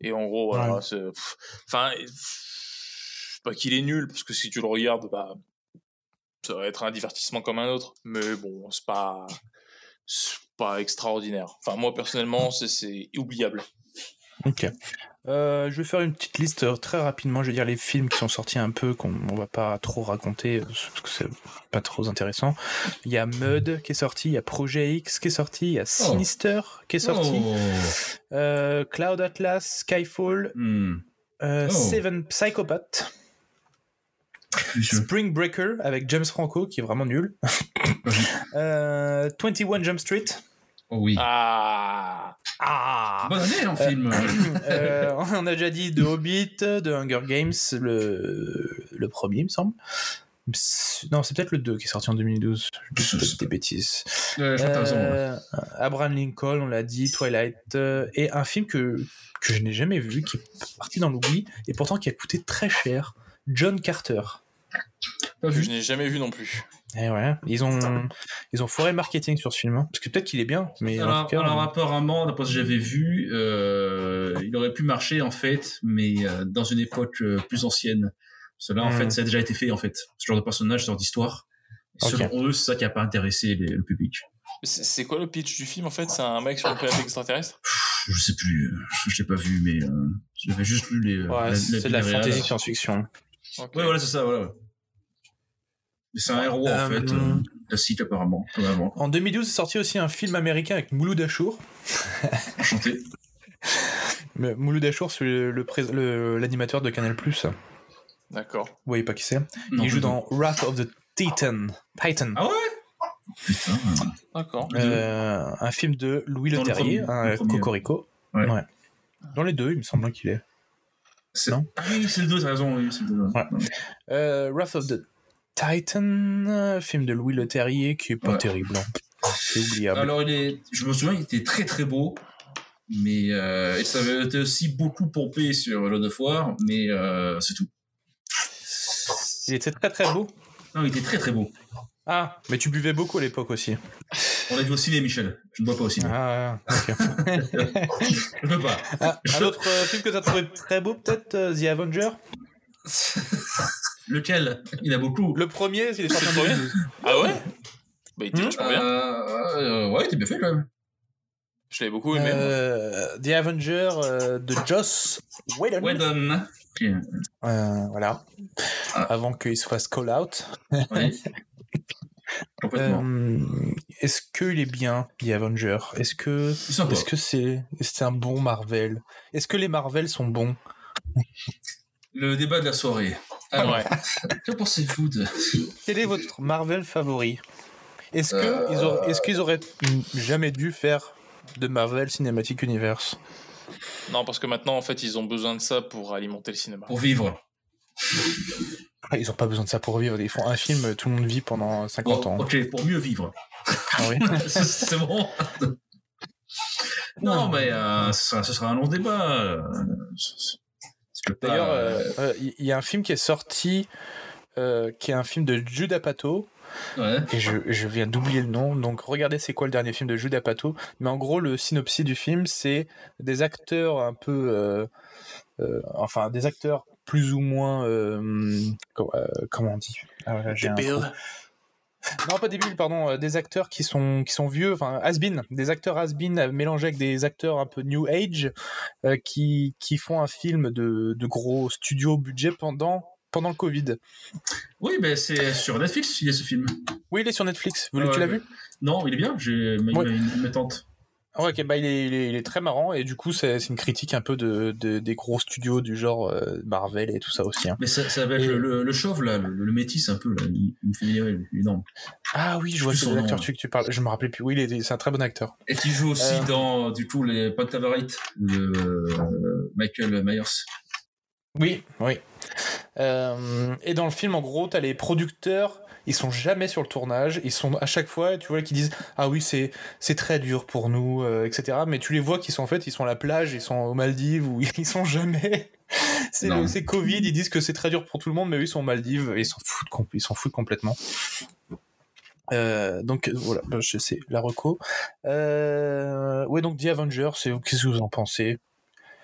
et en gros voilà Ouais. c'est pff, enfin pff, pas qu'il est nul parce que si tu le regardes bah ça va être un divertissement comme un autre mais bon c'est pas c'est- pas extraordinaire. Enfin, moi, personnellement, c'est- c'est oubliable. Ok. Euh, je vais faire une petite liste euh, très rapidement. Je vais dire les films qui sont sortis un peu, qu'on on va pas trop raconter, euh, parce que c'est pas trop intéressant. Il y a Mud qui est sorti, il y a Projet X qui est sorti, il y a Sinister qui est sorti, Oh. euh, Cloud Atlas, Skyfall, Hmm. euh, Oh. Seven Psychopath. Spring Breaker avec James Franco qui est vraiment nul, euh, 21 Jump Street. Oh oui. Ah Ah Bonne année en film. Euh, on a déjà dit de Hobbit, de Hunger Games, le, le premier, il me semble. Non, c'est peut-être le 2 qui est sorti en 2012. Je dis des bêtises. Ouais, ouais. Euh, Abraham Lincoln, on l'a dit, Twilight, euh, et un film que, que je n'ai jamais vu, qui est parti dans l'oubli, et pourtant qui a coûté très cher, John Carter. Pas que vu. je n'ai jamais vu non plus. Et ouais, ils ont, ils ont foiré le marketing sur ce film, hein. parce que peut-être qu'il est bien, mais en Alors, tout cas, alors, apparemment, d'après ce que j'avais vu, euh, il aurait pu marcher en fait, mais euh, dans une époque euh, plus ancienne. Cela, en Hmm. fait, ça a déjà été fait en fait. Ce genre de personnage, ce genre d'histoire. Selon eux, c'est ça qui a pas intéressé les- le public. C'est quoi le pitch du film en fait? C'est un mec sur une planète extraterrestre? Je sais plus, je l'ai pas vu, mais euh, j'avais juste lu les. ouais, c'est de la fantasy science-fiction. Ok. Ouais, voilà, c'est ça, voilà. ouais. C'est un héros en fait, euh, classique apparemment, comme avant. En 2012, est sorti aussi un film américain avec Mouloud Achour. Enchanté. Mais Mouloud Achour, c'est le- le l'animateur de Canal+. Vous D'accord. voyez pas qui c'est Il joue plus dans Wrath of the Titan. Titan. Ah ouais? Putain. D'accord. Euh, un film de Louis Dans le Leterrier, premier, un le premier. Cocorico. Ouais. Dans les deux, il me semble qu'il est. C'est- Non? Ah oui, c'est le 2, t'as raison, oui, c'est le 2. Ouais. Euh, Wrath of the Titan, euh, film de Louis Leterrier qui est pas Ouais. terrible. hein. C'est oubliable. Alors, il est, je me souviens, il était très très beau, mais euh, et ça avait été aussi beaucoup pompé sur le de foire, mais euh, c'est tout. Il était très très beau. Non, il était très très beau. Ah, mais tu buvais beaucoup à l'époque aussi. On l'a vu au ciné, Michel. Je ne bois pas au ciné. Ah, ok. Je peux pas. Ah, un autre euh, film que tu as trouvé très beau, peut-être The Avenger? Lequel? Il y en a beaucoup. Le premier, il est sorti en C'est le premier 2012. Ah ouais? Bah, il était vachement bien. Euh, euh, ouais, il était bien fait quand même. Je l'avais beaucoup aimé. Euh, The Avenger euh, de Joss Whedon. Whedon. Euh, voilà. Ah. Avant qu'il se fasse call out. ouais. Complètement. Euh, est-ce qu'il est bien, The Avenger? Est-ce que est-ce que c'est c'est un bon Marvel? Est-ce que les Marvel sont bons? Le débat de la soirée. Alors, Ouais. que pensez-vous de... Quel est votre Marvel favori? Est-ce que Euh, est-ce qu'ils auraient jamais dû faire de Marvel Cinematic Universe? Non, parce que maintenant, en fait, ils ont besoin de ça pour alimenter le cinéma. pour vivre Ah, Ils ont pas besoin de ça pour vivre. Ils font un film, tout le monde vit pendant 50 Bon, ans. Ok, pour mieux vivre. Ah oui. c'est c'est bon. non, mais euh, ce, sera, ce sera un long débat. D'ailleurs, euh, euh, il y a un film qui est sorti, euh, qui est un film de Judah Pato, ouais. et je, je viens d'oublier le nom. Donc regardez c'est quoi le dernier film de Judah Pato. Mais en gros, le synopsis du film, c'est des acteurs un peu, euh, euh, enfin des acteurs plus ou moins, euh, co- euh, comment on dit? Ah, là, j'ai un. Non, pas débiles, pardon, euh, des acteurs qui sont, qui sont vieux, enfin, has-been, des acteurs has-been euh, mélangés avec des acteurs un peu new age euh, qui, qui font un film de, de gros studio budget pendant, pendant le Covid. Oui, mais c'est sur Netflix, il y a ce film. Oui, il est sur Netflix. Vous, Ouais, tu l'as ouais. vu? Non, il est bien, j'ai mais Ouais. m'a- ok, bah, il, est, il, est, il est très marrant et du coup, c'est une critique un peu de, de- des gros studios du genre euh, Marvel et tout ça aussi. hein. Mais ça, ça va être Et- le, le, le chauve, là, le, le métis un peu, là. Il, il me fait délirer, lui. Il est énorme. Ah oui, je vois plus c'est l'acteur que tu parles. Je me rappelais plus. Oui, c'est un très bon acteur. Et qui joue aussi Euh. dans, du coup, les Pantavarites de Michael Myers. Oui, oui. Euh, et dans le film, en gros, t'as les producteurs, ils sont jamais sur le tournage, ils sont à chaque fois, tu vois, qui disent ah oui c'est c'est très dur pour nous, euh, etc. Mais tu les vois qui sont en fait, ils sont à la plage, ils sont aux Maldives ou ils sont jamais. C'est Covid, ils disent que c'est très dur pour tout le monde, mais eux ils sont aux Maldives, et ils s'en foutent, com- ils s'en foutent complètement. Euh, donc voilà, bah, je sais la reco. Euh, ouais donc The Avengers, c'est qu'est-ce que vous en pensez?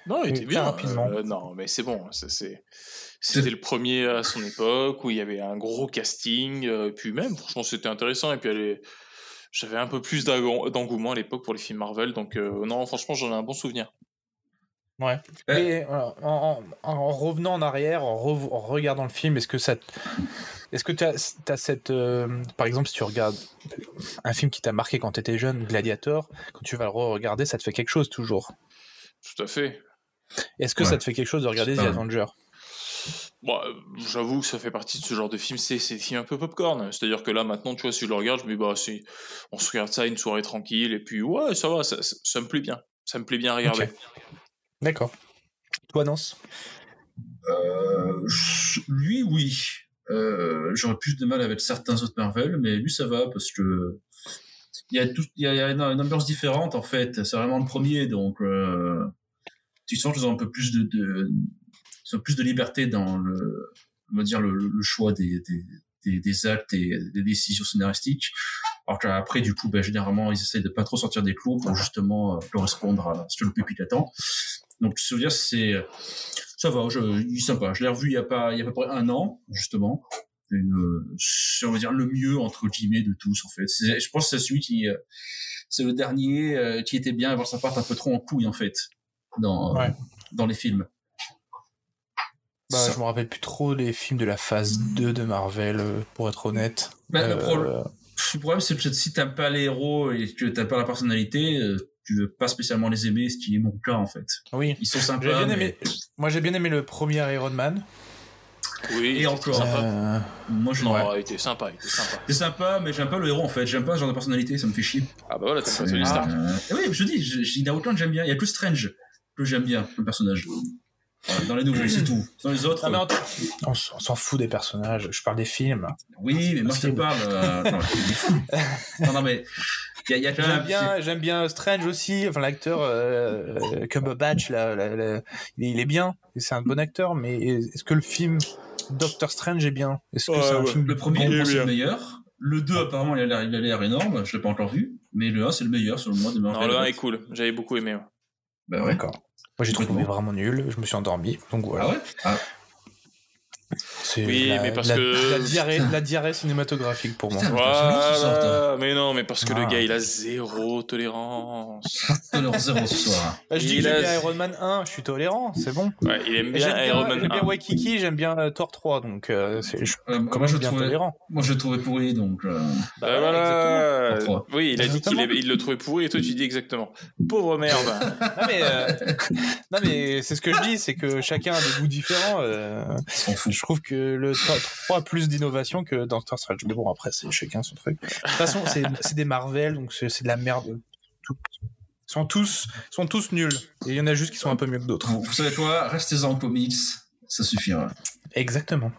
Non, il Oui, était bien. rapidement. Euh, non, mais c'est bon. ça, c'est- C'était le premier à son époque où il y avait un gros casting. euh, et puis même, franchement, c'était intéressant. Et puis, elle est- j'avais un peu plus d'eng- d'engouement à l'époque pour les films Marvel. Donc euh, non, franchement, j'en ai un bon souvenir. Ouais. Et euh, en, en- en revenant en arrière, en, regardant le film, est-ce que ça, est-ce que tu as, cette, euh, par exemple, si tu regardes un film qui t'a marqué quand tu étais jeune, Gladiator, quand tu vas le re-regarder, ça te fait quelque chose toujours. Tout à fait. Est-ce que Ouais. ça te fait quelque chose de regarder The Ouais. Bon, euh, j'avoue que ça fait partie de ce genre de film, c'est c'est des films un peu popcorn. C'est-à-dire que là, maintenant, tu vois, si je le regarde, je me dis, bah, c'est, on se regarde ça une soirée tranquille, et puis, ouais, ça va, ça, ça, ça me plaît bien. Ça me plaît bien à regarder. D'accord. Toi, Nance? Euh, lui, oui. Euh, J'aurais plus de mal avec certains autres Marvel, mais lui, ça va parce que il y a, tout, il y a, il y a une, une ambiance différente en fait. C'est vraiment le premier, donc euh, tu sens qu'ils ont un peu plus de, de ils ont plus de liberté dans le, on va dire le, le choix des, des, des, des actes et des décisions scénaristiques. Alors qu'après, du coup, ben, généralement, ils essaient de pas trop sortir des clous pour justement euh, correspondre à ce que le public attend. Donc, je veux dire, c'est ça va, je, il est sympa. Je l'ai revu il y a pas, il y a à peu près un an, justement. Une, c'est, on va dire le mieux entre guillemets de tous en fait. Je pense que c'est celui qui, euh, c'est le dernier euh, qui était bien avant ça parte un peu trop en couille en fait dans Ouais. dans les films. Bah, Ça- Je me rappelle plus trop les films de la phase 2 de Marvel, euh, pour être honnête. Bah, le Euh, problème- Le problème, c'est que si t'aimes pas les héros et que t'aimes pas la personnalité, euh, tu veux pas spécialement les aimer, ce qui est mon cas en fait. Oui. Ils sont J'ai sympas. bien mais- aimé. Moi, j'ai bien aimé le premier Iron Man. Oui, Et encore. sympa. Euh, Moi, je Non, il était sympa, il était sympa. C'est sympa, mais j'aime pas le héros en fait. J'aime pas ce genre de personnalité, ça me fait chier. Ah bah voilà, t'as pas C'est- Tony Stark. Euh, oui, je dis, je- je- il y en a aucun que j'aime bien. Il y a que Strange que j'aime bien, le personnage. Voilà, dans les nouveaux, c'est tout. Dans les autres, Ah, mais euh, on, s'en fout des personnages. Je parle des films. oui, mais moi je te parle. euh, non, il est fou. non, non, mais il y a, il y a quand J'aime même. bien, j'aime bien Strange aussi. Enfin, l'acteur euh, euh, Cumberbatch, là, là, là, il est- il est bien. C'est un bon acteur. Mais est-ce que le film Doctor Strange est bien? Est-ce que Ouais, c'est un ouais. film Le premier, est moi, c'est le meilleur. Le 2, apparemment, il a l'air, énorme. Je l'ai pas encore vu. Mais le 1, c'est le meilleur, selon moi, de Non, le 1 est cool, j'avais beaucoup aimé. ouais. Bah ouais. D'accord. Moi, j'ai trouvé vraiment nul. Je me suis endormi. Donc voilà. Ah ouais? Ah, Oui, la, mais parce la- que- la diarrhée, la diarrhée cinématographique pour moi. Putain. Voilà, mais non, mais parce que le Ah. gars, il a zéro tolérance. Tolérance zéro ce soir. Bah, je dis Il que a- j'aime bien Iron Man 1, je suis tolérant, c'est bon. Ouais, il aime bien bien, Iron Man j'aime bien 1. Waikiki, j'aime bien euh, Thor 3, donc euh, c'est, je Euh, quand moi, même je bien trouvais, tolérant. moi, je le trouvais pourri, donc. euh, Bah voilà. exactement. Pour Oui, il a dit qu'il il le trouvait pourri et toi tu dis exactement. Pauvre merde. Non mais, euh, non, mais c'est ce que je dis, c'est que chacun a des goûts différents. euh, on s'en fout. Je trouve que le Thor 3 a plus d'innovation que dans Star Strange. Mais bon, après, c'est chacun son truc. De toute façon, c'est, des Marvel, donc c'est, de la merde. Tout- Ils sont tous, sont tous nuls. Et il y en a juste qui sont un peu mieux que d'autres. Vous, savez quoi? Restez en comics, ça suffira. Exactement.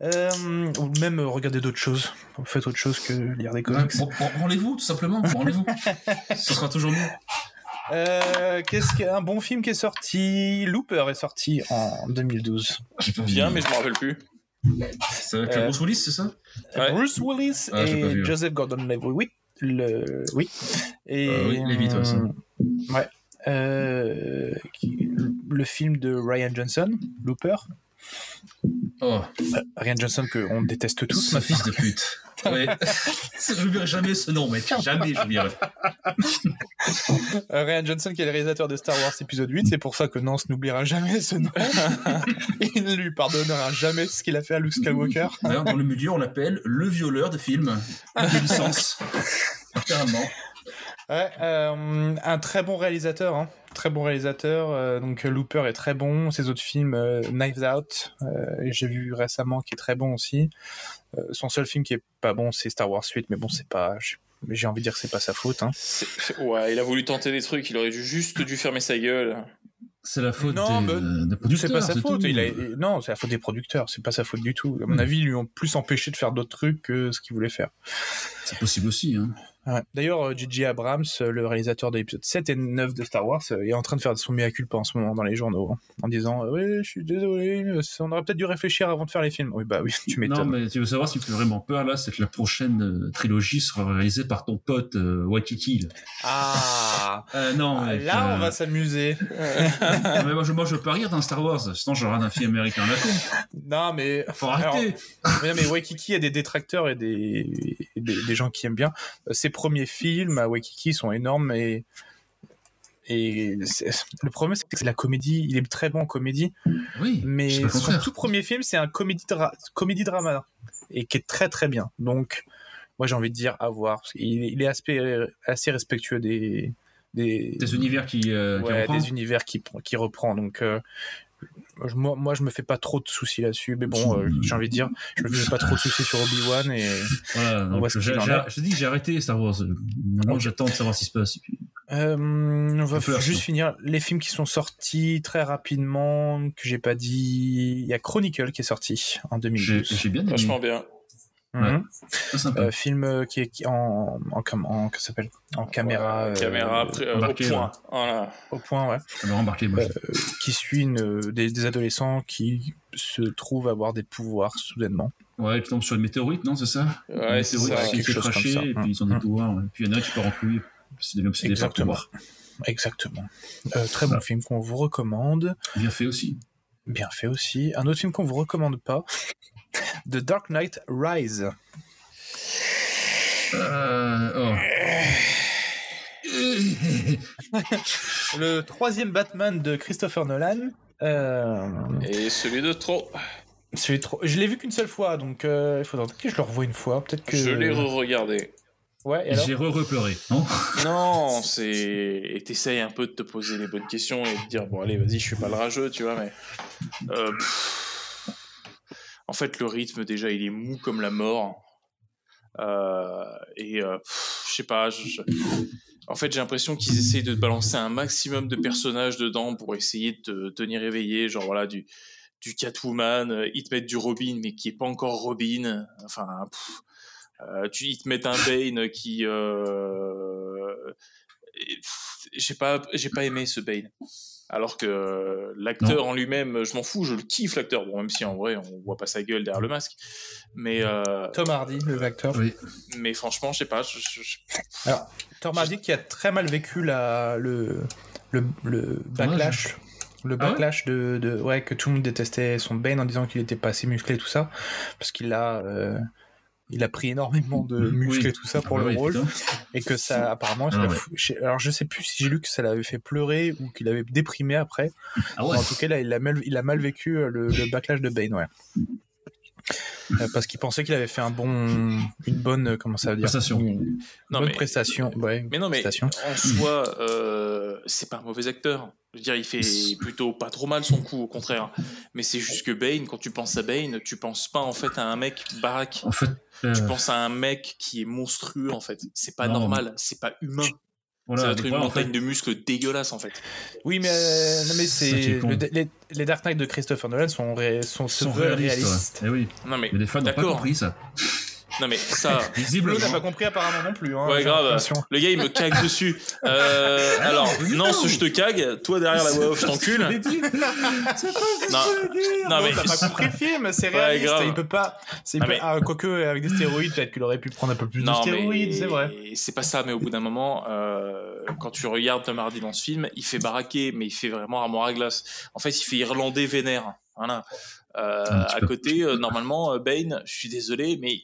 Euh, ou même euh, regarder d'autres choses. Faites autre chose que lire des comics. Branlez-vous, tout simplement. Branlez-vous. Ce sera toujours mieux. Euh, qu'est-ce qu'un bon film qui est sorti? Looper est sorti en 2012. J'ai pas vu. Bien, mais je me rappelle plus. C'est avec Euh, Bruce Willis, c'est ça? Ouais. Bruce Willis Ah, et vu, ouais. Joseph Gordon-Levitt. Oui, le oui. Et Euh, oui, Levitt, ouais, ça. ouais. Euh, qui- le film de Ryan Johnson, Looper. Oh, Ryan Johnson que on déteste tous. ce fils de pute. Ouais. J'oublierai jamais ce nom, mec. Jamais j'oublierai. Euh, Ryan Johnson qui est le réalisateur de Star Wars épisode 8, c'est pour ça que Nance n'oubliera jamais ce nom. Il ne lui pardonnera jamais ce qu'il a fait à Luke Skywalker. D'ailleurs, dans le milieu, on l'appelle le violeur de films, de licence. Carrément. Ouais, euh, un très bon réalisateur, hein. très bon réalisateur. euh, donc Looper est très bon. Ses autres films, euh, Knives Out, euh, j'ai vu récemment qui est très bon aussi. Euh, son seul film qui est pas bon, c'est Star Wars 8, mais bon, c'est pas. j'ai- envie de dire que c'est pas sa faute. Hein. Ouais, il a voulu tenter des trucs, il aurait dû juste dû fermer sa gueule. C'est la faute Non, des, mais des C'est producteurs. pas sa c'est faute. tout. Il a... Non, c'est la faute des producteurs. C'est pas sa faute du tout. À mon Hmm. avis, ils lui ont plus empêché de faire d'autres trucs que ce qu'il voulait faire. C'est possible aussi. Hein. Ouais. D'ailleurs, euh, J.J. Abrams, euh, le réalisateur de l'épisode 7 et 9 de Star Wars, euh, est en train de faire son mea culpa en ce moment dans les journaux, hein, en disant euh, Oui, je suis désolé, euh, on aurait peut-être dû réfléchir avant de faire les films. Oui, bah oui, tu Non, m'étonnes. mais tu veux savoir ce qui me fait vraiment peur là, c'est que la prochaine euh, trilogie sera réalisée par ton pote euh, Waikiki. là. Ah, Euh, non, Ah, mec, Là, euh, on va s'amuser. non, mais moi, je, moi, je peux pas rire dans Star Wars, sinon je regarde un film américain à la con. non, mais. Faut arrêter. Mais, non, mais Waikiki a des détracteurs et des, et des, des gens qui aiment bien. Euh, C'est premiers films à Waikiki sont énormes et et le problème c'est que c'est la comédie, il est très bon en comédie, Oui, mais son tout premier film c'est un comédie dra- comédie drama et qui est très très bien. Donc moi j'ai envie de dire à voir. parce Il est aspect, assez respectueux des des, Des univers qui, euh, qui reprend. des univers qui qui reprend. Donc euh, je- moi, moi, je me fais pas trop de soucis là-dessus, mais bon, euh, j'ai envie de dire, je me fais pas trop de soucis sur Obi-Wan et Voilà, On donc voit ce j'ai- qu'il en j'ai- est. je te dis que j'ai arrêté Star Wars. Maintenant, Ok. j'attends de savoir ce qui se passe. Euh, on va juste finir les films qui sont sortis très rapidement, que j'ai pas dit. Il y a Chronicle qui est sorti en J'ai 2012. j'ai bien aimé. Vachement bien. Mhm. Très sympa. Euh, film euh, qui est qui- en en, cam- en, que s'appelle? En caméra Ouais, euh, caméra euh, au embarqué, point. Voilà. au point ouais embarqué, moi. euh, qui suit une, des, des adolescents qui se trouvent avoir des pouvoirs soudainement. Ouais, tu tombes sur une météorite, non, c'est ça? Une Ouais, c'est météorite ça. qui quelque chose comme cracher, ça. et puis ils ont des Mhm. pouvoirs. ouais. Puis il y en a qui part en couille. C'est des le Exactement. Exactement. Euh, très bon film qu'on vous recommande. Bien fait aussi. Bien fait aussi. Un autre film qu'on vous recommande pas. The Dark Knight Rise. Euh, oh. Le troisième Batman de Christopher Nolan. Euh, Et celui de trop. celui de trop- Je l'ai vu qu'une seule fois, donc euh, il faudra peut-être que je le revoie une fois. Peut-être que. Je l'ai re-regardé. Ouais, J'ai re-repleuré, non Non, c'est. Et t'essayes un peu de te poser les bonnes questions et de dire bon, allez, vas-y, je suis pas le rageux, tu vois, mais. Euh, pff. En fait, le rythme, déjà, il est mou comme la mort. Euh, et euh, je sais pas, en fait, j'ai l'impression qu'ils essayent de balancer un maximum de personnages dedans pour essayer de te tenir éveillé, genre voilà, du, Catwoman, euh, ils te mettent du Robin, mais qui est pas encore Robin. Enfin, euh, ils te mettent un Bane qui. J'ai pas, j'ai pas aimé ce Bane. Alors que euh, l'acteur en lui-même, je m'en fous, je le kiffe l'acteur. Bon, même si en vrai, on voit pas sa gueule derrière le masque. Mais, euh, Tom Hardy, le acteur. Oui. mais franchement, je sais pas. je- je- je- Alors, Tom Hardy qui a très mal vécu la, le, le, le backlash. Le Ah ouais backlash de, de. Ouais, que tout le monde détestait son Bane en disant qu'il était pas assez musclé, tout ça. Parce qu'il a. euh, il a pris énormément de Mhm. muscles Oui. et tout ça pour Ah le oui, rôle. putain. Et que ça, apparemment, ça Ah ouais. fou- alors je sais plus si j'ai lu que ça l'avait fait pleurer ou qu'il avait déprimé après. Ah ouais. En tout cas, là, il a mal, il a mal vécu euh, le, le backlash de Bane, ouais. Euh, parce qu'il pensait qu'il avait fait un bon, une bonne, euh, comment ça veut dire, Prestation. une Non, bonne mais- prestation, ouais, Mais non, mais prestation. en soi, euh, c'est pas un mauvais acteur. Je veux dire, il fait plutôt pas trop mal son coup, au contraire. Mais c'est juste que Bane, quand tu penses à Bane, tu penses pas en fait à un mec baraque. En fait, euh, Tu penses à un mec qui est monstrueux en fait. C'est pas Non, normal, c'est pas humain. Voilà, des être une en montagne fait, de muscles dégueulasse en fait. Oui, mais, euh, non, mais C'est c'est le- les, les Dark Knight de Christopher Nolan sont, ré- sont, sont réalistes. réalistes. ouais. Eh oui, Non mais mais les fans n'ont pas compris ça. Non mais ça. Visiblement. n'a pas compris apparemment non plus. Hein, Ouais, grave. Le gars il me cague dessus. Euh, Ah alors, non, mais non, ce je te cague, toi derrière la voix off, je t'encule. Non, Non, mais- t'as pas compris le film, c'est Ouais, réaliste. grave. il peut pas. c'est- Ah, mais- ah, quoique avec des stéroïdes, peut-être qu'il aurait pu prendre un peu plus de stéroïdes, mais c'est vrai. C'est pas ça, mais au bout d'un moment, euh, quand tu regardes Tom Hardy dans ce film, il fait baraquer, mais il fait vraiment armoire à glace. En fait, il fait irlandais vénère. Voilà. Euh, à côté, euh, normalement, euh, Bane, je suis désolé, mais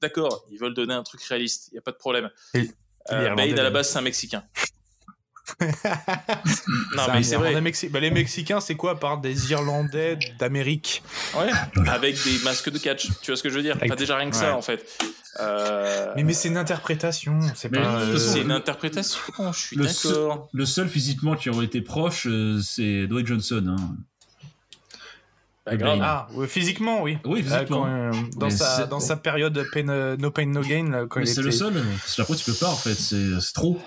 d'accord, ils veulent donner un truc réaliste, il y a pas de problème. Et- Euh, Bane, à la base, c'est un Mexicain. non, mais c'est vrai. Mexi- bah, les Mexicains, c'est quoi à part des Irlandais d'Amérique? Ouais, avec des masques de catch. Tu vois ce que je veux dire? Pas déjà rien que Ouais. ça, en fait. Euh, mais, mais c'est une interprétation, c'est pas. euh, c'est une le- interprétation, je suis le d'accord. Le seul physiquement qui aurait été proche, c'est Dwayne Johnson. Hein. Grave. Ah, physiquement, oui. Oui, Euh, physiquement. quand, euh, dans, sa, c'est- dans sa période pain, euh, No Pain No Gain, là, quand Mais c'est était... le seul. Parce qu'après, tu peux pas, en fait. C'est c'est trop.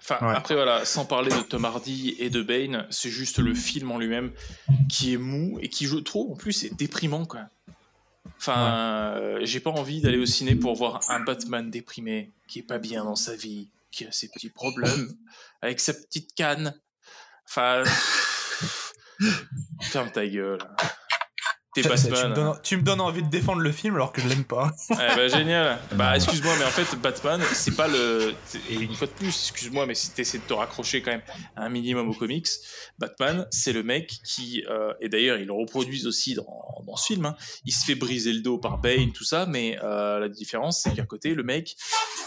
Enfin, Ouais. après, voilà, sans parler de Tom Hardy et de Bane, c'est juste le film en lui-même qui est mou et qui, je trouve, en plus, est déprimant, quoi. Enfin, euh, j'ai pas envie d'aller au ciné pour voir un Batman déprimé, qui est pas bien dans sa vie, qui a ses petits problèmes, avec sa petite canne. Enfin, ferme ta gueule. T'es ça, tu, me Batman. donnes, tu me donnes envie de défendre le film alors que je l'aime pas. Eh bah, génial. Bah, excuse-moi, mais en fait, Batman, c'est pas le. Et une fois de plus, excuse-moi, mais si t'essaies de te raccrocher quand même un minimum aux comics, Batman, c'est le mec qui. euh, et d'ailleurs, ils le reproduisent aussi dans, dans ce film. hein, il se fait briser le dos par Bane, tout ça, mais euh, la différence, c'est qu'à côté, le mec,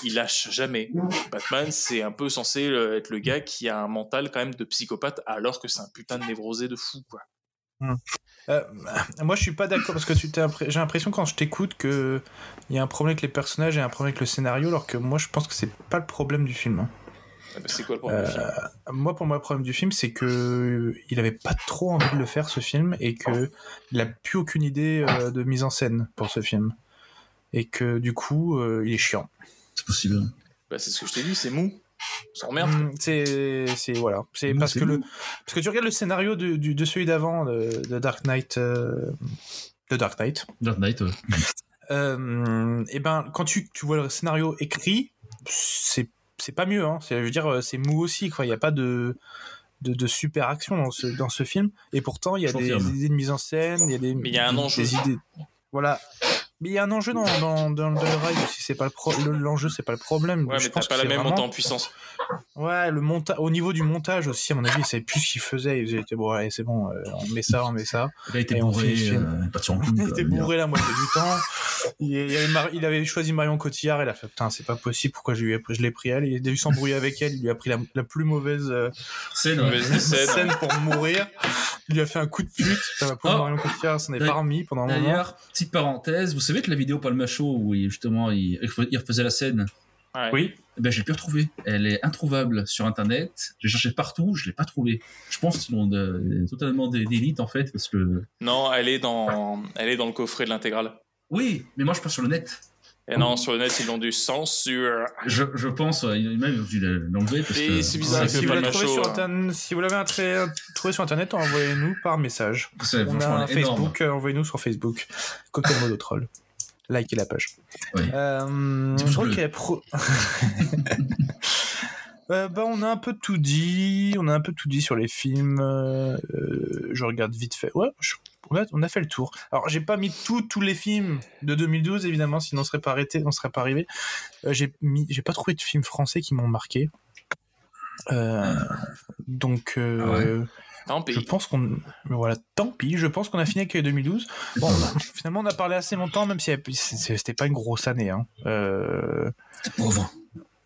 il lâche jamais. Batman, c'est un peu censé être le gars qui a un mental quand même de psychopathe, alors que c'est un putain de névrosé de fou, quoi. Euh, moi, je suis pas d'accord parce que tu t'es impré- j'ai l'impression quand je t'écoute que il y a un problème avec les personnages et un problème avec le scénario, alors que moi, je pense que c'est pas le problème du film. hein. Ben, c'est quoi le problème du film? Moi, pour moi, le problème du film, c'est que il avait pas trop envie de le faire ce film et que il a plus aucune idée euh, de mise en scène pour ce film et que du coup, euh, il est chiant. C'est possible. Bah, C'est ce que je t'ai dit, c'est mou. On s'emmerde. Mm, C'est, c'est voilà, c'est Mm, parce c'est que le, parce que tu regardes le scénario de, du- de celui d'avant, de, de Dark Knight, euh, de Dark Knight. Dark Knight, ouais. Euh, et ben, quand tu, tu vois le scénario écrit, c'est, c'est pas mieux. Hein. C'est, je veux dire, c'est mou aussi. Quoi. Il n'y a pas de, de, de super action dans ce, dans ce film. Et pourtant, il y a des, confirme. idées de mise en scène, il y a des, Mais il y a un des- enjeu. des idées. Voilà. Mais il y a un enjeu dans, dans, dans, dans le ride aussi. C'est pas le pro- l'enjeu, c'est pas le problème. Ouais, Je mais t'as pense pas que la c'est même vraiment- montée en puissance. Ouais, le monta au niveau du montage aussi, à mon avis, il savait plus ce qu'il faisait. Il était bon, allez, c'est bon, euh, on met ça, on met ça. Il a été bourré, euh, Il était dire. bourré la moitié du temps. Il, il avait, Mar- il avait choisi Marion Cotillard. Il a fait Putain, c'est pas possible. Pourquoi je, lui ai- je l'ai pris elle? Il a dû s'embrouiller avec elle. Il lui a pris la, la plus mauvaise euh, Scène, ouais. Mauvaise scène. scène pour mourir. Il lui a fait un coup de pute. Putain, La pauvre Oh. Marion Cotillard s'en est remis pendant un moment. D'ailleurs, petite parenthèse, vous savez que la vidéo Palma Show où il, justement il, il refaisait la scène, Ouais. Oui. eh ben, je l'ai plus retrouvée. Elle est introuvable sur internet. J'ai cherché partout, je l'ai pas trouvée. Je pense qu'ils l'ont de- totalement dé- d'élite en fait parce que. Non, elle est dans, elle est dans le coffret de l'intégrale. Oui, mais moi je passe sur le net. Et non, sur le net, ils l'ont dû censure. Je, je pense, ouais, même ils ont dû l'enlever parce Et que. c'est bizarre que vous, l'avez trouvé hein. internet, si vous l'avez trouvé sur internet, envoyez-nous par message. On a un. Facebook, euh, envoyez-nous sur Facebook. Cocktail Modo Troll. Likez la page. Oui. Euh, ok, pro- Euh, bah, on a un peu tout dit. On a un peu tout dit sur les films. euh, je regarde vite fait. Ouais, je- on, a, fait le tour. Alors, j'ai pas mis tous tous les films de 2012, évidemment, sinon on serait pas arrêté, on serait pas arrivé. Euh, j'ai mis, j'ai pas trouvé de films français qui m'ont marqué. Euh, donc, Ah ouais? Tant pis. je pense qu'on. Voilà, tant pis, je pense qu'on a fini avec 2012. Bon, pas mal. finalement, on a parlé assez longtemps, même si c'était pas une grosse année. Hein. Euh, Pauvre.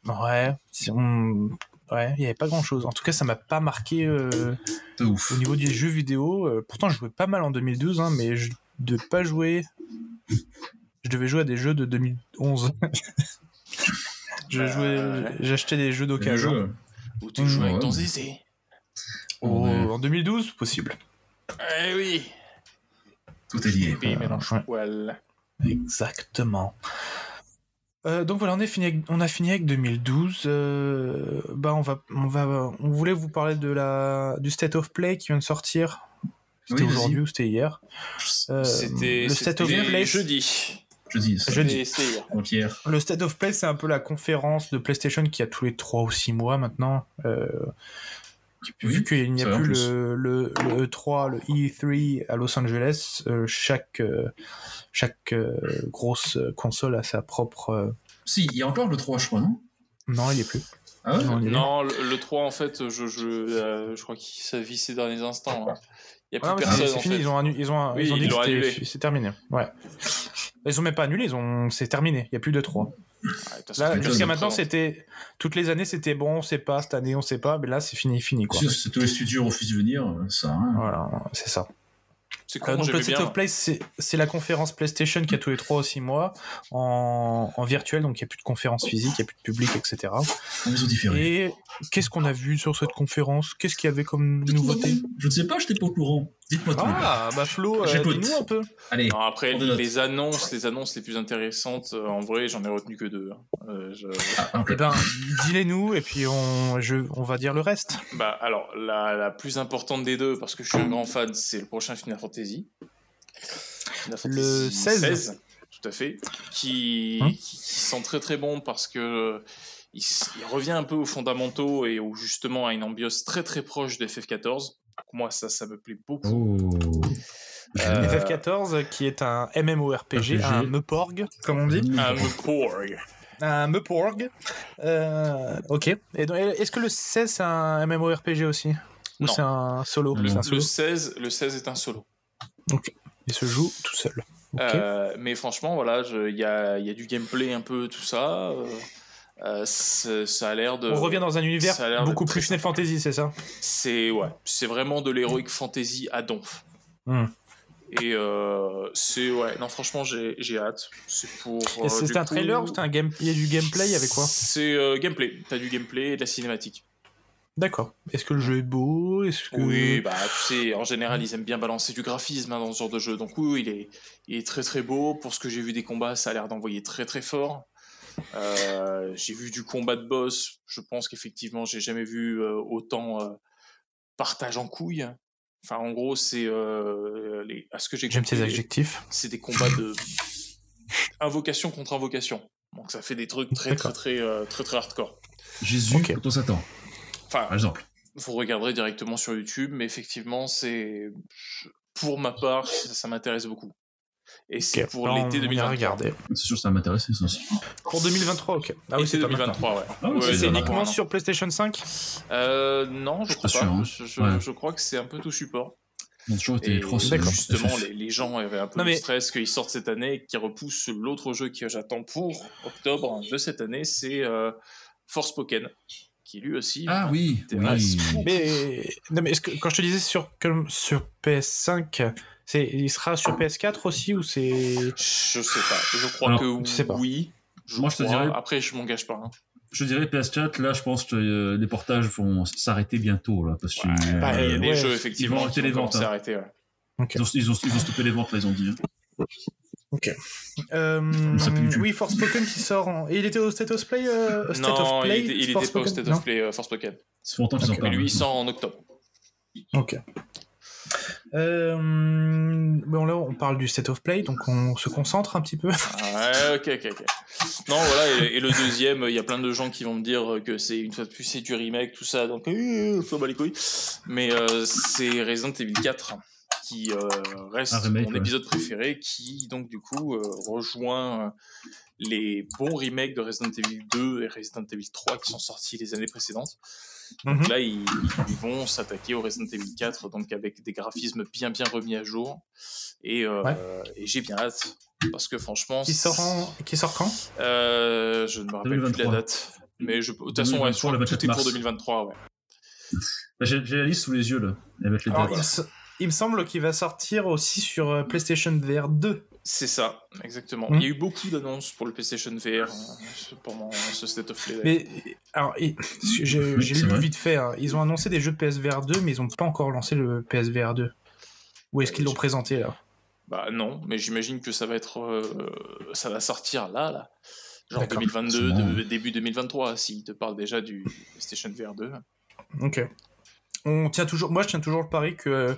ouais, si on- ouais, il y avait pas grand chose. En tout cas, ça m'a pas marqué euh, ouf. au niveau des jeux vidéo. Euh, pourtant, je jouais pas mal en 2012, hein, mais je de pas jouer. Je devais jouer à des jeux de 2011. je jouais, j'achetais des jeux d'occasion. Ou tu Mmh, avec ton zézé. Oh, Ouais. En 2012, possible. Eh oui. Tout est lié. Ouais. Voilà. Exactement. Euh, donc voilà, on, est fini avec, on a fini avec 2012. Euh, bah on va, on va, on voulait vous parler de la du State of Play qui vient de sortir. C'était Oui, aujourd'hui ou c'était hier Euh, C'était le State of Play. jeudi. Jeudi. C'était hier. Hier. Le State of Play, c'est un peu la conférence de PlayStation qui a tous les 3 ou 6 mois maintenant. Euh, Oui, vu qu'il n'y a plus le, le, le E3, le E3 à Los Angeles, euh, chaque, euh, chaque euh, grosse console a sa propre. euh, Si, il y a encore le 3, je crois, non? Non, il n'y est plus. Ah ouais? Non, Non, le, le 3, en fait, je, je, euh, je crois qu'il sa vie ces derniers instants. hein. Il n'y a plus Ah, personne, c'est fini, fait. ils ont, annu- ils ont, Oui, ils ont ils dit l'ont que c'était- terminé. Ouais. Ils ont même pas annulé, ils ont, c'est terminé. Il n'y a plus de 3. Ouais, jusqu'à ne maintenant, c'était toutes les années, c'était bon, on sait pas. Cette année, on sait pas. Mais là, c'est fini, fini quoi. Si c'est tous les studios refusent de venir, ça. Hein. Voilà, c'est ça. C'est Euh, con, donc le State bien. of Play, c'est c'est la conférence PlayStation qui a tous les 3 ou 6 mois en, en virtuel, donc il n'y a plus de conférence physique, il n'y a plus de public, etc. Différé. Et qu'est-ce qu'on a vu sur cette conférence? Qu'est-ce qu'il y avait comme nouveauté? Je ne sais pas, je n'étais pas au courant. Dites-moi tout. Ah, bah Flo, euh, dis-nous un peu. Allez, Non, après, les annonces, les annonces les plus intéressantes, euh, en vrai, j'en ai retenu que deux. hein. Euh, je- Ah. Eh ben, dis-les-nous et puis on, je, on va dire le reste. Bah, alors, la, la plus importante des deux, parce que je suis un grand fan, c'est le prochain Final Fantasy. Final Le 16. Tout à fait. Qui, Hein qui, qui sent très très bon parce que il, revient un peu aux fondamentaux et où justement à une ambiance très très proche de FF14. Moi, ça, ça me plaît beaucoup. Oh. Euh, FF14 qui est un MMORPG, RPG. un Meporg, comme on dit. Un Meporg. Un Meporg. Euh, ok. Est-ce que le 16 c'est un MMORPG aussi? Ou Non. c'est un solo? Le- un Le solo 16, le 16 est un solo. Il se joue tout seul. Ok. Euh, mais franchement, voilà, il y a, il y a du gameplay un peu, tout ça. Euh, c'est- ça a l'air de. on revient dans un univers ça a l'air beaucoup plus Final Fantasy, c'est ça? C'est ouais, c'est vraiment de l'heroic fantasy à donf. Hmm. Et euh, c'est ouais, non franchement j'ai j'ai hâte. C'est pour. Et euh, du un trailer ou c'était un game... il y a du gameplay, avait quoi? C'est euh, gameplay. T'as du gameplay et de la cinématique. D'accord. Est-ce que le jeu est beau? Est-ce que... Oui, bah tu sais, en général ils aiment bien balancer du graphisme hein, dans ce genre de jeu. Donc oui, il est, il est très très beau. Pour ce que j'ai vu des combats, ça a l'air d'envoyer très très fort. Euh, j'ai vu du combat de boss. Je pense qu'effectivement, j'ai jamais vu euh, autant euh, partage en couilles. Enfin, en gros, c'est euh, les... à ce que j'ai J'aime ces compris, adjectifs. c'est des combats de invocation contre invocation. Donc ça fait des trucs très très très euh, très très hardcore. Jésus Ok. contre Satan, Enfin, par exemple. vous regarderez directement sur YouTube, mais effectivement, c'est pour ma part, ça, ça m'intéresse beaucoup. Et c'est pour Bah, l'été on ira 2023. regarder. C'est sûr, ça m'intéresse ça aussi. Pour 2023, ok. Ah oui, c'est pas maintenant. 2023, ouais. Ah oui, Ouais, c'est uniquement sur PlayStation 5 Euh, non, je crois pas pas. sûr, hein. Je, je- Ouais. je crois que c'est un peu tout support. On a toujours été euh, justement, les, les gens avaient un peu Non, de mais- stress qu'ils sortent cette année et qu'ils repoussent l'autre jeu que j'attends pour octobre de cette année, c'est euh, Forspoken, qui lui aussi Ah oui. Mais, non, mais est-ce que, quand je te disais sur, sur PS5, c'est, il sera sur PS4 aussi ou c'est. Je sais pas. Je crois Alors, que tu sais pas. oui. Je Moi, je te dirais- Après, je m'engage pas. hein. Je dirais PS4, là, je pense que euh, les portages vont s'arrêter bientôt, là, parce que Ouais, bah, il y a euh, des ouais, jeux ils effectivement vont qui arrêter vont les ventes, hein. arrêter. ouais. Ok. ils, ont, ils, ont, ils ont stoppé les ventes, là, ils ont dit. hein. Euh, du cul. oui, Forspoken qui sort en. Et il était au State of Play euh, State Non, of Play il était, il était pas au State of Play euh, Forspoken. Ça fait longtemps qu'ils Ok. en Mais parlent. lui, il sort en octobre. Ok. Euh, bon, là, on parle du State of Play, donc on se concentre un petit peu. Ouais, ok, ok, ok. Non, voilà, et, et le deuxième, il y a plein de gens qui vont me dire que c'est une fois de plus c'est du remake, tout ça, donc euh, faut bat les couilles. Mais euh, c'est Resident Evil 4 qui euh, reste remake, mon ouais. épisode préféré, qui donc du coup euh, rejoint les bons remakes de Resident Evil 2 et Resident Evil 3 qui sont sortis les années précédentes. Donc Mhm. là, ils, ils vont s'attaquer au Resident Evil 4, donc avec des graphismes bien bien remis à jour. Et, euh, Ouais. et j'ai bien hâte, parce que franchement... Qui sort, en... qui sort quand? Euh, je ne me rappelle plus de 2023. la date. Mais je, de toute façon, ouais, je 2023, crois le tout est 24 pour mars. 2023, ouais. J'ai la liste sous les yeux, là, avec les Alors, dates. il, se- il me semble qu'il va sortir aussi sur euh, PlayStation VR 2. C'est ça, exactement. Hmm. Il y a eu beaucoup d'annonces pour le PlayStation VR euh, pendant ce State of Play. Mais alors, et- j'ai lu vite fait. hein, ils ont annoncé des jeux PSVR 2, mais ils n'ont pas encore lancé le PSVR 2. Ou est-ce qu'ils l'ont présenté là? Bah non, mais j'imagine que ça va être, euh, ça va sortir là, là. Genre D'accord. 2022, Sûrement. de- début 2023, s'il te parle déjà du PlayStation VR 2. Ok. On tient toujours. Moi, je tiens toujours le pari que euh,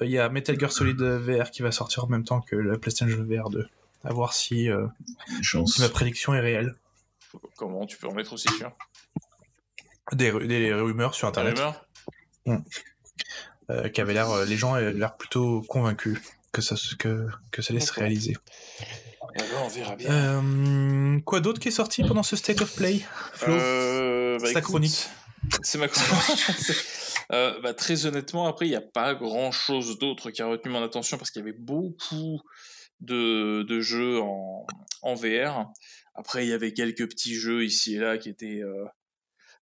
il y a Metal Gear Solid VR qui va sortir en même temps que le PlayStation VR 2. À voir si, euh, si ma prédiction est réelle. Comment tu peux en être aussi sûr Des, des rumeurs sur Internet rumeur euh, qui avaient l'air, euh, les gens avaient l'air plutôt convaincus que ça, que, que ça allait se réaliser. Eh ben, On verra bien. Euh, quoi d'autre qui est sorti pendant ce State of Play Flo? Euh, bah, C'est ta chronique. C'est ma chronique. Euh, bah, très honnêtement, après, il n'y a pas grand chose d'autre qui a retenu mon attention parce qu'il y avait beaucoup de, de jeux en, en VR. Après, il y avait quelques petits jeux ici et là qui étaient. euh,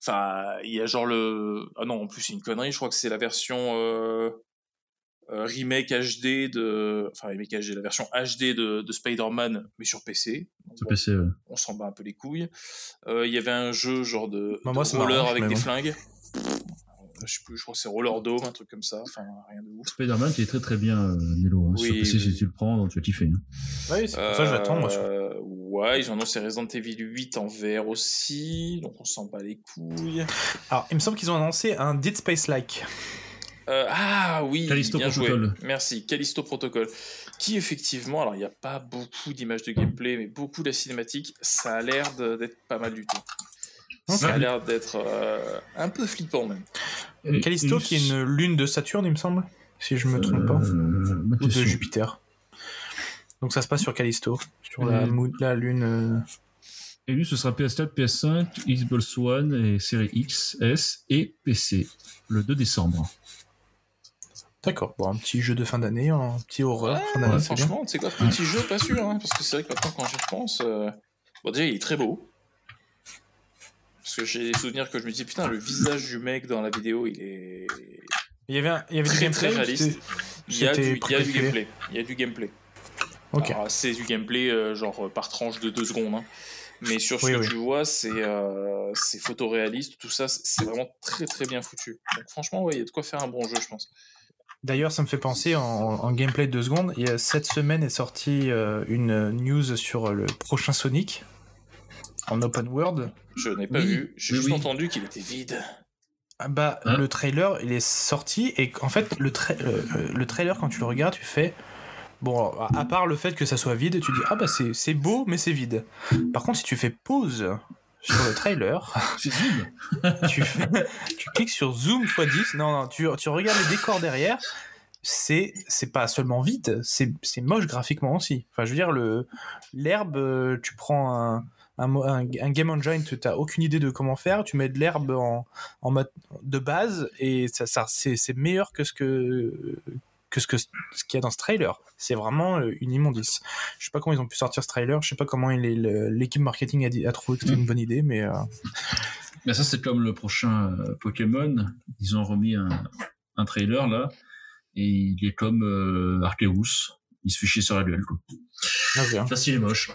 Enfin, il y a genre le. Ah non, en plus, c'est une connerie. Je crois que c'est la version euh, remake HD de. Enfin, remake HD, la version HD de, de Spider-Man, mais sur PC. Sur bon, PC, ouais. on s'en bat un peu les couilles. Euh, Il y avait un jeu genre de, Bah, de moi, ça roller m'arrange, avec des bon. flingues. Je sais plus, je crois que c'est Roller Dome, un truc comme ça. Enfin, rien de ouf. Spider-Man qui est très très bien, euh, Nelo. hein. Sur PC, oui. si tu le prends, tu vas kiffer. hein. Oui, c'est pour ça que j'attends, moi. Euh, Ouais, ils ont annoncé Resident Evil 8 en VR aussi, donc on s'en bat les couilles. Alors, il me semble qu'ils ont annoncé un Dead Space-like. Euh, ah oui, Callisto bien joué. Protocol. Merci, Callisto Protocol. Qui effectivement, alors il n'y a pas beaucoup d'images de gameplay, mais beaucoup de la cinématique, ça a l'air d'être pas mal du tout. Ça a l'air d'être euh, un peu flippant même. Et- Callisto, qui est une lune de Saturne, il me semble, si je me trompe pas, Euh, ou de. Jupiter. Donc ça se passe sur Callisto, sur la, la lune. euh, Et lui, ce sera PS4, PS5, Xbox One et série X, S et PC le 2 décembre. D'accord, bon, un petit jeu de fin d'année, un petit horreur fin d'année, Ouais, c'est bien. franchement, sais quoi, petit jeu, pas sûr, hein, parce que c'est vrai que maintenant, quand j'y repense, euh, bon, déjà, il est très beau. Parce que j'ai des souvenirs que je me dis, putain, le visage du mec dans la vidéo, il est Il y avait, un- il y avait du très, gameplay très réaliste. Il y a, du, il y a du précalculé gameplay. Il y a du gameplay. C'est du gameplay, euh, genre euh, par tranche de deux secondes. hein. Mais sur ce Oui, que oui. tu vois, c'est euh, photoréaliste, tout ça, c'est- vraiment très très bien foutu. Donc franchement, ouais, il y a de quoi faire un bon jeu, je pense. D'ailleurs, ça me fait penser en, en gameplay de deux secondes. Il y a, cette semaine est sortie euh, une news sur le prochain Sonic en open world. Je n'ai pas Oui, vu, j'ai oui, juste oui. entendu qu'il était vide. Ah Bah, Hein le trailer, il est sorti et en fait, le, tra- euh, euh, le trailer, quand tu le regardes, tu fais. Bon, à part le fait que ça soit vide, tu dis ah bah c'est c'est beau, mais c'est vide. Par contre, si tu fais pause sur le trailer, tu, fais- tu cliques sur zoom x10, non, non, tu, tu regardes les décors derrière, c'est c'est pas seulement vide, c'est c'est moche graphiquement aussi. Enfin, je veux dire, le l'herbe, euh, tu prends un, un, un, un game engine, tu n'as aucune idée de comment faire, tu mets de l'herbe en, en mode de base et ça, ça c'est meilleur que ce que que ce que ce qu'il y a dans ce trailer. C'est vraiment euh, une immondice. Je sais pas comment ils ont pu sortir ce trailer, je sais pas comment l'équipe marketing a, dit- a trouvé que c'était une bonne idée, mais euh, Mais ça, c'est comme le prochain euh, Pokémon. Ils ont remis un, un trailer là. Et il est comme euh, Arceus. Il se fait chier sur la gueule. Quoi. hein. Ça, il est moche.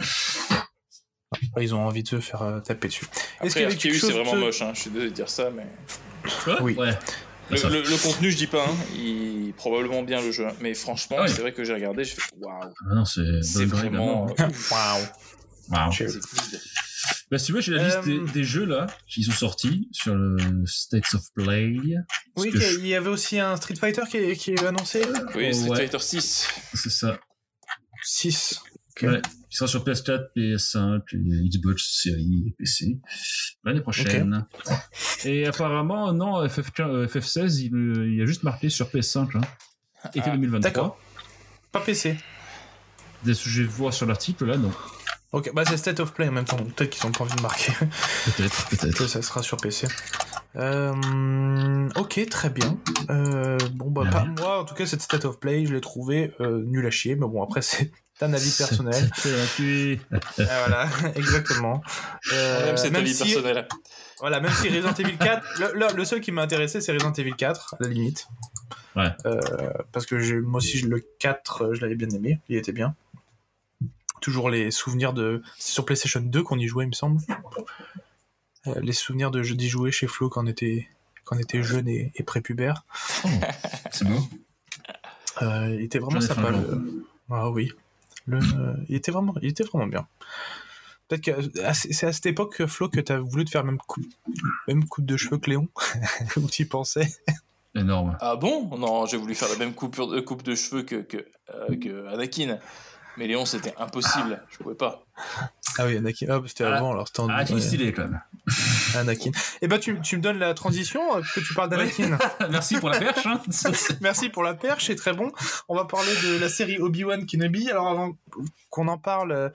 Ils ont envie de se faire euh, taper dessus. Est-ce qu'il y Après, avait quelque c'est vraiment de- moche, hein. je suis désolé de dire ça, mais. Oui. Ouais. Le, le- le contenu, je dis pas, hein. il probablement bien le jeu, hein. mais franchement, Ah oui. c'est vrai que j'ai regardé, j'ai fait waouh, Ah non, c'est vraiment. euh. Waouh. Wow. Bah, si tu vois, j'ai la Euh, liste des, des jeux là qui sont sortis sur le States of Play. Oui, je- il y avait aussi un Street Fighter qui est, qui est annoncé. Oui, Oh, Street ouais. Fighter 6. C'est ça. 6. Ouais. Qui sera sur PS4, PS5, et Xbox série et PC l'année prochaine. Et apparemment, non, FF15, euh, FF16, il, euh, il a juste marqué sur PS5, hein. Été Ah, 2023. d'accord. Pas PC. Des sujets voir sur l'article là, non. Ok, bah c'est State of Play en même temps. Peut-être qu'ils ont pas envie de marquer Peut-être, que peut-être. ça sera sur PC. Euh, ok, très bien. Euh, bon, bah, Ouais. pas moi, en tout cas, cette State of Play, je l'ai trouvé euh, nul à chier. Mais bon, après, c'est un avis personnel. C'est. Ah, voilà, exactement. Euh, aime cet même avis si- personnel. Voilà, même si Resident Evil 4, le, le- le seul qui m'a intéressé, c'est Resident Evil 4, à la limite. Ouais. Euh, parce que moi aussi, le 4, euh, je l'avais bien aimé, il était bien. Toujours les souvenirs de. C'est sur PlayStation 2 qu'on y jouait, il me semble. Euh, les souvenirs de d'y jouer chez Flo quand on était, quand on était jeune et, et prépubère. C'est beau. Euh, il était vraiment sympa. Ah oui. Le, euh, il, était vraiment, il était vraiment bien. Peut-être que euh, c'est à cette époque, Flo, que tu as voulu te faire même coupe, même coupe de cheveux que Léon, où tu y pensais? Énorme. Ah bon? Non, j'ai voulu faire la même coupure de, coupe de cheveux que, que, euh, que Anakin. Mais Léon, c'était impossible, je pouvais pas. Ah oui, Anakin. Ah, bah, c'était Ah, avant, alors c'était en Ah, ouais, stylé quand même. Anakin. Et bah, tu, tu me donnes la transition, euh, puisque tu parles d'Anakin. Merci pour la perche. Hein. Merci pour la perche, c'est très bon. On va parler de la série Obi-Wan Kenobi. Alors, avant qu'on en parle, euh,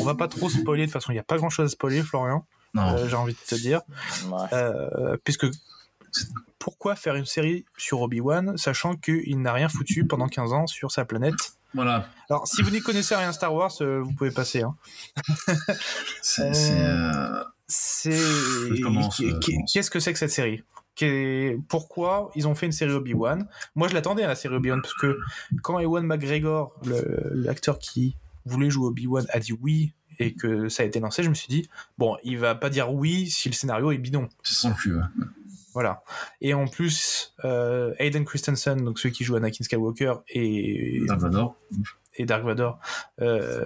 on va pas trop spoiler. De toute façon, il n'y a pas grand chose à spoiler, Florian. non. Euh, J'ai envie de te dire. Ouais. Euh, puisque pourquoi faire une série sur Obi-Wan, sachant qu'il n'a rien foutu pendant 15 ans sur sa planète Voilà. Alors, si vous n'y connaissez rien Star Wars, euh, vous pouvez passer. Hein. C'est. euh. Qu'est-ce que c'est que cette série? Pourquoi ils ont fait une série Obi-Wan? Moi, je l'attendais à la série Obi-Wan parce que quand Ewan McGregor, l'acteur qui voulait jouer Obi-Wan, a dit oui et que ça a été lancé, je me suis dit bon, il va pas dire oui si le scénario est bidon. C'est le cul. ouais. Voilà. Et en plus, euh, Hayden Christensen, donc celui qui joue Anakin Skywalker et, Dark Vador. et Dark Vador, euh,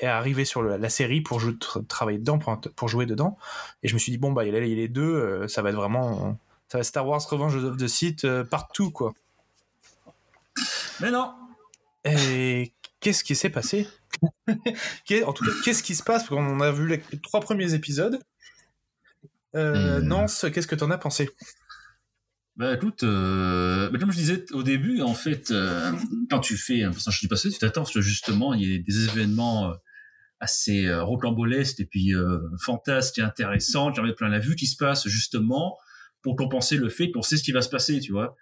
est arrivé sur le- la série pour jou- tra- travailler dedans, pour, pour jouer dedans. Et je me suis dit, bon, bah, il y a les deux, euh, ça va être vraiment. Ça va être Star Wars Revenge of the Sith euh, partout, quoi. Mais non. Et qu'est-ce qui s'est passé? En tout cas, qu'est-ce qui se passe? Parce qu'on a vu les trois premiers épisodes. Euh, Et- Nance, qu'est-ce que t'en as pensé? Bah écoute, euh, bah, comme je disais au début, en fait, euh, quand tu fais un personnage du passé, tu t'attends que justement il y ait des événements assez rocambolesques et puis fantasques et intéressants, j'en ai plein la vue qui se passe justement pour compenser le fait qu'on sait ce qui va se passer, tu vois.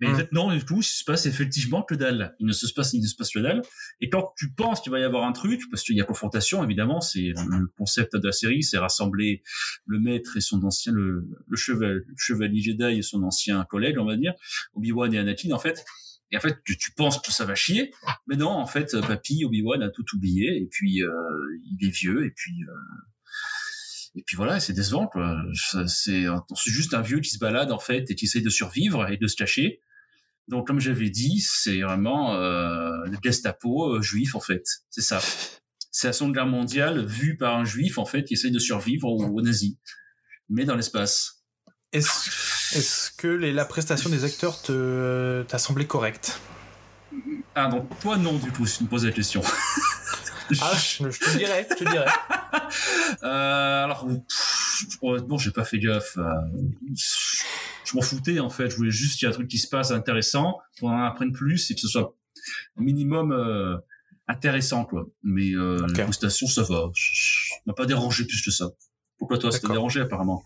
Mais en Mm. fait non, du coup, il se passe effectivement que dalle. Il ne se passe, il ne se passe que dalle. Et quand tu penses qu'il va y avoir un truc, parce qu'il y a confrontation, évidemment, c'est le concept de la série, c'est rassembler le maître et son ancien, le, le cheval, le chevalier Jedi et son ancien collègue, on va dire, Obi-Wan et Anakin, en fait. Et en fait, tu, tu penses que ça va chier, mais non, en fait, papy Obi-Wan a tout oublié, et puis euh, il est vieux, et puis euh, et puis voilà, c'est décevant, quoi. C'est juste un vieux qui se balade en fait et qui essaye de survivre et de se cacher. Donc, comme j'avais dit, c'est vraiment euh, le Gestapo euh, juif en fait. C'est ça. C'est la Seconde Guerre mondiale vue par un juif en fait qui essaye de survivre aux, aux nazis, mais dans l'espace. Est-ce que les- la prestation des acteurs te- t'a semblé correcte? Ah donc toi non du coup si tu me poses la question. Ah, je, je te dirais, je te dirais. Euh, alors, pff, honnêtement, j'ai pas fait gaffe. euh, Je m'en foutais en fait. Je voulais juste qu'il y ait un truc qui se passe intéressant, qu'on en apprenne plus et que ce soit un minimum euh, intéressant quoi. Mais euh, Ok. la prestation, ça va. Ça m'a pas dérangé plus que ça. Pourquoi toi, ça t'a dérangé apparemment?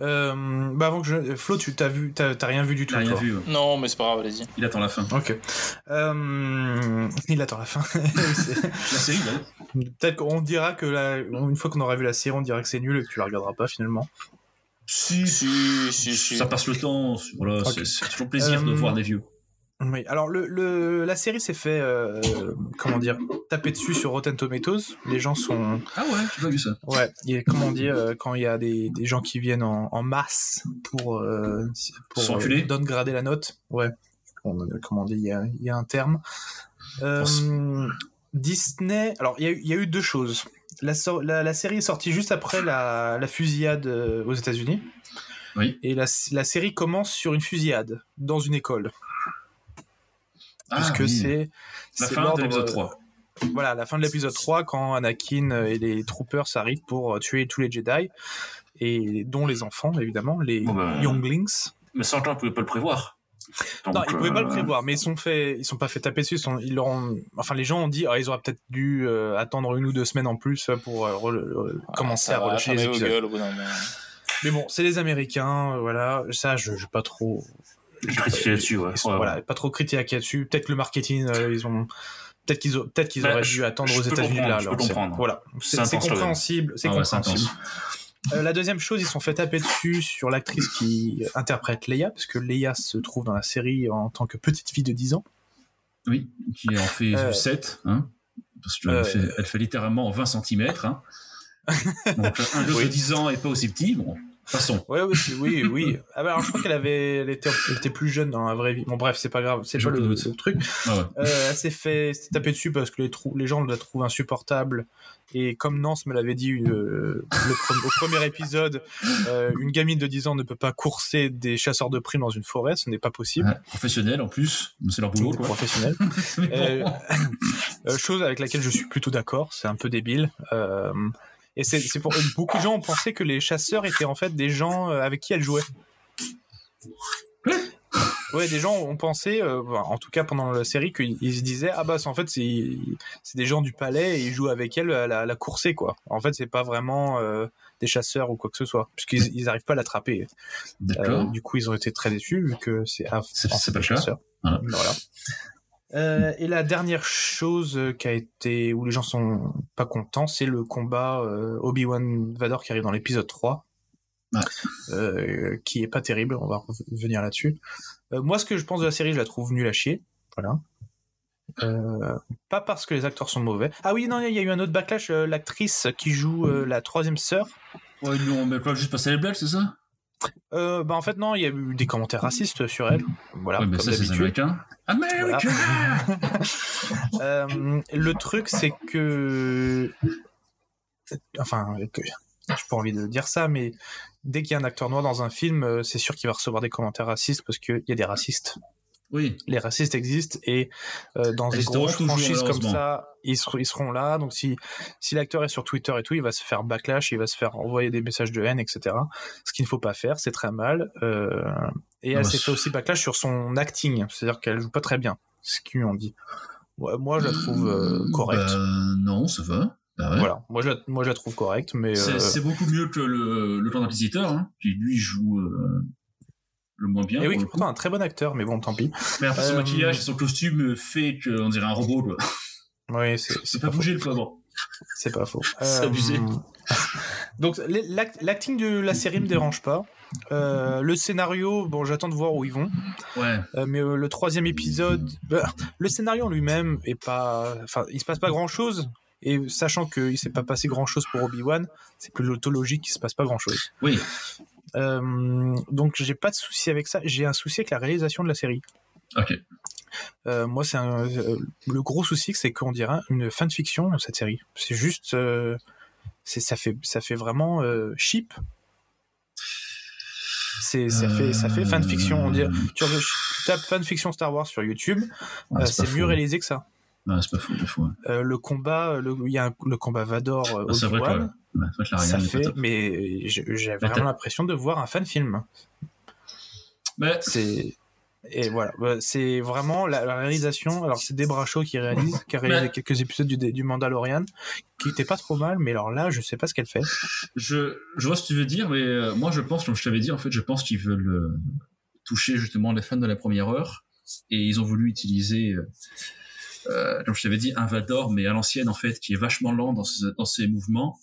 Euh, bah avant que je... Flo, tu t'as vu, t'as t'as rien vu du tout. Rien toi? vu. ouais. Non, mais c'est pas grave, allez-y. Il attend la fin. Ok. Euh, il attend la fin. La série, là. Peut-être qu'on dira que la... une fois qu'on aura vu la série, on dira que c'est nul et que tu la regarderas pas finalement. Si, Si, si, si. ça passe le temps. Voilà, c'est- toujours plaisir de Euh, voir des vieux. Oui. Alors le, le- la série s'est fait euh, comment dire taper dessus sur Rotten Tomatoes. Les gens sont Ah ouais, j'ai pas vu ça. ouais. Il y a, comment dire euh, quand il y a des, des gens qui viennent en, en masse pour euh, pour S'enculer. euh, downgrader la note. Ouais. On- comment on dit Il y a, il y a un terme. Euh, Disney. Alors il y, a eu- il y a eu deux choses. La, sor- la, la série est sortie juste après la, la fusillade euh, aux États-Unis. Oui. Et la, série commence sur une fusillade dans une école. puisque Ah, oui. c'est la fin de l'épisode euh, 3. Voilà, la fin de l'épisode 3, quand Anakin euh, et les troopers arrivent pour euh, tuer tous les Jedi, et dont les enfants, évidemment, les Bon, bah, younglings. Mais ça, on pouvait pas le prévoir. Non, Donc, ils pouvaient pas le euh, prévoir, mais ils sont fait, ils sont pas fait taper dessus. ils leur ont- enfin, les gens ont dit, ah, ils auraient peut-être dû euh, attendre une ou deux semaines en plus pour euh, re- re- commencer Ah, à relâcher les épisodes. bout d'un moment. Mais bon, c'est les Américains, voilà. Ça, je, je vais pas trop. J'ai critiqué là-dessus, ouais. Sont- Ouais, voilà, pas trop critiquer là-dessus. Peut-être que le marketing, euh, ils ont. Peut-être qu'ils, ont- peut-être qu'ils Bah, auraient je- dû attendre je aux États-Unis là. je peux alors, comprendre. Voilà, C'est compréhensible. C'est Ah compréhensible. Euh, la deuxième chose, ils sont fait taper dessus sur l'actrice qui interprète Leia, parce que Leia se trouve dans la série en tant que petite fille de 10 ans. Oui, qui en fait Euh, 7, hein, parce qu'elle euh, fait, littéralement 20 cm. Hein. Donc un jeu Oui. de 10 ans et pas aussi petit, bon, Ouais, oui, oui, oui. Ah bah, alors, je crois qu'elle avait, elle était, elle était plus jeune dans la vraie vie. Bon, bref, c'est pas grave, c'est pas le, truc. Ah ouais. Euh, elle s'est fait tapée dessus parce que les, trou- les gens la trouvent insupportable. Et comme Nance me l'avait dit euh, le au premier épisode, euh, une gamine de 10 ans ne peut pas courser des chasseurs de primes dans une forêt, ce n'est pas possible. Ouais, Professionnel en plus, c'est leur boulot. Quoi. euh, chose avec laquelle je suis plutôt d'accord, c'est un peu débile. Et c'est pour beaucoup de gens ont pensé que les chasseurs étaient en fait des gens euh, avec qui elle jouait. Ouais, des gens ont pensé, euh, en tout cas pendant la série, qu'ils ils se disaient ah bah c'est- en fait c'est des gens du palais et ils jouent avec elle à la, la coursée quoi. En fait c'est pas vraiment euh, des chasseurs ou quoi que ce soit puisqu'ils ils arrivent pas à l'attraper. Euh, du coup ils ont été très déçus vu que c'est ah, pas le. Voilà. Voilà. Euh, et la dernière chose euh, qui a été où les gens sont pas contents, c'est le combat euh, Obi-Wan Vador qui arrive dans l'épisode 3. Ouais. Euh, qui est pas terrible, on va revenir là-dessus. Moi, ce que je pense de la série, je la trouve nulle à chier. Voilà. Pas parce que les acteurs sont mauvais. Ah oui, non, il y a eu un autre backlash. L'actrice qui joue la troisième sœur. Ouais, lui ont mais quoi, juste passé les blagues, c'est ça? Euh, bah en fait non, il y a eu des commentaires racistes sur elle. Voilà, Ouais, comme ça, c'est les d'habitude. America Euh, le truc, c'est que. Enfin, que... j'ai pas envie de dire ça, mais dès qu'il y a un acteur noir dans un film, euh, c'est sûr qu'il va recevoir des commentaires racistes parce qu'il y a des racistes. Oui. les racistes existent et euh, dans des grosses franchises comme ça, ils, ser- ils seront là. Donc si, si l'acteur est sur Twitter et tout, il va se faire backlash, il va se faire envoyer des messages de haine, etc. Ce qu'il ne faut pas faire, c'est très mal. Euh, et elle Bah, s'est fait aussi backlash sur son acting, c'est-à-dire qu'elle joue pas très bien, ce qu'ils lui ont dit. Ouais, moi, je la trouve euh, correcte. Bah, non, ça va. Bah ouais. Voilà, moi je, la, moi je la trouve correcte, mais C'est euh, beaucoup mieux que le, le plan d'inquisiteur, hein, qui lui joue euh, le moins bien. et oui, pour qui est pourtant un très bon acteur, mais bon, tant pis. Mais après, son Euh, maquillage et son costume fait qu'on dirait un robot. Quoi. Oui, c'est pas pas bougé le pauvre. C'est pas faux. C'est abusé. Donc les- l'act- l'acting de la série me dérange pas. Euh, le scénario, bon, j'attends de voir où ils vont. Ouais. Euh, mais euh, le troisième épisode, bah, le scénario en lui-même est pas, enfin, il se passe pas grand-chose. Et sachant qu'il s'est pas passé grand-chose pour Obi Wan, c'est plus l'autologie qu'il se passe pas grand-chose. Oui. Euh, donc j'ai pas de souci avec ça. J'ai un souci avec la réalisation de la série. Ok. Euh, moi, c'est euh, le gros souci, c'est qu'on dirait une fanfiction cette série. C'est juste, euh, ça fait ça fait vraiment cheap. C'est ça fait ça fait fanfiction. On dirait, tu, tu tapes fanfiction Star Wars sur YouTube, euh, c'est mieux réalisé que ça. Ouais, c'est pas pas faux. ouais. Euh, le combat, le- il y a un- le combat Vador euh, Ah, vrai que, ouais, c'est vrai que la ça fait, top. mais j'ai vraiment l'impression de voir un fan film. Mais C'est et voilà, bah, c'est vraiment la, la réalisation. Alors c'est Debra Shaw qui réalise, qui a réalisé Mais- quelques épisodes du, du Mandalorian, qui était pas trop mal, mais alors là, je sais pas ce qu'elle fait. je, je vois ce que tu veux dire, mais euh, moi je pense, comme je t'avais dit, en fait, je pense qu'ils veulent euh, toucher justement les fans de la première heure, et ils ont voulu utiliser, euh, euh, comme je t'avais dit, un Vador, mais à l'ancienne en fait, qui est vachement lent dans ses, dans ses mouvements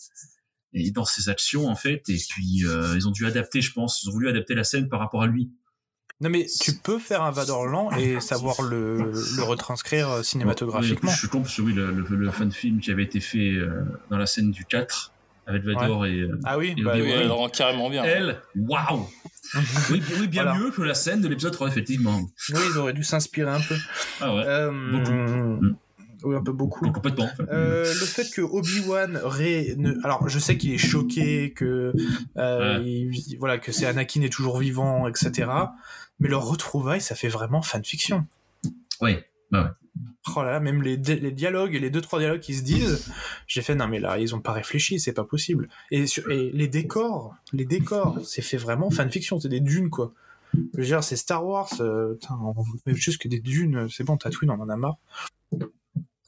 et dans ses actions en fait, et puis euh, ils ont dû adapter, je pense, ils ont voulu adapter la scène par rapport à lui. Non mais tu peux faire un Vador lent et savoir le, le retranscrire cinématographiquement. Oui, je suis con parce que oui, le, le, le fan film qui avait été fait euh, dans la scène du 4 avec Vador et euh, Ah oui, Et bah. Oui, elle rend carrément bien. elle, waouh oui, oui, bien Voilà. mieux que la scène de l'épisode 3, effectivement. Oui, ils auraient dû s'inspirer un peu. Ah ouais, Euh, Beaucoup. Oui, un peu beaucoup. complètement. Euh, le fait que Obi-Wan ré... ne... alors je sais qu'il est choqué que euh, Ouais. il- voilà que c'est Anakin est toujours vivant etc mais leur retrouvaille ça fait vraiment fanfiction Oui, oh là là même les, di- les dialogues les deux trois dialogues qui se disent j'ai fait non mais là ils ont pas réfléchi c'est pas possible. Et, sur- et les décors les décors c'est fait vraiment fanfiction c'est des dunes quoi. Je veux dire c'est Star Wars euh, putain, on veut juste que des dunes c'est bon Tatooine on en a marre.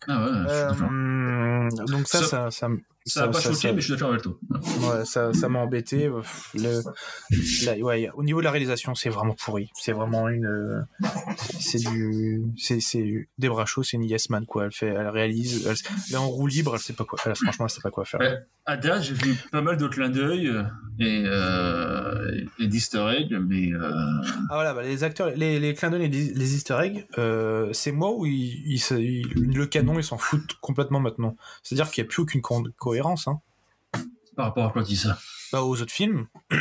Ah ouais. Euh, donc ça Ça- ça ça, ça n'a pas choqué, ça- mais je suis d'accord avec toi. Ouais, ça, ça m'a embêté. Le, la- ouais, au niveau de la réalisation, c'est vraiment pourri. C'est vraiment une, euh, c'est du, c'est, c'est Debra Shaw, c'est une yes man quoi. Elle fait, elle réalise, elle, elle est en roue libre, elle sait pas quoi. Elle, franchement, elle sait pas quoi faire. Ouais. À date, j'ai vu pas mal de clins d'œil euh, et, euh, et d'easter eggs, mais euh, Ah voilà, bah, les acteurs, les, les clins d'œil, et les, les Easter eggs, euh, c'est moi où il, il se- il- le canon, ils s'en foutent complètement maintenant. C'est-à-dire qu'il n'y a plus aucune co- cohérence, hein. par rapport à quoi tu dis ça? Bah, aux autres films,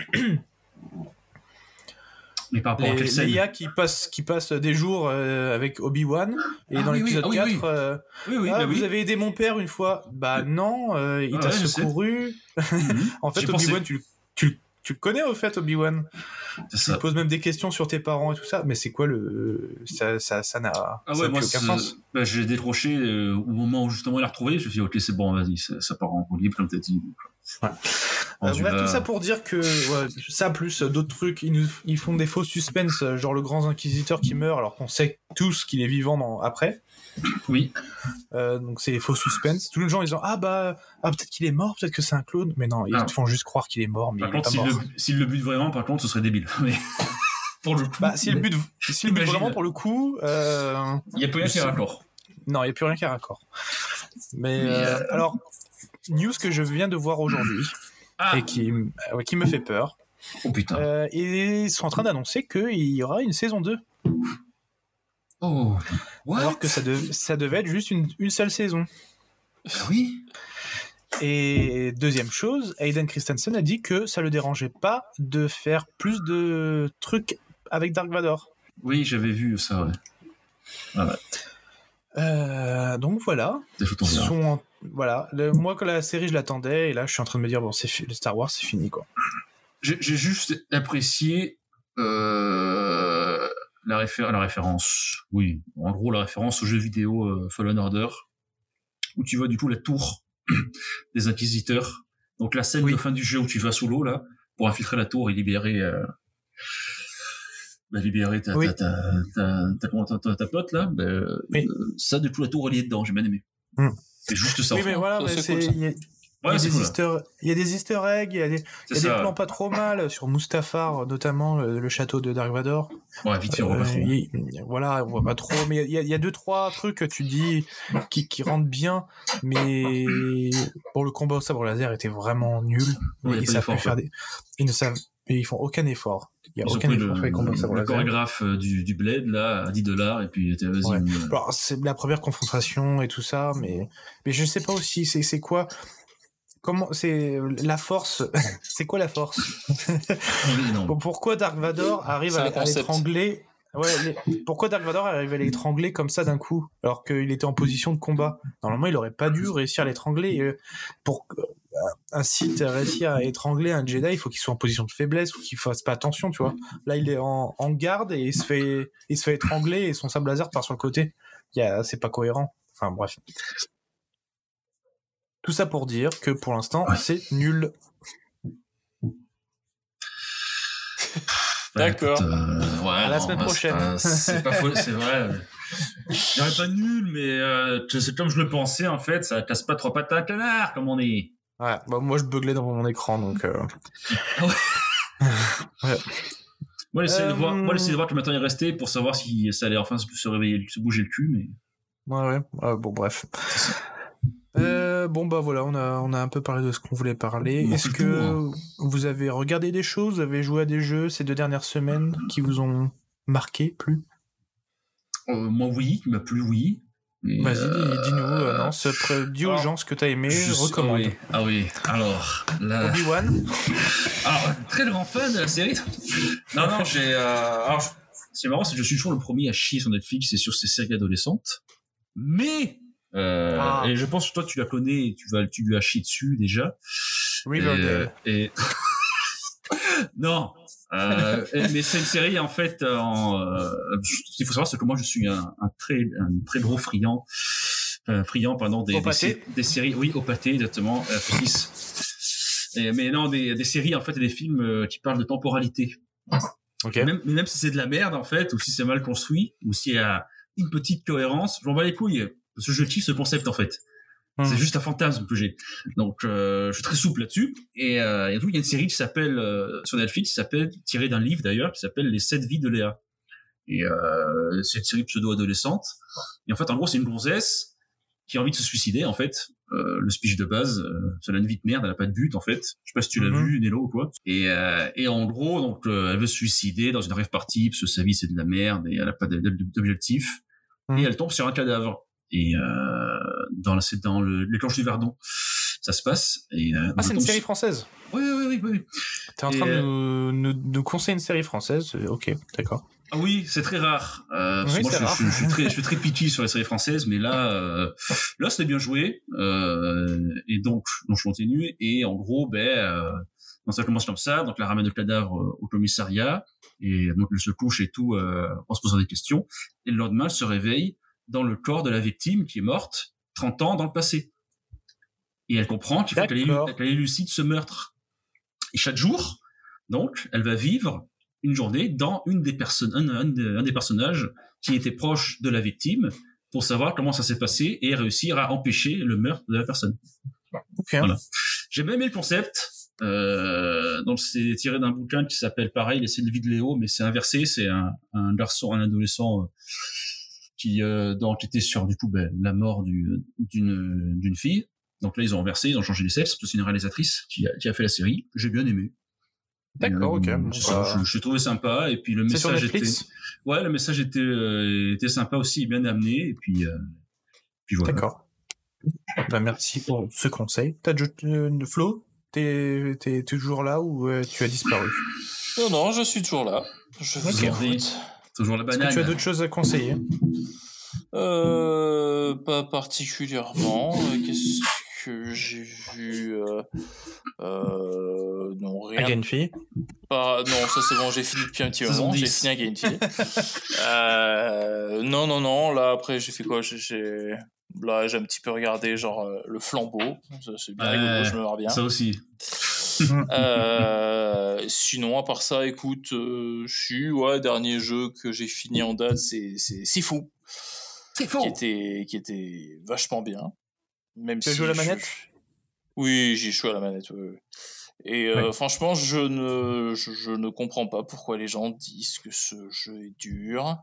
Mais par rapport à les, quelle scène? Leia qui passe, qui passe des jours euh, avec Obi-Wan, et Ah dans oui, oui, l'épisode ah oui, 4, oui. euh, Oui, oui, Ah, bah vous oui. avez aidé mon père une fois Bah non, euh, il Ah t'a ouais, secouru. Mhm. En fait. Obi-Wan, tu, le- tu, le- connais au fait, Obi-Wan? Tu ça. poses même des questions sur tes parents et tout ça, mais c'est quoi le. Ça ça, ça n'a Ah ouais, moi, aucun sens. décroché euh, au moment où justement il a retrouvé. Je me suis dit, ok, c'est bon, vas-y, ça, ça part en roue libre, comme t'as dit. Ouais. Euh, vas- tout ça pour dire que ouais, ça plus d'autres trucs, ils, nous, ils font des faux suspens, genre le grand inquisiteur qui meurt alors qu'on sait tous qu'il est vivant dans, après. Oui, Euh, donc c'est faux suspens. Tous les gens ils disent ah bah ah, peut-être qu'il est mort, peut-être que c'est un clone, mais non, ils Ah. te font juste croire qu'il est mort, mais par contre, pas s'il mort. le, le bute vraiment, par contre, ce serait débile. Mais pour le coup, Bah, si le but, si le but vraiment pour le coup, euh, il y a pas rien qui est raccord. non, il n'y a plus rien qui est raccord. Mais, Mais, euh, alors, news que je viens de voir aujourd'hui Ah, et qui, qui me fait peur. oh putain. Ils sont en train d'annoncer qu'il y aura une saison 2. Oh, what? alors que ça, dev- ça devait être juste une, une seule saison. Ah oui? Et deuxième chose, Hayden Christensen a dit que ça le dérangeait pas de faire plus de trucs avec Dark Vador. Oui, j'avais vu ça, ouais. Euh, donc voilà, Des Ils sont en- voilà. Le- moi, quand la série, je l'attendais, et là, je suis en train de me dire, bon, c'est fi- le Star Wars, c'est fini, quoi. J'ai j'ai juste apprécié euh, la, réfé- la référence, oui. En gros, la référence au jeu vidéo euh, Fallen Order, où tu vois du coup la tour des inquisiteurs. Donc la scène Oui. de fin du jeu où tu vas sous l'eau là pour infiltrer la tour et libérer, euh, bah, libérer ta Oui. ta ta ta, ta, comment- ta- ta- ta pote là. bah, euh, ça, du coup, la tour reliée dedans, j'ai bien aimé. Hmm. C'est juste ça. Oui, mais voilà, Ça, mais c'est c'est- cool, ça. Il y a, il y a Ouais, c'est des cool. easter- il y a des easter eggs, il y a des, y a plans pas trop mal sur Mustafar, notamment le, le château de Dark Vador. Ouais, vite fait, on pas Euh, trop. voilà, on voit pas trop, mais il y, a- il y a deux trois trucs que tu dis qui, qui rentrent bien, mais pour le combat au sabre laser était vraiment nul. Ouais, ils savent faire des, ils ne savent, ils font aucun effort. Il y a Ils aucun effort le, chorégraphe euh, du, du Blade là à 10 dollars et puis vas-y. Ouais. c'est la première confrontation et tout ça, mais, mais je sais pas aussi, c'est, c'est quoi, comment, c'est, la force, c'est quoi la force? Pourquoi Dark Vador arrive à, l'étrangler? Ouais, les- pourquoi Dark Vador arrive à l'étrangler comme ça d'un coup, alors qu'il était en position de combat? Normalement, il aurait pas dû réussir à l'étrangler. Pour euh, un Sith réussisse à étrangler un Jedi, il faut qu'il soit en position de faiblesse ou qu'il fasse pas attention, tu vois. Là, il est en, en garde et il se fait, il se fait étrangler et son sable laser part sur le côté. C'est pas cohérent. Enfin, bref. Tout ça pour dire que pour l'instant, c'est nul. Bah, D'accord. euh, ouais, À la non, semaine bah, prochaine. C'est pas, faux, c'est vrai. Je dirais pas nul, mais euh, c'est comme je le pensais en fait, ça casse pas trois pattes à un canard, comme on dit. Ouais, bah, moi je beuglais dans mon écran, donc. euh, Moi, j'essaie de Euh, voir, moi, j'essaie de voir combien de temps il restait pour savoir si ça allait enfin se réveiller, se bouger le cul, mais. Ouais, ouais. Ouais, bon, bref. Euh, bon, bah voilà, on a, on a un peu parlé de ce qu'on voulait parler. Est-ce que tour. vous avez regardé des choses, vous avez joué à des jeux ces deux dernières semaines qui vous ont marqué plus Euh, moi, oui, m'a plu, oui. Vas-y, euh, dis- dis-nous, euh, non, c'est pré- dis aux gens ce que t'as aimé, je- recommande. Ah oui, ah oui. Alors, là. Obi-Wan? Alors, très grand fan de la série. Non, non, j'ai. Euh, alors, c'est marrant, c'est que je suis toujours le premier à chier sur Netflix et sur ces séries adolescentes. Mais. Euh, Ah. Et je pense que toi, tu la connais, et tu vas, tu lui as chié dessus déjà. Riverdale. Et, et- non. Euh, mais c'est une série en fait. En, euh, ce qu'il faut savoir, c'est que moi, je suis un, un très, un très gros friand, euh, friand pardon des, des, des séries. Oui, au pâté, exactement. Euh. Et- mais non, des, des séries en fait et des films euh, qui parlent de temporalité. Ok. Même, mais même si c'est de la merde en fait, ou si c'est mal construit, ou s'il y a une petite cohérence, je m'en bats les couilles. Parce que je kiffe ce concept en fait. Hmm. C'est juste un fantasme que j'ai. Donc euh, je suis très souple là-dessus. Et euh, et donc, il y a une série qui s'appelle euh, sur Netflix, qui s'appelle tirée d'un livre d'ailleurs, qui s'appelle Les sept vies de Léa. Et euh, c'est une série pseudo-adolescente. Et en fait, en gros, c'est une gonzesse qui a envie de se suicider en fait. Euh, le speech de base, euh, ça a une vie de merde, elle a pas de but en fait. Je sais pas si tu l'as Mhm. vu, Nello ou quoi. Et, euh, et en gros, donc, elle veut se suicider dans une rêve partie parce que sa vie c'est de la merde et elle a pas d'objectif. Mhm. Et elle tombe sur un cadavre. Et euh, dans c'est dans le, les cloches du Verdon, ça se passe. Et, euh, Ah, c'est une série française. Oui, oui, oui, oui. oui. T'es en train de euh, nous, nous, nous conseiller une série française. Ok, d'accord. Ah oui, c'est très rare. Euh, Oui, moi, je, rare. je- je suis très, je suis très picky sur les séries françaises, mais là, euh, là, c'était bien joué. Euh, et donc, donc, je continue. Et en gros, ben, donc ça commence comme ça. Donc, la ramène le cadavre au commissariat. Et donc, elle se couche et tout, en se posant des questions. Et le lendemain, elle se réveille dans le corps de la victime qui est morte 30 ans dans le passé. Et elle comprend qu'il faut qu'elle élucide ce meurtre. Et chaque jour, donc, elle va vivre une journée dans une des personnes, un, un de- un des personnages qui était proche de la victime pour savoir comment ça s'est passé et réussir à empêcher le meurtre de la personne. Ok. Voilà. J'ai bien aimé le concept. Euh, donc c'est tiré d'un bouquin qui s'appelle pareil, Les de vie de Léo, mais c'est inversé. C'est un, un garçon, un adolescent euh, qui euh, doit enquêter sur du coup ben, la mort du- d'une fille. Donc là ils ont inversé, ils ont changé les sexes. parce que C'est une réalisatrice qui a, qui a fait la série. J'ai bien aimé. D'accord, ok. Euh, Bon, c'est ça, bah, je, je trouvais sympa et puis le C'est sur message était Netflix ouais le message était euh, était sympa aussi bien amené et puis euh, puis voilà D'accord. Bah, merci pour ce conseil. T'as euh, Flo, t'es t'es toujours là ou euh, tu as disparu? Non, non, je suis toujours là. Je vous Ok. Écoute. toujours la Est-ce banane que tu as d'autres choses à conseiller? Euh, pas particulièrement. Euh, Qu'est-ce que j'ai vu euh, euh, Non, rien il y a une fille. Pas- non, ça c'est bon, j'ai fini depuis un petit moment. J'ai 10. fini Gainty. euh, non, non, non. Là, après, j'ai fait quoi? J'ai- j'ai Là, j'ai un petit peu regardé, genre, euh, le flambeau. Ça, C'est bien rigolo, je me marre bien. Ça aussi. Euh, sinon, à part ça, écoute, euh, je suis, ouais, dernier jeu que j'ai fini en date, c'est c'est Sifu, C'est qui était, qui était vachement bien. Même Tu as si joué à la je- manette? Oui, j'ai joué à la manette. oui, oui. Et euh, Ouais. franchement, je ne, je, je ne comprends pas pourquoi les gens disent que ce jeu est dur.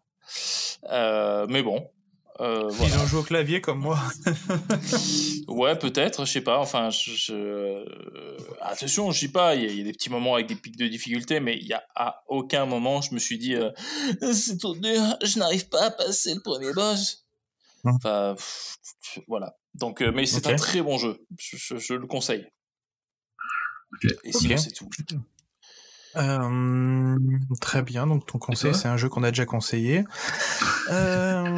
Euh, mais bon, euh, Ils ont joué au clavier comme moi. Ouais, peut-être, je sais pas. Enfin, je, je- euh, attention, je dis pas. Il y, a- il y a des petits moments avec des pics de difficulté, mais il y a à aucun moment je me suis dit euh, c'est trop dur, je n'arrive pas à passer le premier boss. Hum. Enfin, pff, voilà. Donc, euh, mais c'est un très bon jeu. Je, je- je le conseille. Et sinon, c'est tout. Euh, très bien, donc ton conseil, c'est un jeu qu'on a déjà conseillé. Euh...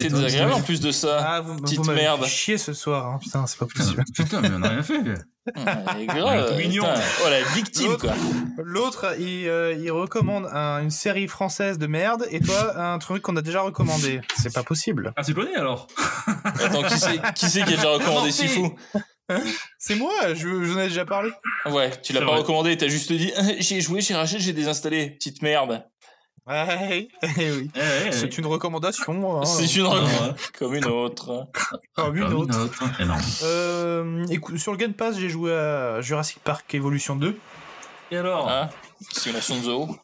C'est toi, désagréable en plus de ça. Ah, vous, petite vous m'avez merde. fait chier ce soir, hein. putain, c'est pas possible. putain, mais on n'a rien fait. Ouais, grave, tout mignon. putain. Oh la victime L'autre- quoi. L'autre, il, euh, il recommande un- une série française de merde, et toi, un truc qu'on a déjà recommandé. C'est pas possible. Ah, tu connais alors Attends, qui c'est qui, c'est qui a déjà recommandé Morty. Sifu C'est moi, je, j'en ai déjà parlé. Ouais, tu l'as C'est pas vrai. recommandé, t'as juste dit j'ai joué, j'ai racheté, j'ai désinstallé. Petite merde. Ouais, eh oui. Eh, eh, eh. C'est une recommandation. hein. C'est une Ah, recommandation comme une autre. Comme une autre. Énorme. Euh, écoute, sur le Game Pass, j'ai joué à Jurassic Park Evolution 2. Et alors? Hein Simulation de zoo.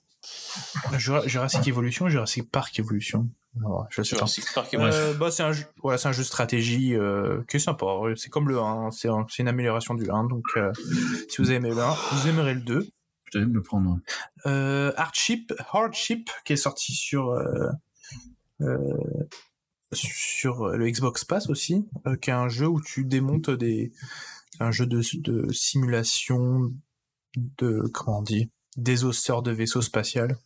Jura- Jurassic Evolution, Jurassic Park Evolution. Alors, je sais pas. Jurassic Park Ouais. Euh, bah, c'est un, jeu- ouais, c'est un jeu de stratégie euh, qui est sympa. C'est comme le 1, c'est un- c'est une amélioration du 1. Donc, euh, si vous aimez le 1, vous aimerez le 2. Me le prendre. Euh, Hardship, Hardship, qui est sorti sur euh, euh, sur le Xbox Pass aussi, qui est un jeu où tu démontes des un jeu de, de simulation de comment on dit des osseurs de vaisseaux spatial.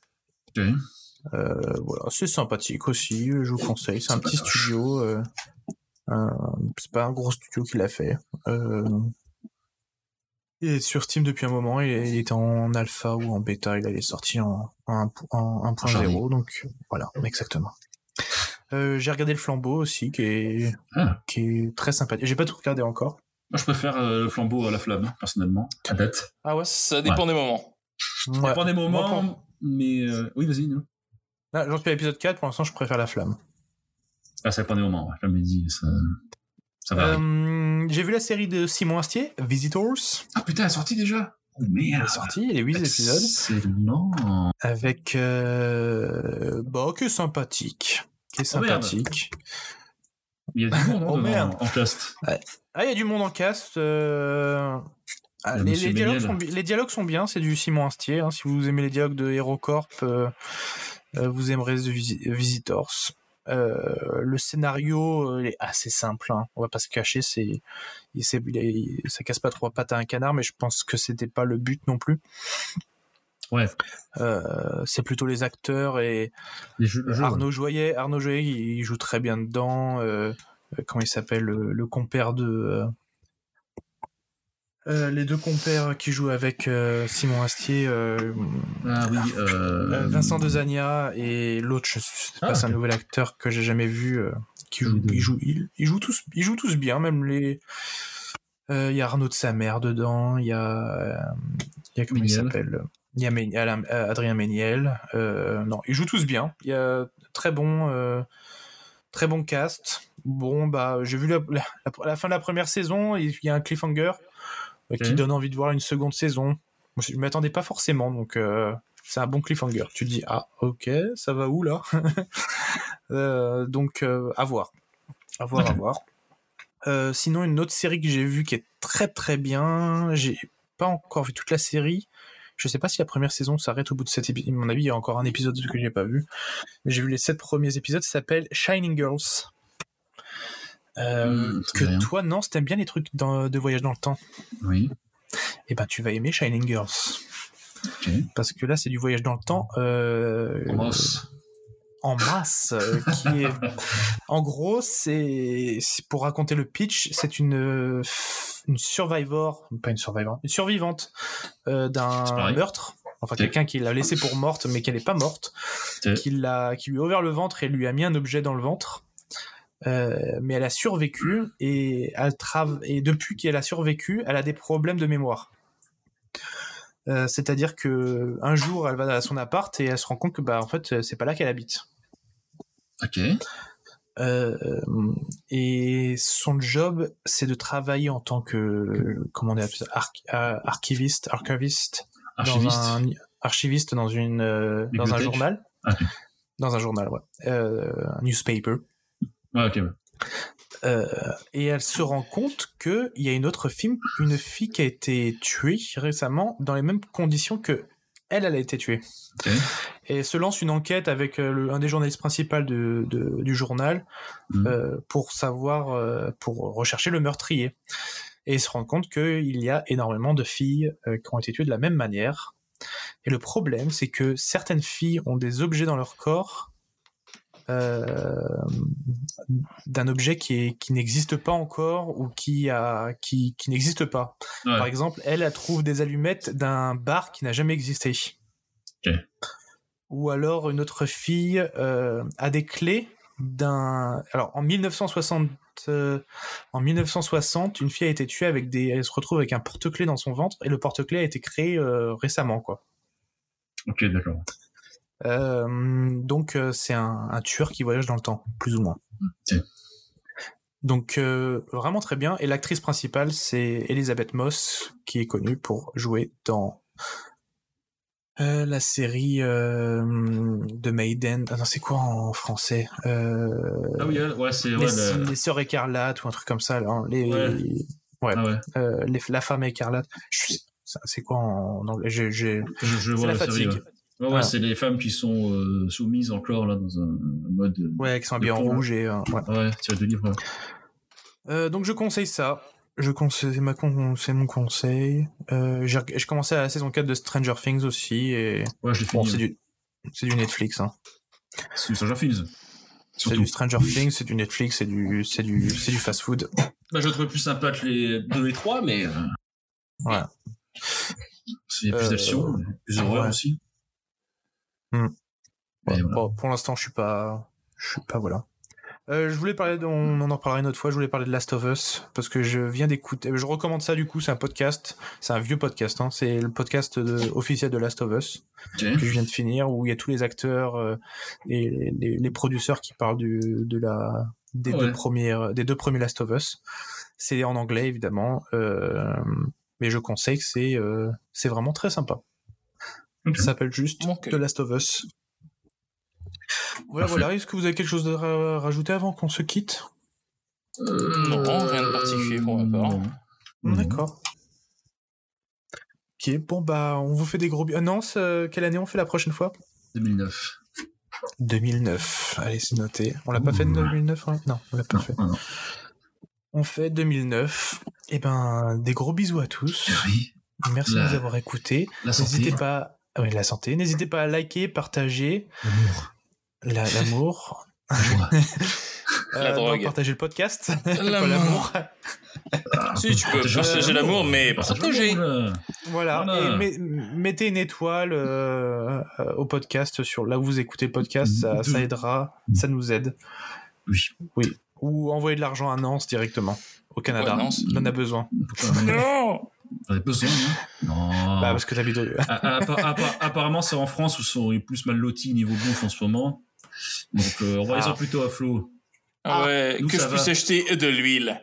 Voilà, c'est sympathique aussi, je vous conseille. C'est un petit studio. C'est pas un gros studio qui l'a fait. Euh, il est sur Steam depuis un moment. Il, est- il était en alpha ou en bêta. Il allait sortir en, en, en 1.0. Charlie. Donc voilà, exactement. Euh, j'ai regardé le flambeau aussi, qui est, Ah. qui est très sympathique. J'ai pas tout regardé encore. Moi, je préfère euh, le flambeau à la flamme, personnellement, à date. Ah ouais? Ça dépend des moments. Ça Ouais. dépend des moments, mais... euh, Oui, vas-y. non Ah, J'en suis à l'épisode 4. Pour l'instant, je préfère la flamme. Ah, ça dépend des moments, ouais. comme il dit, ça. Euh, j'ai vu la série de Simon Astier, Visitors. Ah putain, elle est sortie déjà Oh Elle merde est sortie, il y a 8 épisodes. Excellent avec euh, bah qui est sympathique qui est Oh, merde. sympathique Il y a du monde hein, Oh, merde. en cast. ah il y a du monde en cast euh, ah, les, les dialogues sont, bi- les dialogues sont bien c'est du Simon Astier hein. si vous aimez les dialogues de HeroCorp euh, euh, vous aimerez The Visi- Visitors le scénario euh, est assez simple hein. on va pas se cacher c'est il, c'est- ça casse pas trois pattes à un canard mais je pense que c'était pas le but non plus Ouais. Euh, c'est plutôt les acteurs et Les jeux, Arnaud Joyet, Arnaud Joyet, il joue très bien dedans. Euh, euh, comment il s'appelle le, le compère de euh, les deux compères qui jouent avec euh, Simon Astier, euh. Ah oui, Vincent Dezania et l'autre, je sais pas, Ah, c'est un nouvel acteur que j'ai jamais vu. qui joue, ils jouent, ils, ils jouent tous, ils jouent tous bien, même les. Il y a Arnaud de sa mère dedans. Il y a, il y a comment il s'appelle Il y a Mé- Adrien Méniel. Non, ils jouent tous bien. Il y a très bon, très bon cast. Bon, bah, j'ai vu la, la- la- la fin de la première saison. Il y a un cliffhanger qui donne envie de voir une seconde saison. Je m'y attendais pas forcément, donc euh, c'est un bon cliffhanger. Tu te dis ah ok, ça va où là Euh, Donc euh, à voir, à voir, à voir. Euh, sinon une autre série que j'ai vue qui est très très bien. J'ai pas encore vu toute la série. Je sais pas si la première saison s'arrête au bout de cet épisode. À mon avis, il y a encore un épisode que j'ai pas vu. Mais j'ai vu les sept premiers épisodes. Ça s'appelle Shining Girls. Euh, Hmm, que rien. toi, non, si t'aimes bien les trucs dans- de voyage dans le temps, Oui. eh ben tu vas aimer Shining Girls. Parce que là, c'est du voyage dans le temps. Euh, en masse. euh, qui est... En gros, c'est pour raconter le pitch, c'est une euh, une survivor, pas une survivor, une survivante euh, d'un meurtre. Enfin, quelqu'un qui l'a laissée pour morte, mais qu'elle n'est pas morte, qui l'a, qui lui a ouvert le ventre et lui a mis un objet dans le ventre. Euh, mais elle a survécu et elle trave et depuis qu'elle a survécu, elle a des problèmes de mémoire. Euh, c'est-à-dire que un jour, elle va à son appart et elle se rend compte que bah en fait c'est pas là qu'elle habite. Ok. Euh, et son job, c'est de travailler en tant que comment on archiviste, archiviste, Archiviste. dans un archiviste dans une dans un journal, Ah, dans un journal, ouais, un newspaper. Ok. Euh, et elle se rend compte que il y a une autre fille, une fille qui a été tuée récemment dans les mêmes conditions que elle, elle a été tuée. Ok. Et se lance une enquête avec euh, le- un des journalistes principaux de, de- du journal Mhm. euh, pour savoir, euh, pour rechercher le meurtrier. Et il se rend compte qu'il y a énormément de filles qui ont été tuées de la même manière. Et le problème, c'est que certaines filles ont des objets dans leur corps d'un objet qui, est, qui n'existe pas encore ou qui, a, qui, qui n'existe pas. Ouais. Par exemple, elle, elle trouve des allumettes d'un bar qui n'a jamais existé. Ou alors une autre fille euh, a des clés d'un. Alors en 1960, euh, en 1960, une fille a été tuée avec des. Elle se retrouve avec un porte-clés dans son ventre et le porte-clés a été créé euh, récemment, quoi. Ok, d'accord. Donc c'est un, un tueur qui voyage dans le temps, plus ou moins. Ok. Donc euh, vraiment très bien. Et l'actrice principale, c'est Elisabeth Moss, qui est connue pour jouer dans euh, la série euh, de Maiden. Ah non, c'est quoi en français Ah oui, elle- ouais, c'est. les, Ouais, le- les Sœurs écarlates ou un truc comme ça. là, hein, les, Ouais. ouais, Ah les- la femme écarlate. C'est quoi en anglais? J'ai- la la fatigue. Ouais, ouais, Ah. c'est les femmes qui sont euh, soumises encore là dans un mode. Ouais, qui sont habillés Le en rouge et euh, ouais. Ouais, tiré de livre. ouais. Euh, donc je conseille ça. Je conseille, c'est ma con- c'est mon conseil. Euh, j'ai j'ai commencé à la saison 4 de Stranger Things aussi et Ouais, je l'ai bon, fini. c'est du c'est du Netflix. Hein. C'est Stranger Things. C'est Surtout. du Stranger Things, c'est du Netflix, c'est du c'est du c'est du fast food. Bah, je le trouvais plus sympa que les 2 et 3, mais. Ouais. Il y a plus Euh, d'action, plus d'horreur ouais. aussi. Hmm. Et Ouais, voilà. bon, pour l'instant, je suis pas je suis pas voilà. Euh, je voulais parler, de- on en en reparlera une autre fois. Je voulais parler de Last of Us parce que je viens d'écouter. Je recommande ça du coup. C'est un podcast. C'est un vieux podcast. Hein. C'est le podcast de- officiel de Last of Us. Que je viens de finir où il y a tous les acteurs euh, et les, producteurs qui parlent du, de la des Ouais. deux premières des deux premiers Last of Us. C'est en anglais évidemment, euh, mais je conseille que c'est c'est vraiment très sympa. Ça s'appelle juste. The Last of Us. Voilà, Parfait. voilà. Est-ce que vous avez quelque chose à ra- rajouter avant qu'on se quitte? Euh, Non, rien de particulier pour ma part. non. Non. D'accord. Ok, bon bah on vous fait des gros annonces. euh, quelle année on fait la prochaine fois? 2009. 2009. Allez, c'est noté. On l'a pas fait de Ouh. 2009 hein? Non, on l'a pas Non, fait. non, non. On fait 2009. Et ben, des gros bisous à tous. Oui, Merci La- de nous avoir écoutés. N'hésitez pas. Ah oui, la santé. N'hésitez pas à liker, partager L'amour. la- l'amour. L'amour. La non, drogue. partager le podcast. L'amour. l'amour. Si, tu peux partager l'amour, mais partager. Voilà. Voilà. Et met- mettez une étoile euh, euh, au podcast sur là où vous écoutez le podcast. Ça, ça aidera. Ça nous aide. Oui. Oui. Ou envoyer de l'argent à Nance directement au Canada. Pourquoi Nance On en a besoin. Non T'en as besoin, hein Non. Bah, parce que t'habites au... A- a- appa- appa- apparemment, c'est en France où sont plus mal lotis niveau bouffe en ce moment. Donc, euh, envoyez-en Ah. plutôt à Flo. Ah ouais, nous, que je puisse acheter de l'huile?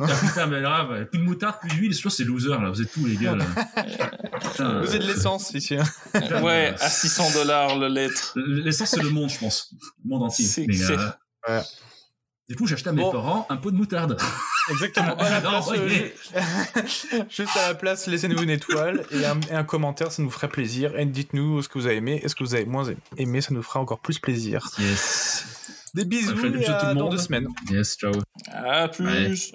Ah, putain, mais grave, plus de moutarde, plus d'huile, sûr, c'est loser, là. Vous êtes tous, les gars, là. Putain, Vous êtes de l'essence ici. hein. putain, Ouais, euh, à 600 dollars le litre. L'essence, c'est le monde, je pense. Le monde entier. C'est euh, Ouais. Du coup, j'ai acheté à mes Bon. parents un pot de moutarde. Exactement. À la Non, place, euh, ouais. ju- Juste à la place, laissez-nous une étoile et un, et un commentaire, ça nous ferait plaisir. Et dites-nous ce que vous avez aimé et ce que vous avez moins aimé, ça nous fera encore plus plaisir. Yes. Des bisous et jeu tout à le dans monde. deux semaines. Yes, ciao. À plus.